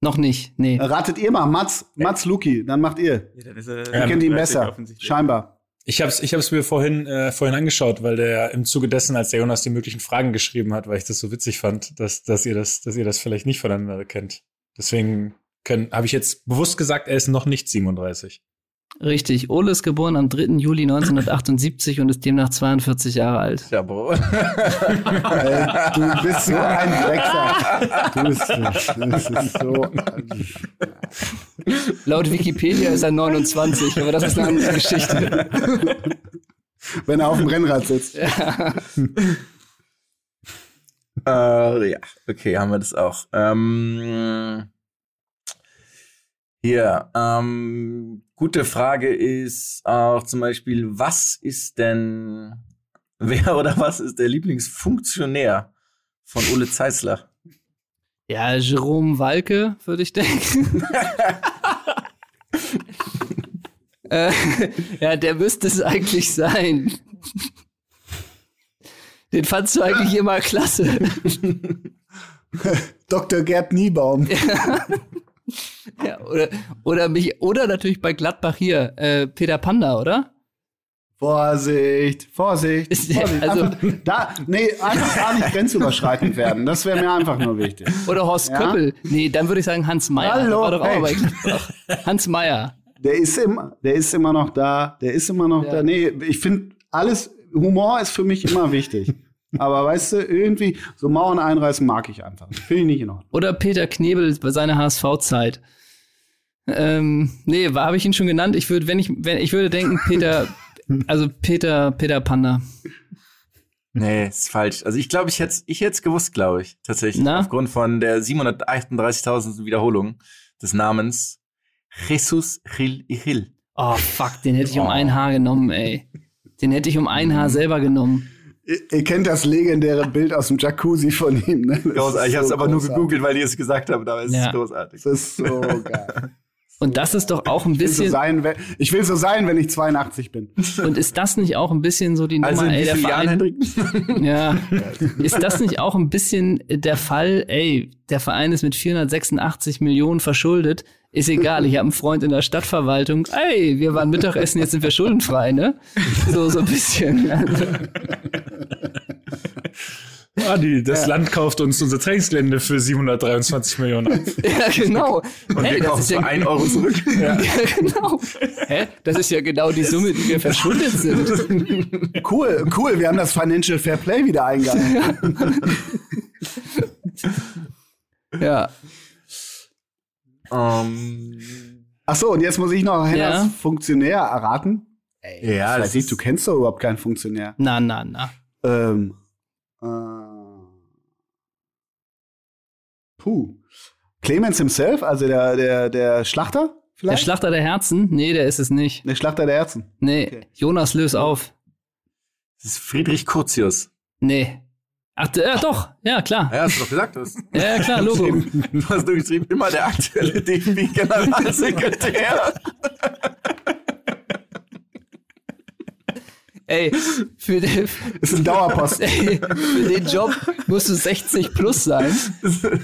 Noch nicht, nee.
Ratet ihr mal, Mats, Mats Luki, dann macht ihr.
Ja, dann ist er,
Ihr kennt ihn
30
besser.
offensichtlich.
Scheinbar.
Ich habe es ich hab's mir vorhin, äh, vorhin angeschaut, weil der im Zuge dessen, als der Jonas die möglichen Fragen geschrieben hat, weil ich das so witzig fand, dass, dass, ihr, das, dass ihr das vielleicht nicht voneinander kennt. Deswegen habe ich jetzt bewusst gesagt, er ist noch nicht 37.
Richtig. Ole ist geboren am 3. Juli 1978 und ist demnach 42 Jahre alt.
Ja, Bro.
Du bist so ein Drecksack. Du bist, das ist so.
Laut Wikipedia ist er 29, aber das ist eine andere Geschichte.
Wenn er auf dem Rennrad sitzt.
Äh, ja, okay, haben wir das auch. Ähm, hier, ähm, gute Frage ist auch zum Beispiel, was ist denn, wer oder was ist der Lieblingsfunktionär von Ole Zeisler?
Ja, Jerome Walke, würde ich denken. äh, ja, der müsste es eigentlich sein. Den fandst du eigentlich immer klasse.
Dr. Gerd Niebaum.
Ja, oder, oder mich, oder natürlich bei Gladbach hier, äh, Peter Panda, oder?
Vorsicht, Vorsicht, Vorsicht.
also-
einfach, da, nee, einfach gar nicht grenzüberschreitend werden. Das wäre mir einfach nur wichtig.
Oder Horst
Ja?
Köppel. Nee, dann würde ich sagen Hans Meyer.
Hallo, hey.
Hans Meyer.
Der ist immer, der ist immer noch da. Der ist immer noch
Ja.
da. Nee, ich finde alles, Humor ist für mich immer wichtig. Aber weißt du, irgendwie so Mauern einreißen mag ich einfach. Finde ich nicht in Ordnung.
Oder Peter Knebel bei seiner HSV-Zeit. Ähm, nee, habe ich ihn schon genannt? Ich würde, wenn ich, wenn ich würde denken, Peter, also Peter, Peter Panda.
Nee, ist falsch. Also ich glaube, ich hätte ich hätte es gewusst, glaube ich, tatsächlich.
Na?
Aufgrund von der 738.000 Wiederholung des Namens Jesus Gil Gil.
Oh, fuck, den hätte ich um
Oh.
ein Haar genommen, ey. Den hätte ich um ein Haar selber genommen.
Ihr, ihr kennt das legendäre Bild aus dem Jacuzzi von ihm, ne? Das
Ich habe es
so
aber nur gegoogelt, weil die es gesagt haben, aber es
Ja.
ist großartig.
Das ist so geil.
Und das ist doch auch ein
Ich will, so
bisschen,
sein, wenn, ich will so sein, wenn ich 82 bin.
und ist das nicht auch ein bisschen so die Nummer,
Also
ey, der Verein? Ja. Ist das nicht auch ein bisschen der Fall, ey, der Verein ist mit 486 Millionen verschuldet, ist egal, ich habe einen Freund in der Stadtverwaltung, ey, wir waren Mittagessen, jetzt sind wir schuldenfrei, ne? So, so ein bisschen. Also,
Ah, die, das Land kauft uns unser Trainingsgelände für 723 Millionen ab.
ja, genau.
Und
Hey,
wir
das
kaufen
ist
für
ja,
1 Euro zurück.
ja, genau. Hä? Das ist ja genau die Summe, die wir verschuldet sind.
Cool, cool, wir haben das Financial Fair Play wieder eingehalten.
Ja.
Ähm,
Ach so, und jetzt muss ich noch Hennas
Ja.
Funktionär erraten. Ey,
Ja, das ist-
du kennst doch überhaupt keinen Funktionär.
Na, na, na.
Ähm, äh, puh. Clemens himself, also der, der, der Schlachter
Der
vielleicht?
Schlachter der Herzen? Nee, der ist es nicht.
der Schlachter der Herzen.
Nee,
Okay.
Jonas, löse auf.
das ist Friedrich Curtius.
Nee. Ach, ja, doch. Ja, klar.
Ja, hast du doch gesagt. Du hast,
Ja, ja, klar, Logo.
du hast nur geschrieben, immer der aktuelle DFB-Generalsekretär.
Ey, für den,
Ist ein Dauerposten.
ey, für den Job musst du 60 plus sein.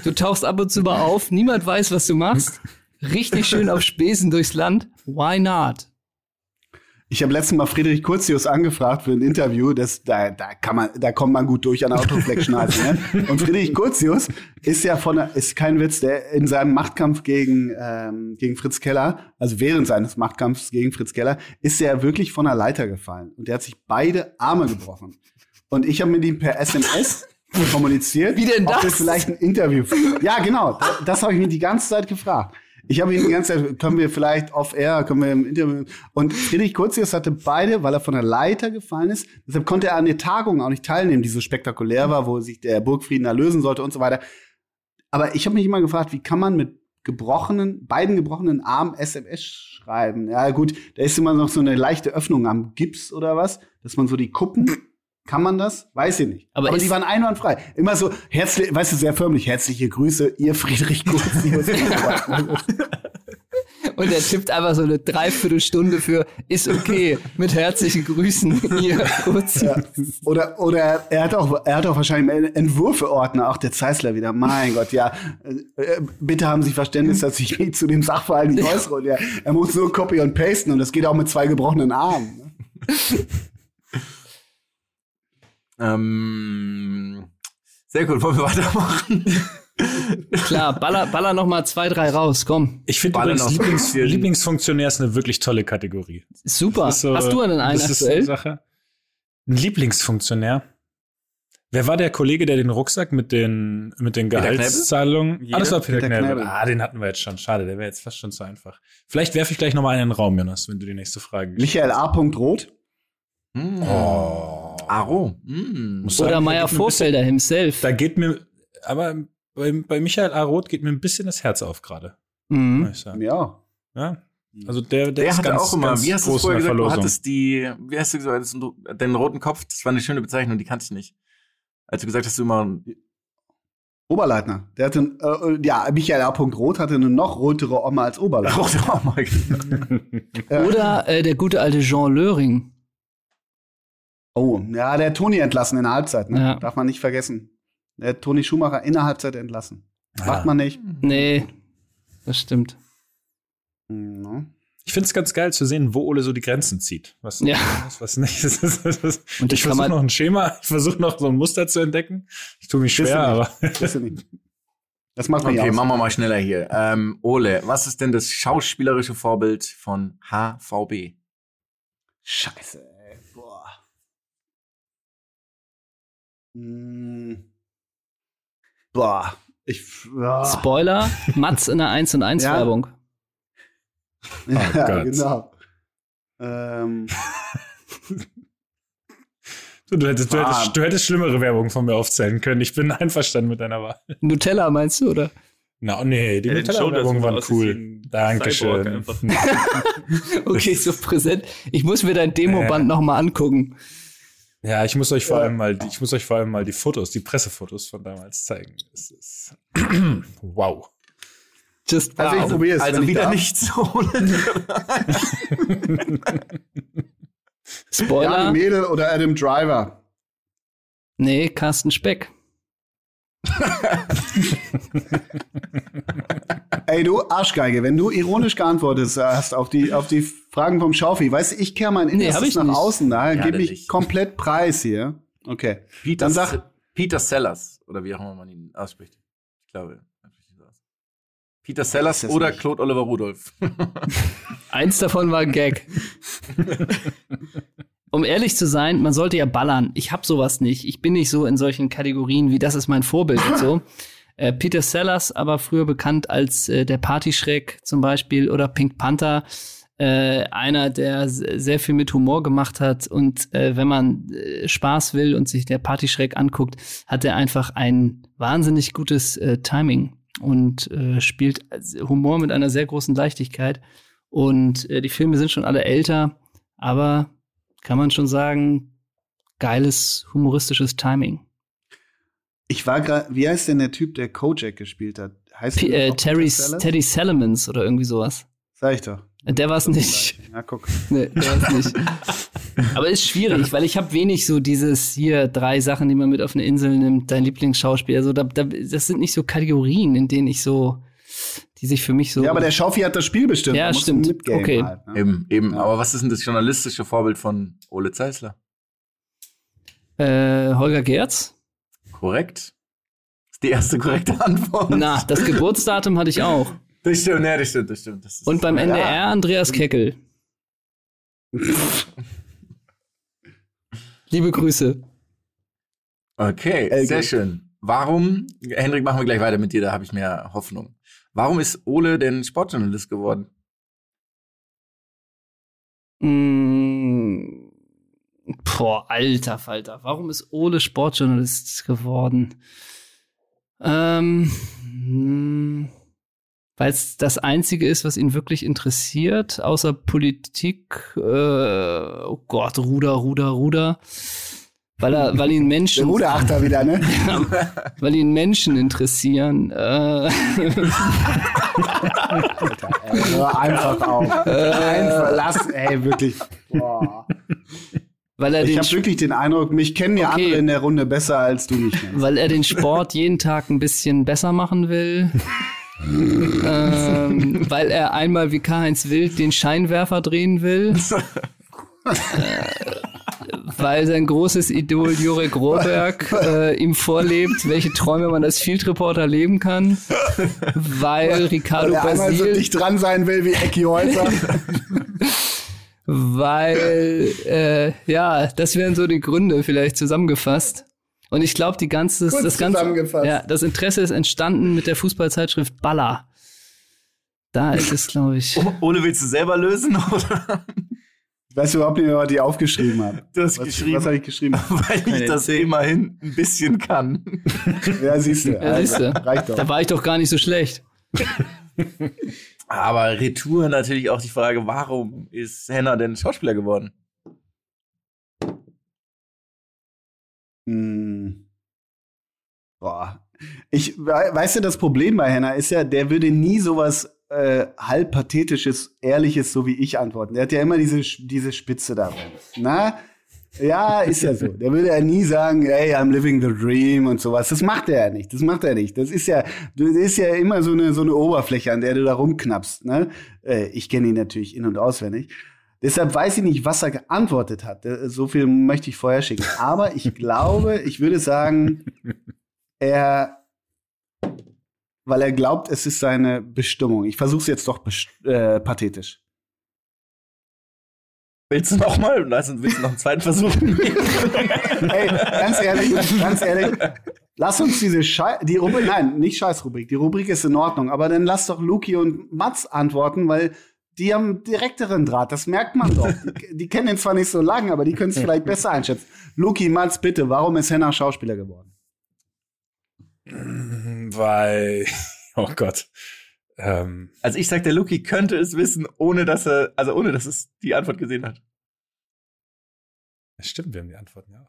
Du tauchst ab und zu mal auf, niemand weiß, was du machst. Richtig schön auf Spesen durchs Land. Why not?
Ich habe letztens mal Friedrich Curtius angefragt für ein Interview. Das, da, da, kann man, da kommt man gut durch an der Autoflex-Schneise. Ne? Und Friedrich Curtius ist ja von, ist kein Witz, der in seinem Machtkampf gegen, ähm, gegen Fritz Keller, also während seines Machtkampfs gegen Fritz Keller, ist er wirklich von der Leiter gefallen. Und der hat sich beide Arme gebrochen. Und ich habe mit ihm per SMS kommuniziert.
Wie denn
ob wir
das?
vielleicht ein Interview. Ja, genau. Das, das habe ich mich die ganze Zeit gefragt. Ich habe ihn die ganze Zeit, können wir vielleicht off-air, können wir im Interview. Und Friedrich Kurzius hatte beide, weil er von der Leiter gefallen ist. Deshalb konnte er an der Tagung auch nicht teilnehmen, die so spektakulär war, wo sich der Burgfrieden erlösen sollte und so weiter. Aber ich habe mich immer gefragt, wie kann man mit gebrochenen, beiden gebrochenen Armen SMS schreiben? Ja, gut, da ist immer noch so eine leichte Öffnung am Gips oder was, dass man so die Kuppen. Kann man das? Weiß ich nicht.
Aber
Aber, die waren einwandfrei. Immer so herzlich, weißt du, sehr förmlich. Herzliche Grüße, ihr Friedrich Kurzius.
Und er tippt einfach so eine Dreiviertelstunde für ist okay. Mit herzlichen Grüßen hier kurz.
Ja. Oder, oder er hat auch, er hat auch wahrscheinlich Entwürfeordner, auch der Zeisler wieder. Mein Gott, ja. Äh, Bitte haben Sie Verständnis, dass ich mich zu dem Sachverhalt nicht äußere. Und ja, er muss nur copy und pasten und das geht auch mit zwei gebrochenen Armen.
Ähm, sehr gut, wollen wir weitermachen?
Klar, baller, baller noch mal zwei, drei raus, komm.
Ich finde übrigens Lieblings Lieblingsfunktionär ist eine wirklich tolle Kategorie.
Super.
Das ist so-
Hast du denn einen
das ist eine Sache. Ein Lieblingsfunktionär. Wer war der Kollege, der den Rucksack mit den, mit den Gehaltszahlungen? Ah, das war Peter,
Peter
Knebel.
Knebel.
Ah, den hatten wir jetzt schon. Schade, der wäre jetzt fast schon zu einfach. Vielleicht werfe ich gleich nochmal einen in den Raum, Jonas, wenn du die nächste Frage
Michael A. Roth.
Mm.
Oh.
Aro. Mm.
Oder Meier Vorfelder himself.
Da geht mir, aber bei, bei Michael A. Roth geht mir ein bisschen das Herz auf gerade,
Mhm.
Ja.
Ja. Also der, der,
Der
ist
hatte
ganz,
auch immer, wie hast du es vorher gesagt, du hattest die, wie hast du gesagt, den roten Kopf, das war eine schöne Bezeichnung, die kannte ich nicht. Als du gesagt hast, du immer,
Oberleitner. Der hatte, äh, ja, Michael A. Roth hatte eine noch rotere Oma als Oberleitner.
rote Oma.
Ja.
Oder äh, der gute alte Jean Löring.
Oh, ja, der hat Toni entlassen in der Halbzeit, ne?
Ja.
Darf man nicht vergessen. Der hat Toni Schumacher in der Halbzeit entlassen.
Ja.
Macht man nicht.
Nee, das stimmt.
Hm, ne?
Ich finde es ganz geil zu sehen, wo Ole so die Grenzen zieht. Was,
Ja.
was, was nicht. Das ist, das ist,
Und
ich versuche noch ein Schema, ich versuche noch so ein Muster zu entdecken. Ich tue mich schwer, aber.
Das macht man
Okay,
ja
machen wir mal schneller hier. Ähm, Ole, was ist denn das schauspielerische Vorbild von HVB?
Scheiße, ey. Boah. Hm. Boah. Ich. Ja,
Spoiler, Mats in der 1 und 1
Ja.
Werbung.
ja
Gott.
genau. Ähm,
du, du, hättest, du, hättest, du hättest schlimmere Werbung von mir aufzählen können. Ich bin einverstanden mit deiner Wahl.
Nutella meinst du, oder?
Na, oh nee, die
Ja,
Nutella-Werbung waren cool. Dankeschön.
Okay, so präsent. Ich muss mir dein Demoband
Äh.
noch mal angucken.
Ja, ich muss euch vor
Ja.
allem mal, ich muss euch vor allem mal die Fotos, die Pressefotos von damals zeigen. Wow.
Just
Also ich es.
Also wieder nichts Ole.
Spoiler.
Jan Mädel oder Adam Driver.
Nee, Carsten Speck.
Ey, du Arschgeige, wenn du ironisch geantwortet hast auf die, auf die Fragen vom Schaufi, weißt du, ich kehre mein
Nee,
Innerstes
ich
nach
nicht.
außen, daher
Ja,
gebe ich
nicht.
komplett Preis hier. Okay.
Peter,
Dann sag-
Peter Sellers, oder wie auch immer man ihn ausspricht. Ich glaube. Peter Sellers oder
nicht.
Claude Oliver Rudolph.
Eins davon war ein Gag. um ehrlich zu sein, man sollte ja ballern. Ich hab sowas nicht. Ich bin nicht so in solchen Kategorien wie das ist mein Vorbild und so. Äh, Peter Sellers, aber früher bekannt als äh, der Partyschreck zum Beispiel oder Pink Panther. Äh, einer, der sehr viel mit Humor gemacht hat und äh, wenn man äh, Spaß will und sich der Partyschreck anguckt, hat er einfach ein wahnsinnig gutes äh, Timing und spielt Humor mit einer sehr großen Leichtigkeit. Und die Filme sind schon alle älter, aber kann man schon sagen, geiles humoristisches Timing.
Ich war gerade, wie heißt denn der Typ, der Kojak gespielt hat? Heißt
P äh, Terry? Teddy Salamans oder irgendwie sowas.
Sag ich doch.
Der war es nicht.
Na, guck.
Nee, der war's nicht. Aber ist schwierig, weil ich habe wenig so dieses hier drei Sachen, die man mit auf eine Insel nimmt, dein Lieblingsschauspieler. Also da, da, das sind nicht so Kategorien, in denen ich so, die sich für mich so.
Ja, aber der Schaufi hat das Spiel bestimmt.
Ja, stimmt. Okay.
Halt, ne?
Eben, eben.
Ja.
Aber was ist denn das journalistische Vorbild von Ole Zeisler?
äh, Holger Gerz.
Korrekt. ist die erste korrekte Antwort.
Na, das Geburtsdatum hatte ich auch.
Das stimmt, ja, das stimmt, das stimmt. Das
Und beim
Ja.
NDR Andreas Keckel. Liebe Grüße.
Okay, sehr schön. Warum, Hendrik, machen wir gleich weiter mit dir, da habe ich mehr Hoffnung. Warum ist Ole denn Sportjournalist geworden?
Mm, boah, alter Falter. Warum ist Ole Sportjournalist geworden? Ähm, weil es das Einzige ist, was ihn wirklich interessiert, außer Politik. Äh, oh Gott, Ruder, Ruder, Ruder. Weil, er, weil ihn
Der
Menschen,
Ruderachter wieder, ne?
weil ihn Menschen interessieren. Äh,
Alter, ey, hör einfach auf. Einfach, lass, ey, wirklich. Boah.
weil er
Ich habe wirklich den Eindruck, mich kennen ja
Okay.
andere in der Runde besser, als du mich kennst.
weil er den Sport jeden Tag ein bisschen besser machen will. ähm, weil er einmal wie Karl-Heinz Wild den Scheinwerfer drehen will. äh, weil sein großes Idol Jurek Rohrberg äh, ihm vorlebt, welche Träume man als Field Reporter leben kann, weil Ricardo
Weil er einmal so
Basil,
dicht dran sein will wie Ecki Häuser.
weil äh, ja, das wären so die Gründe vielleicht zusammengefasst. Und ich glaube, die ganze,
Kurz
das ganze,
zusammengefasst.
ja, das Interesse ist entstanden mit der Fußballzeitschrift Baller. Da ist es, glaube ich.
Ole, willst du selber lösen? Oder?
Ich weiß überhaupt nicht mehr, was ich aufgeschrieben habe.
Du hast
was,
geschrieben.
Was habe ich geschrieben?
Weil ich das immerhin ein bisschen kann.
Ja, siehst du.
Ja, siehst du.
Reicht doch.
Da war ich doch gar nicht so schlecht.
Aber Retour natürlich auch die Frage, warum ist Henna denn Schauspieler geworden?
Hm. Boah. Ich, we- weißt du, das Problem bei Henna ist ja, der würde nie sowas äh, halb pathetisches, ehrliches, so wie ich antworten. Der hat ja immer diese, diese Spitze da drin. Na? Ja, ist ja so. Der würde ja nie sagen, hey, I'm living the dream und sowas. Das macht er ja nicht. Das macht er nicht. Das ist ja, das ist ja immer so eine, so eine Oberfläche, an der du da rumknappst. Ne? Äh, ich kenne ihn natürlich in- und auswendig. Deshalb weiß ich nicht, was er geantwortet hat. Äh, So viel möchte ich vorher schicken. Aber ich glaube, ich würde sagen, er, weil er glaubt, es ist seine Bestimmung. Ich versuche es jetzt doch äh, pathetisch.
Willst du noch mal? Also, willst du noch einen zweiten Versuch?
Ey, ganz ehrlich, ganz ehrlich, lass uns diese Schei die Rubrik, nein, nicht Scheißrubrik, die Rubrik ist in Ordnung, aber dann lass doch Luki und Mats antworten, weil die haben direkteren Draht, das merkt man doch. Die, die kennen ihn zwar nicht so lange, aber die können es vielleicht besser einschätzen. Luki, Mats, bitte, warum ist Henna Schauspieler geworden?
Weil, oh Gott. Ähm,
Also ich sag, der Luki könnte es wissen, ohne dass er, also ohne dass es die Antwort gesehen hat.
stimmt, wir haben die Antworten ja.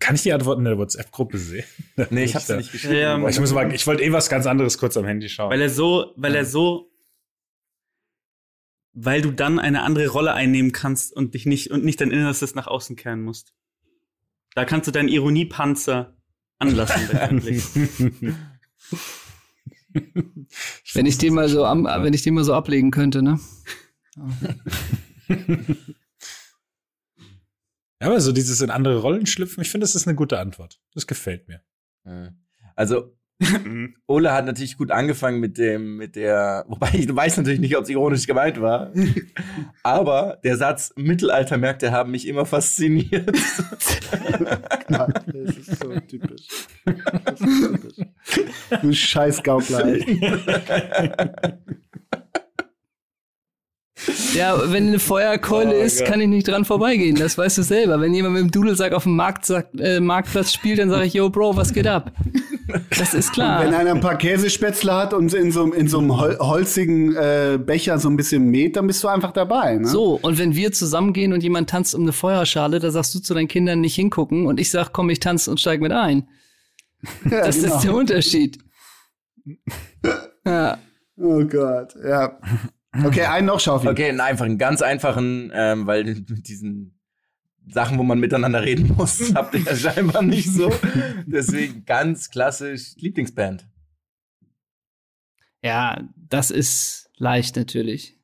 Kann ich die Antworten in der WhatsApp-Gruppe sehen?
Nee, ich hab's
da-
nicht geschrieben.
Ja,
Aber ich muss mal, ich wollte eh was ganz anderes kurz am Handy schauen.
Weil er so, weil er so, weil du dann eine andere Rolle einnehmen kannst und dich nicht und nicht dein Innerstes nach außen kehren musst. Da kannst du deinen Ironiepanzer anlassen letztendlich.
Wenn ich den mal so am, wenn ich den mal so ablegen könnte, ne?
Ja, aber so dieses in andere Rollen schlüpfen, ich finde, das ist eine gute Antwort. Das gefällt mir.
Also, Ole hat natürlich gut angefangen mit dem, mit der, wobei ich weiß natürlich nicht, ob es ironisch gemeint war. Aber der Satz Mittelaltermärkte haben mich immer fasziniert.
Ja, das ist so typisch. Das ist typisch. Du scheiß Gaukler.
Ja, wenn eine Feuerkeule
Oh,
ist,
Gott.
kann ich nicht dran vorbeigehen. Das weißt du selber. Wenn jemand mit dem Dudelsack auf dem Marktsack, äh, Marktplatz spielt, dann sage ich, yo, Bro, was geht ab? Das ist klar.
Wenn einer ein paar Käsespätzle hat und in so, in so einem hol holzigen äh, Becher so ein bisschen mäht, dann bist du einfach dabei. Ne?
So, und wenn wir zusammengehen und jemand tanzt um eine Feuerschale, da sagst du zu deinen Kindern nicht hingucken und ich sag, komm, ich tanze und steig mit ein.
Ja,
Das
genau.
ist der Unterschied. Ja.
Oh Gott, ja. Okay, einen noch, Schaufi.
Okay, einen einfachen, ganz einfachen, ähm, weil mit diesen Sachen, wo man miteinander reden muss, habt ihr ja scheinbar nicht so. Deswegen ganz klassisch Lieblingsband.
ja, das ist leicht natürlich.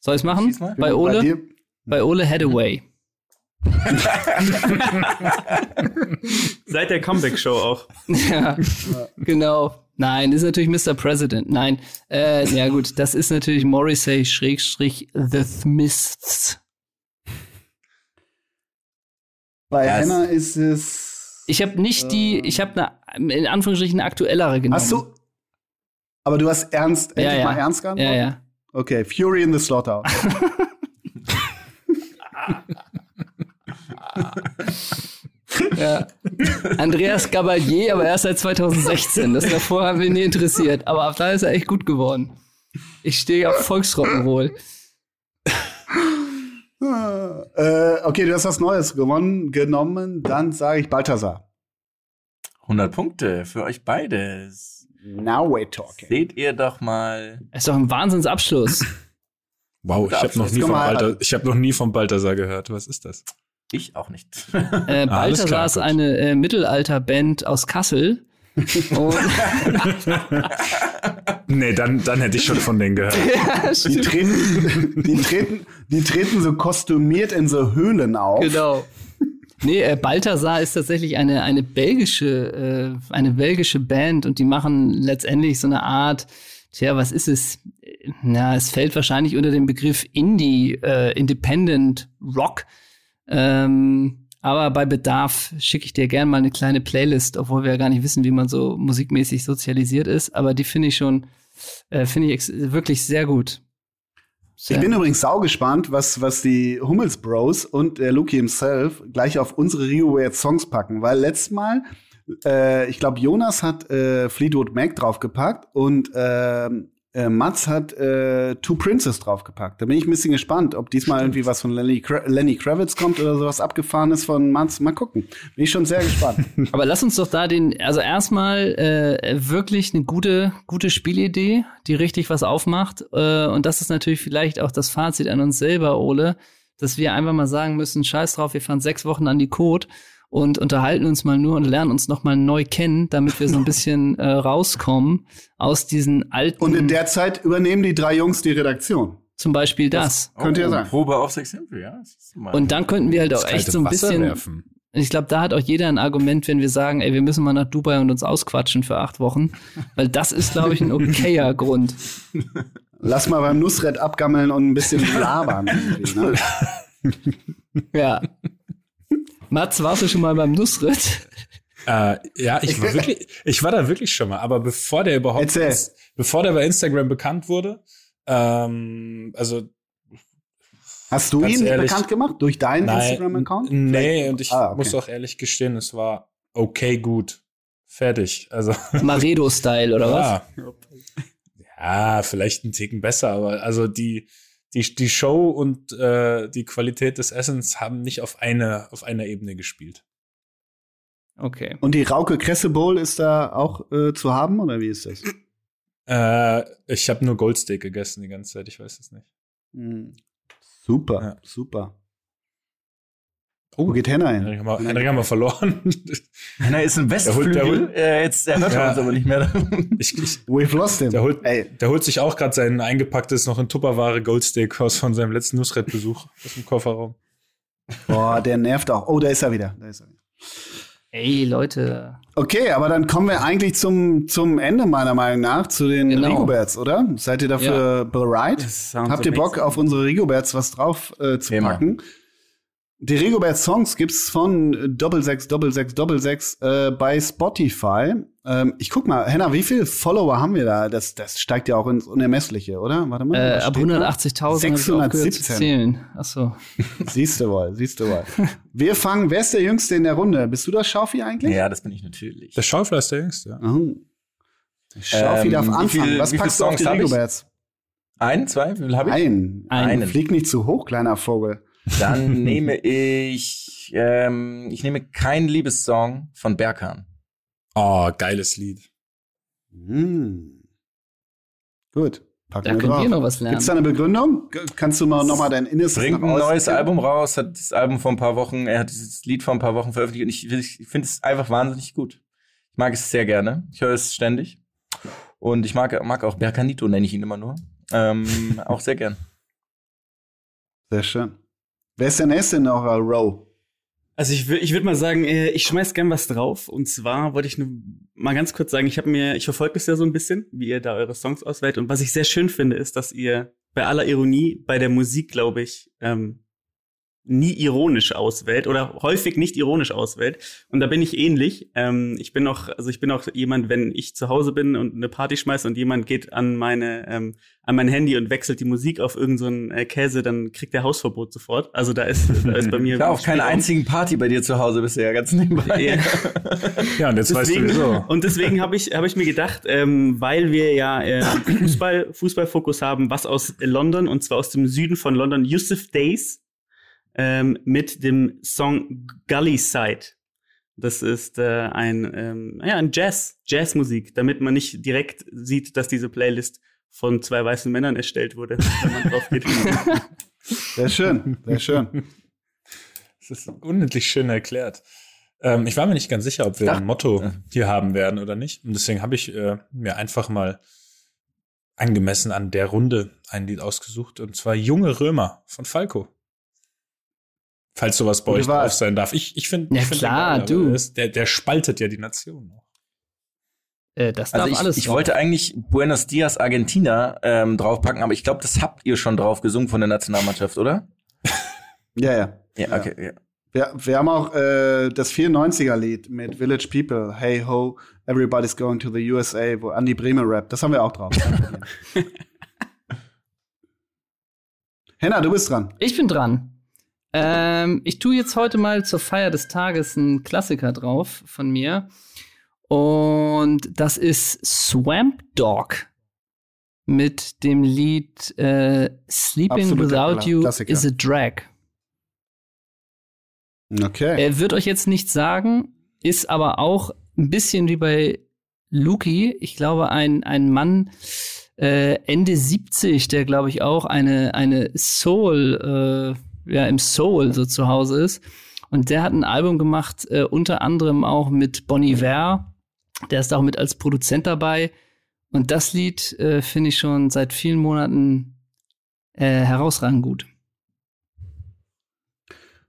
Soll ich's machen?
Schieß mal.
Bei Ole?
dir?
Bei Ole Hathaway.
Seit der Comeback-Show auch.
Ja, genau. Nein, ist natürlich Mr. President. Nein, äh, ja gut, das ist natürlich Morrissey Schrägstrich The Smiths.
Bei
Ja, es-
Henna ist es.
Ich habe nicht die, ich habe eine in Anführungsstrichen eine aktuellere genommen.
Hast du. Aber du hast ernst,
Ja,
endlich
ja.
mal ernst geantwortet?
Ja, ja.
Okay, Fury in the Slaughterhouse.
ja. Andreas Gabalier, aber erst seit 2016. Das davor haben wir nie interessiert. Aber ab da ist er echt gut geworden. Ich stehe auf Volksrock'n'Roll.
Äh, okay, du hast was Neues gewonnen, genommen. Dann sage ich Balthasar.
100 Punkte für euch beides.
Now we're talking.
Seht ihr doch mal.
Ist doch ein Wahnsinnsabschluss.
Wow, ich habe noch, nie vom Balthasar- ich hab noch nie vom Balthasar gehört. Was ist das?
Ich auch nicht.
Äh,
alles
Balthasar
klar,
ist
gut.
eine äh, Mittelalterband aus Kassel.
Nee, dann, dann hätte ich schon von denen gehört.
Die treten, die, treten, die treten so kostümiert in so Höhlen auf.
genau. Nee, äh, Balthasar ist tatsächlich eine, eine belgische, äh, eine belgische Band und die machen letztendlich so eine Art, tja, was ist es? Na, es fällt wahrscheinlich unter den Begriff Indie, äh, Independent Rock. Ähm, aber bei Bedarf schicke ich dir gern mal eine kleine Playlist, obwohl wir ja gar nicht wissen, wie man so musikmäßig sozialisiert ist. Aber die finde ich schon, äh, finde ich wirklich sehr gut. Sehr
Ich bin übrigens saugespannt, was, was die Hummels Bros und der Luki himself gleich auf unsere Rio Weird Songs packen, weil letztes Mal, äh, ich glaube, Jonas hat äh, Fleetwood Mac draufgepackt und ähm, äh, Mats hat äh, Two Princes draufgepackt. Da bin ich ein bisschen gespannt, ob diesmal irgendwie was von Lenny, Kra Lenny Kravitz kommt oder sowas abgefahrenes von Mats. Mal gucken. Bin ich schon sehr gespannt.
Aber lass uns doch da den, also erstmal äh, wirklich eine gute, gute Spielidee, die richtig was aufmacht. Äh, und das ist natürlich vielleicht auch das Fazit an uns selber, Ole, dass wir einfach mal sagen müssen, scheiß drauf, wir fahren sechs Wochen an die Code und unterhalten uns mal nur und lernen uns noch mal neu kennen, damit wir so ein bisschen äh, rauskommen aus diesen alten,
Und in der Zeit übernehmen die drei Jungs die Redaktion.
zum Beispiel das.
Könnte ja sein.
Probe aufs Exempel, ja. Das
Und dann könnten wir halt auch
Das
echt so ein
Wasser
bisschen,
werfen.
Ich glaube, da hat auch jeder ein Argument, wenn wir sagen, ey, wir müssen mal nach Dubai und uns ausquatschen für acht Wochen. Weil das ist, glaube ich, ein okayer Grund.
Lass mal beim Nussred abgammeln und ein bisschen labern. ne?
Ja. Mats, warst du schon mal beim Nussritt?
Äh, ja, ich war wirklich, ich war da wirklich schon mal, aber bevor der überhaupt,
Erzähl.
bevor der bei Instagram bekannt wurde, ähm, also
Hast du ihn
ehrlich,
bekannt gemacht durch deinen Instagram-Account?
nee,
Vielleicht-
und ich
Ah, okay.
muss auch ehrlich gestehen, es war okay gut, fertig, also
Maredo-Style, oder was?
ja, ja, vielleicht ein Ticken besser, aber also die die die Show und äh, die Qualität des Essens haben nicht auf eine auf einer Ebene gespielt.
Okay.
Und die Rauke Kresse Bowl ist da auch äh, zu haben oder wie ist das?
Äh, ich habe nur Goldsteak gegessen die ganze Zeit, ich weiß es nicht.
Hm. Super,
Ja.
super.
Oh,
Wo geht Henna
Henrik
hin?
haben wir, Henrik haben wir verloren.
Henna ist ein
Der holt- der
Westflügel.
holt-
Äh, jetzt er hört
Ja.
uns aber nicht mehr.
ich, ich,
We've lost him.
Der holt, der holt sich auch gerade sein eingepacktes, noch in Tupperware Goldsteak aus von seinem letzten Nussred-Besuch aus dem Kofferraum.
boah, der nervt auch. Oh, da ist er wieder. Da ist er wieder.
Ey, Leute.
Okay, aber dann kommen wir eigentlich zum, zum Ende meiner Meinung nach, zu den
Genau.
Rigoberts, oder? Seid ihr dafür bereit?
Das sounds
Habt ihr Bock
amazing.
auf unsere Rigoberts was drauf äh, zu
Thema.
packen? Die Rigobert Songs gibt's von Doppel sechs Doppel sechs Doppel sechs äh, bei Spotify. Ähm, ich guck mal, Henna, wie viele Follower haben wir da? Das, das steigt ja auch ins Unermessliche, oder? Warte mal.
Äh, ab
steht da?
180.000 habe ich aufgehört zu
617.
zählen. Achso.
Siehst du wohl, siehst du wohl. Wir fangen, wer ist der Jüngste in der Runde? Bist du das Schaufi eigentlich?
ja, das bin ich natürlich.
Der Schaufler ist der Jüngste. Ja.
Oh. Schaufi
Ähm,
darf anfangen.
viel-
Was packst du auf
Songs
die? Rigoberts?
Ein, zwei, wie viel habe ich?
Ein.
Einen.
Flieg nicht zu hoch, kleiner Vogel.
Dann nehme ich, ähm, ich nehme keinen Liebessong von Berkan.
Oh, geiles Lied.
Hm. Gut. Packen
Da
wir
könnt
drauf.
ihr noch was lernen.
Gibt's da eine Begründung? Kannst du mal nochmal dein Innerstes
Bringt ein neues? Album raus, hat das Album vor ein paar Wochen, er hat dieses Lied vor ein paar Wochen veröffentlicht und ich, ich finde es einfach wahnsinnig gut. Ich mag es sehr gerne. Ich höre es ständig. Und ich mag, mag auch Berkanito, nenne ich ihn immer nur. Ähm, auch sehr gern.
Sehr schön. Wer ist der nächste in Row?
Also ich, ich würde mal sagen, äh, ich schmeiß gern was drauf. Und zwar wollte ich nur mal ganz kurz sagen, ich habe mir, ich verfolge das ja so ein bisschen, wie ihr da eure Songs auswählt. Und was ich sehr schön finde, ist, dass ihr bei aller Ironie bei der Musik, glaube ich, ähm, nie ironisch auswählt oder häufig nicht ironisch auswählt. Und da bin ich ähnlich. Ähm, ich bin auch, also ich bin auch jemand, wenn ich zu Hause bin und eine Party schmeiße und jemand geht an meine, ähm, an mein Handy und wechselt die Musik auf irgendeinen so äh, Käse, dann kriegt der Hausverbot sofort. Also da ist, da ist bei mir.
Ich auf keiner
Spielraum.
einzigen Party bei dir zu Hause bisher, ganz nebenbei.
Ja.
Ja, und jetzt weißt du
Deswegen,
wieso.
und deswegen habe ich, hab ich mir gedacht, ähm, weil wir ja äh, Fußball, Fußballfokus haben, was aus London, und zwar aus dem Süden von London, Yusuf Days ähm, mit dem Song Gully Side. Das ist äh, ein, ähm, ja, ein Jazz, Jazzmusik, damit man nicht direkt sieht, dass diese Playlist von zwei weißen Männern erstellt wurde, wenn man drauf geht.
Sehr schön, sehr schön.
Das ist unendlich schön erklärt. Ähm, ich war mir nicht ganz sicher, ob wir
Ach.
ein Motto hier haben werden oder nicht. Und deswegen habe ich äh, mir einfach mal angemessen an der Runde ein Lied ausgesucht. Und zwar Junge Römer von Falco. Falls sowas bei euch drauf sein darf. Ich, ich finde,
Ja,
find
klar, du.
der Der, der spaltet ja die Nation noch.
Äh, das
Also
darf
ich,
alles
ich
drauf.
wollte eigentlich Buenos Dias Argentina ähm, draufpacken, aber ich glaube, das habt ihr schon drauf gesungen von der Nationalmannschaft, oder?
Ja, ja.
Ja,
Ja.
okay. Ja.
Wir, wir haben auch äh, das 94er-Lied mit Village People, Hey Ho, Everybody's Going to the USA, wo Andy Bremer rappt. Das haben wir auch drauf. Henna, du bist dran.
Ich bin dran. Ähm, ich tue jetzt heute mal zur Feier des Tages einen Klassiker drauf von mir. Und das ist Swamp Dog mit dem Lied äh, Sleeping
Absoluter
Without You
Klassiker.
is a Drag.
Okay.
Er wird euch jetzt nicht sagen, ist aber auch ein bisschen wie bei Luki. Ich glaube, ein, ein Mann äh, Ende 70, der glaube ich auch eine, eine Soul, äh, ja, im Soul so zu Hause ist. Und der hat ein Album gemacht, äh, unter anderem auch mit Bon Iver. Der ist auch mit als Produzent dabei. Und das Lied äh, finde ich schon seit vielen Monaten äh, herausragend gut.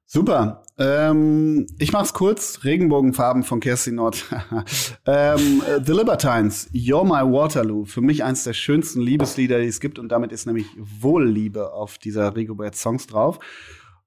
Super. Ähm, ich mach's kurz. Regenbogenfarben von Kerstin Nord. ähm, äh, The Libertines, You're My Waterloo. Für mich eins der schönsten Liebeslieder, die es gibt. Und damit ist nämlich Wohlliebe auf dieser Rigobert Songs drauf.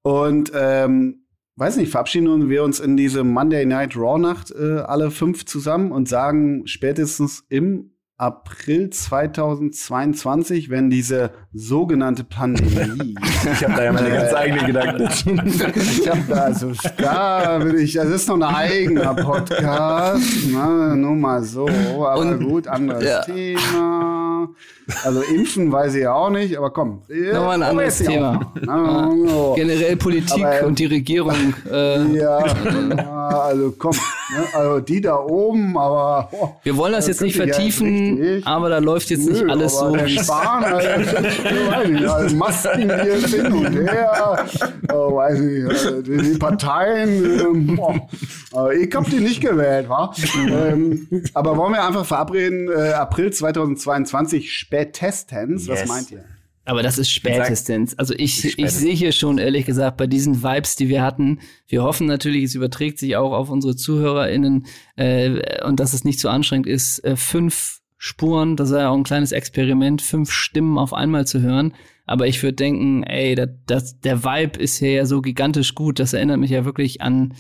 Und ähm, weiß nicht, verabschieden wir uns in diese Monday Night Raw Nacht äh, alle fünf zusammen und sagen spätestens im April 2022, wenn diese sogenannte Pandemie
Ich habe da ja meine ganz eigenen Gedanken dazu.
ich hab da, also, da will ich, das ist noch ein eigener Podcast, ne, nur mal so, aber
Und-
gut, anderes
ja.
Thema. Also impfen weiß ich ja auch nicht, aber komm.
Nochmal ein anderes Thema. Generell Politik
Aber, ähm,
und die Regierung. Äh,
Ja, ja, also komm, ne, also die da oben, aber oh,
Wir wollen das
Das
jetzt nicht vertiefen,
richtig.
aber da läuft jetzt nicht
Nö,
alles
aber
so.
Der Spahn, also, ich nicht, also Masken hier hin und her, oh, weiß nicht, also die, Parteien, aber ich hab die nicht gewählt, wa? ähm, aber wollen wir einfach verabreden, äh, April 2022 spätestens, was
Yes.
meint ihr?
Aber das ist spätestens. Also ich, ich
spätestens.
sehe hier schon, ehrlich gesagt, bei diesen Vibes, die wir hatten, wir hoffen natürlich, es überträgt sich auch auf unsere ZuhörerInnen äh, und dass es nicht so anstrengend ist, äh, fünf Spuren, das ist ja auch ein kleines Experiment, fünf Stimmen auf einmal zu hören. Aber ich würde denken, ey, das, das, der Vibe ist hier ja so gigantisch gut, das erinnert mich ja wirklich an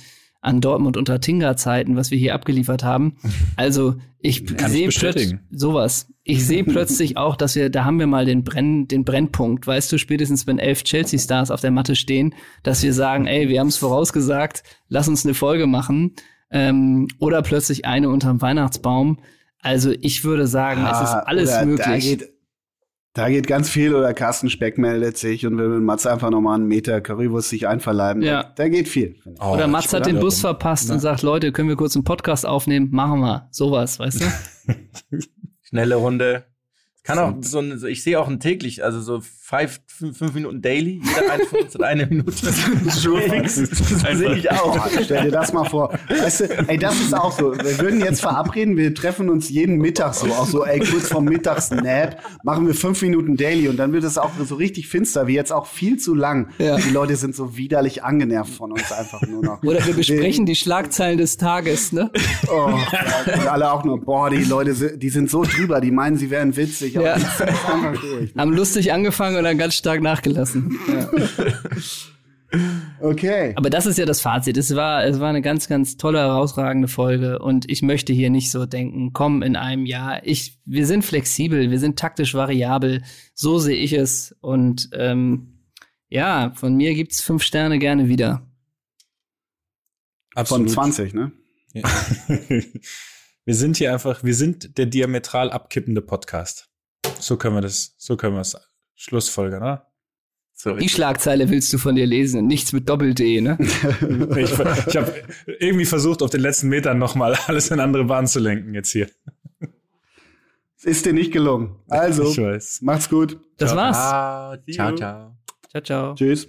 an Dortmund unter Tinga-Zeiten, was wir hier abgeliefert haben. Also ich sehe plötzlich sowas. Ich sehe plötzlich auch, dass wir, da haben wir mal den Brenn, den Brennpunkt, weißt du, spätestens wenn elf Chelsea-Stars auf der Matte stehen, dass wir sagen, ey, wir haben es vorausgesagt, lass uns eine Folge machen. Ähm, oder plötzlich eine unterm Weihnachtsbaum. Also ich würde sagen, es ist
Ah,
alles möglich.
Da geht ganz viel oder Carsten Speck meldet sich und will mit Matze einfach nochmal einen Meter Currywurst sich einverleiben.
Ja.
Da, da geht viel.
Oh,
Oder Mats hat den? Bus verpasst und sagt, Leute, können wir kurz einen Podcast aufnehmen? Machen wir. Sowas, weißt du?
Schnelle Runde. Kann auch so, ein, so ich sehe auch ein täglich, also so five, fünf, fünf Minuten daily. Jeder eine von uns hat eine Minute. fix. Das sehe ich auch.
Stell dir das mal vor. Weißt du, ey, das ist auch so. Wir würden jetzt verabreden, wir treffen uns jeden Mittag so, auch so, ey, kurz vorm Mittagsnap, machen wir fünf Minuten Daily und dann wird es auch so richtig finster, wie jetzt auch viel zu lang.
Ja.
Die Leute sind so widerlich angenervt von uns einfach nur noch.
Oder wir besprechen die Schlagzeilen des Tages, ne?
Oh, ja, und alle auch nur, boah, die Leute, die sind so drüber, die meinen, sie wären witzig, aber
Ja.
durch.
Haben lustig angefangen und dann ganz stark nachgelassen. Ja.
Okay.
Aber das ist ja das Fazit. Es war, es war eine ganz, ganz tolle, herausragende Folge und ich möchte hier nicht so denken, komm in einem Jahr. Ich, wir sind flexibel, wir sind taktisch variabel. So sehe ich es und ähm, ja, von mir gibt's fünf Sterne gerne wieder.
Von
Absolut.
20, ne?
Ja. wir sind hier einfach, wir sind der diametral abkippende Podcast. So können wir das, so können wir es schlussfolgern, oder?
So,
Die Schlagzeile willst du von dir lesen, nichts mit Doppel-D, ne?
Ich, ich habe irgendwie versucht, auf den letzten Metern nochmal alles in andere Bahnen zu lenken jetzt hier.
Es ist dir nicht gelungen. Also,
Ich weiß.
macht's gut.
Das war's.
Ah, ciao, ciao.
Ciao, ciao.
Tschüss.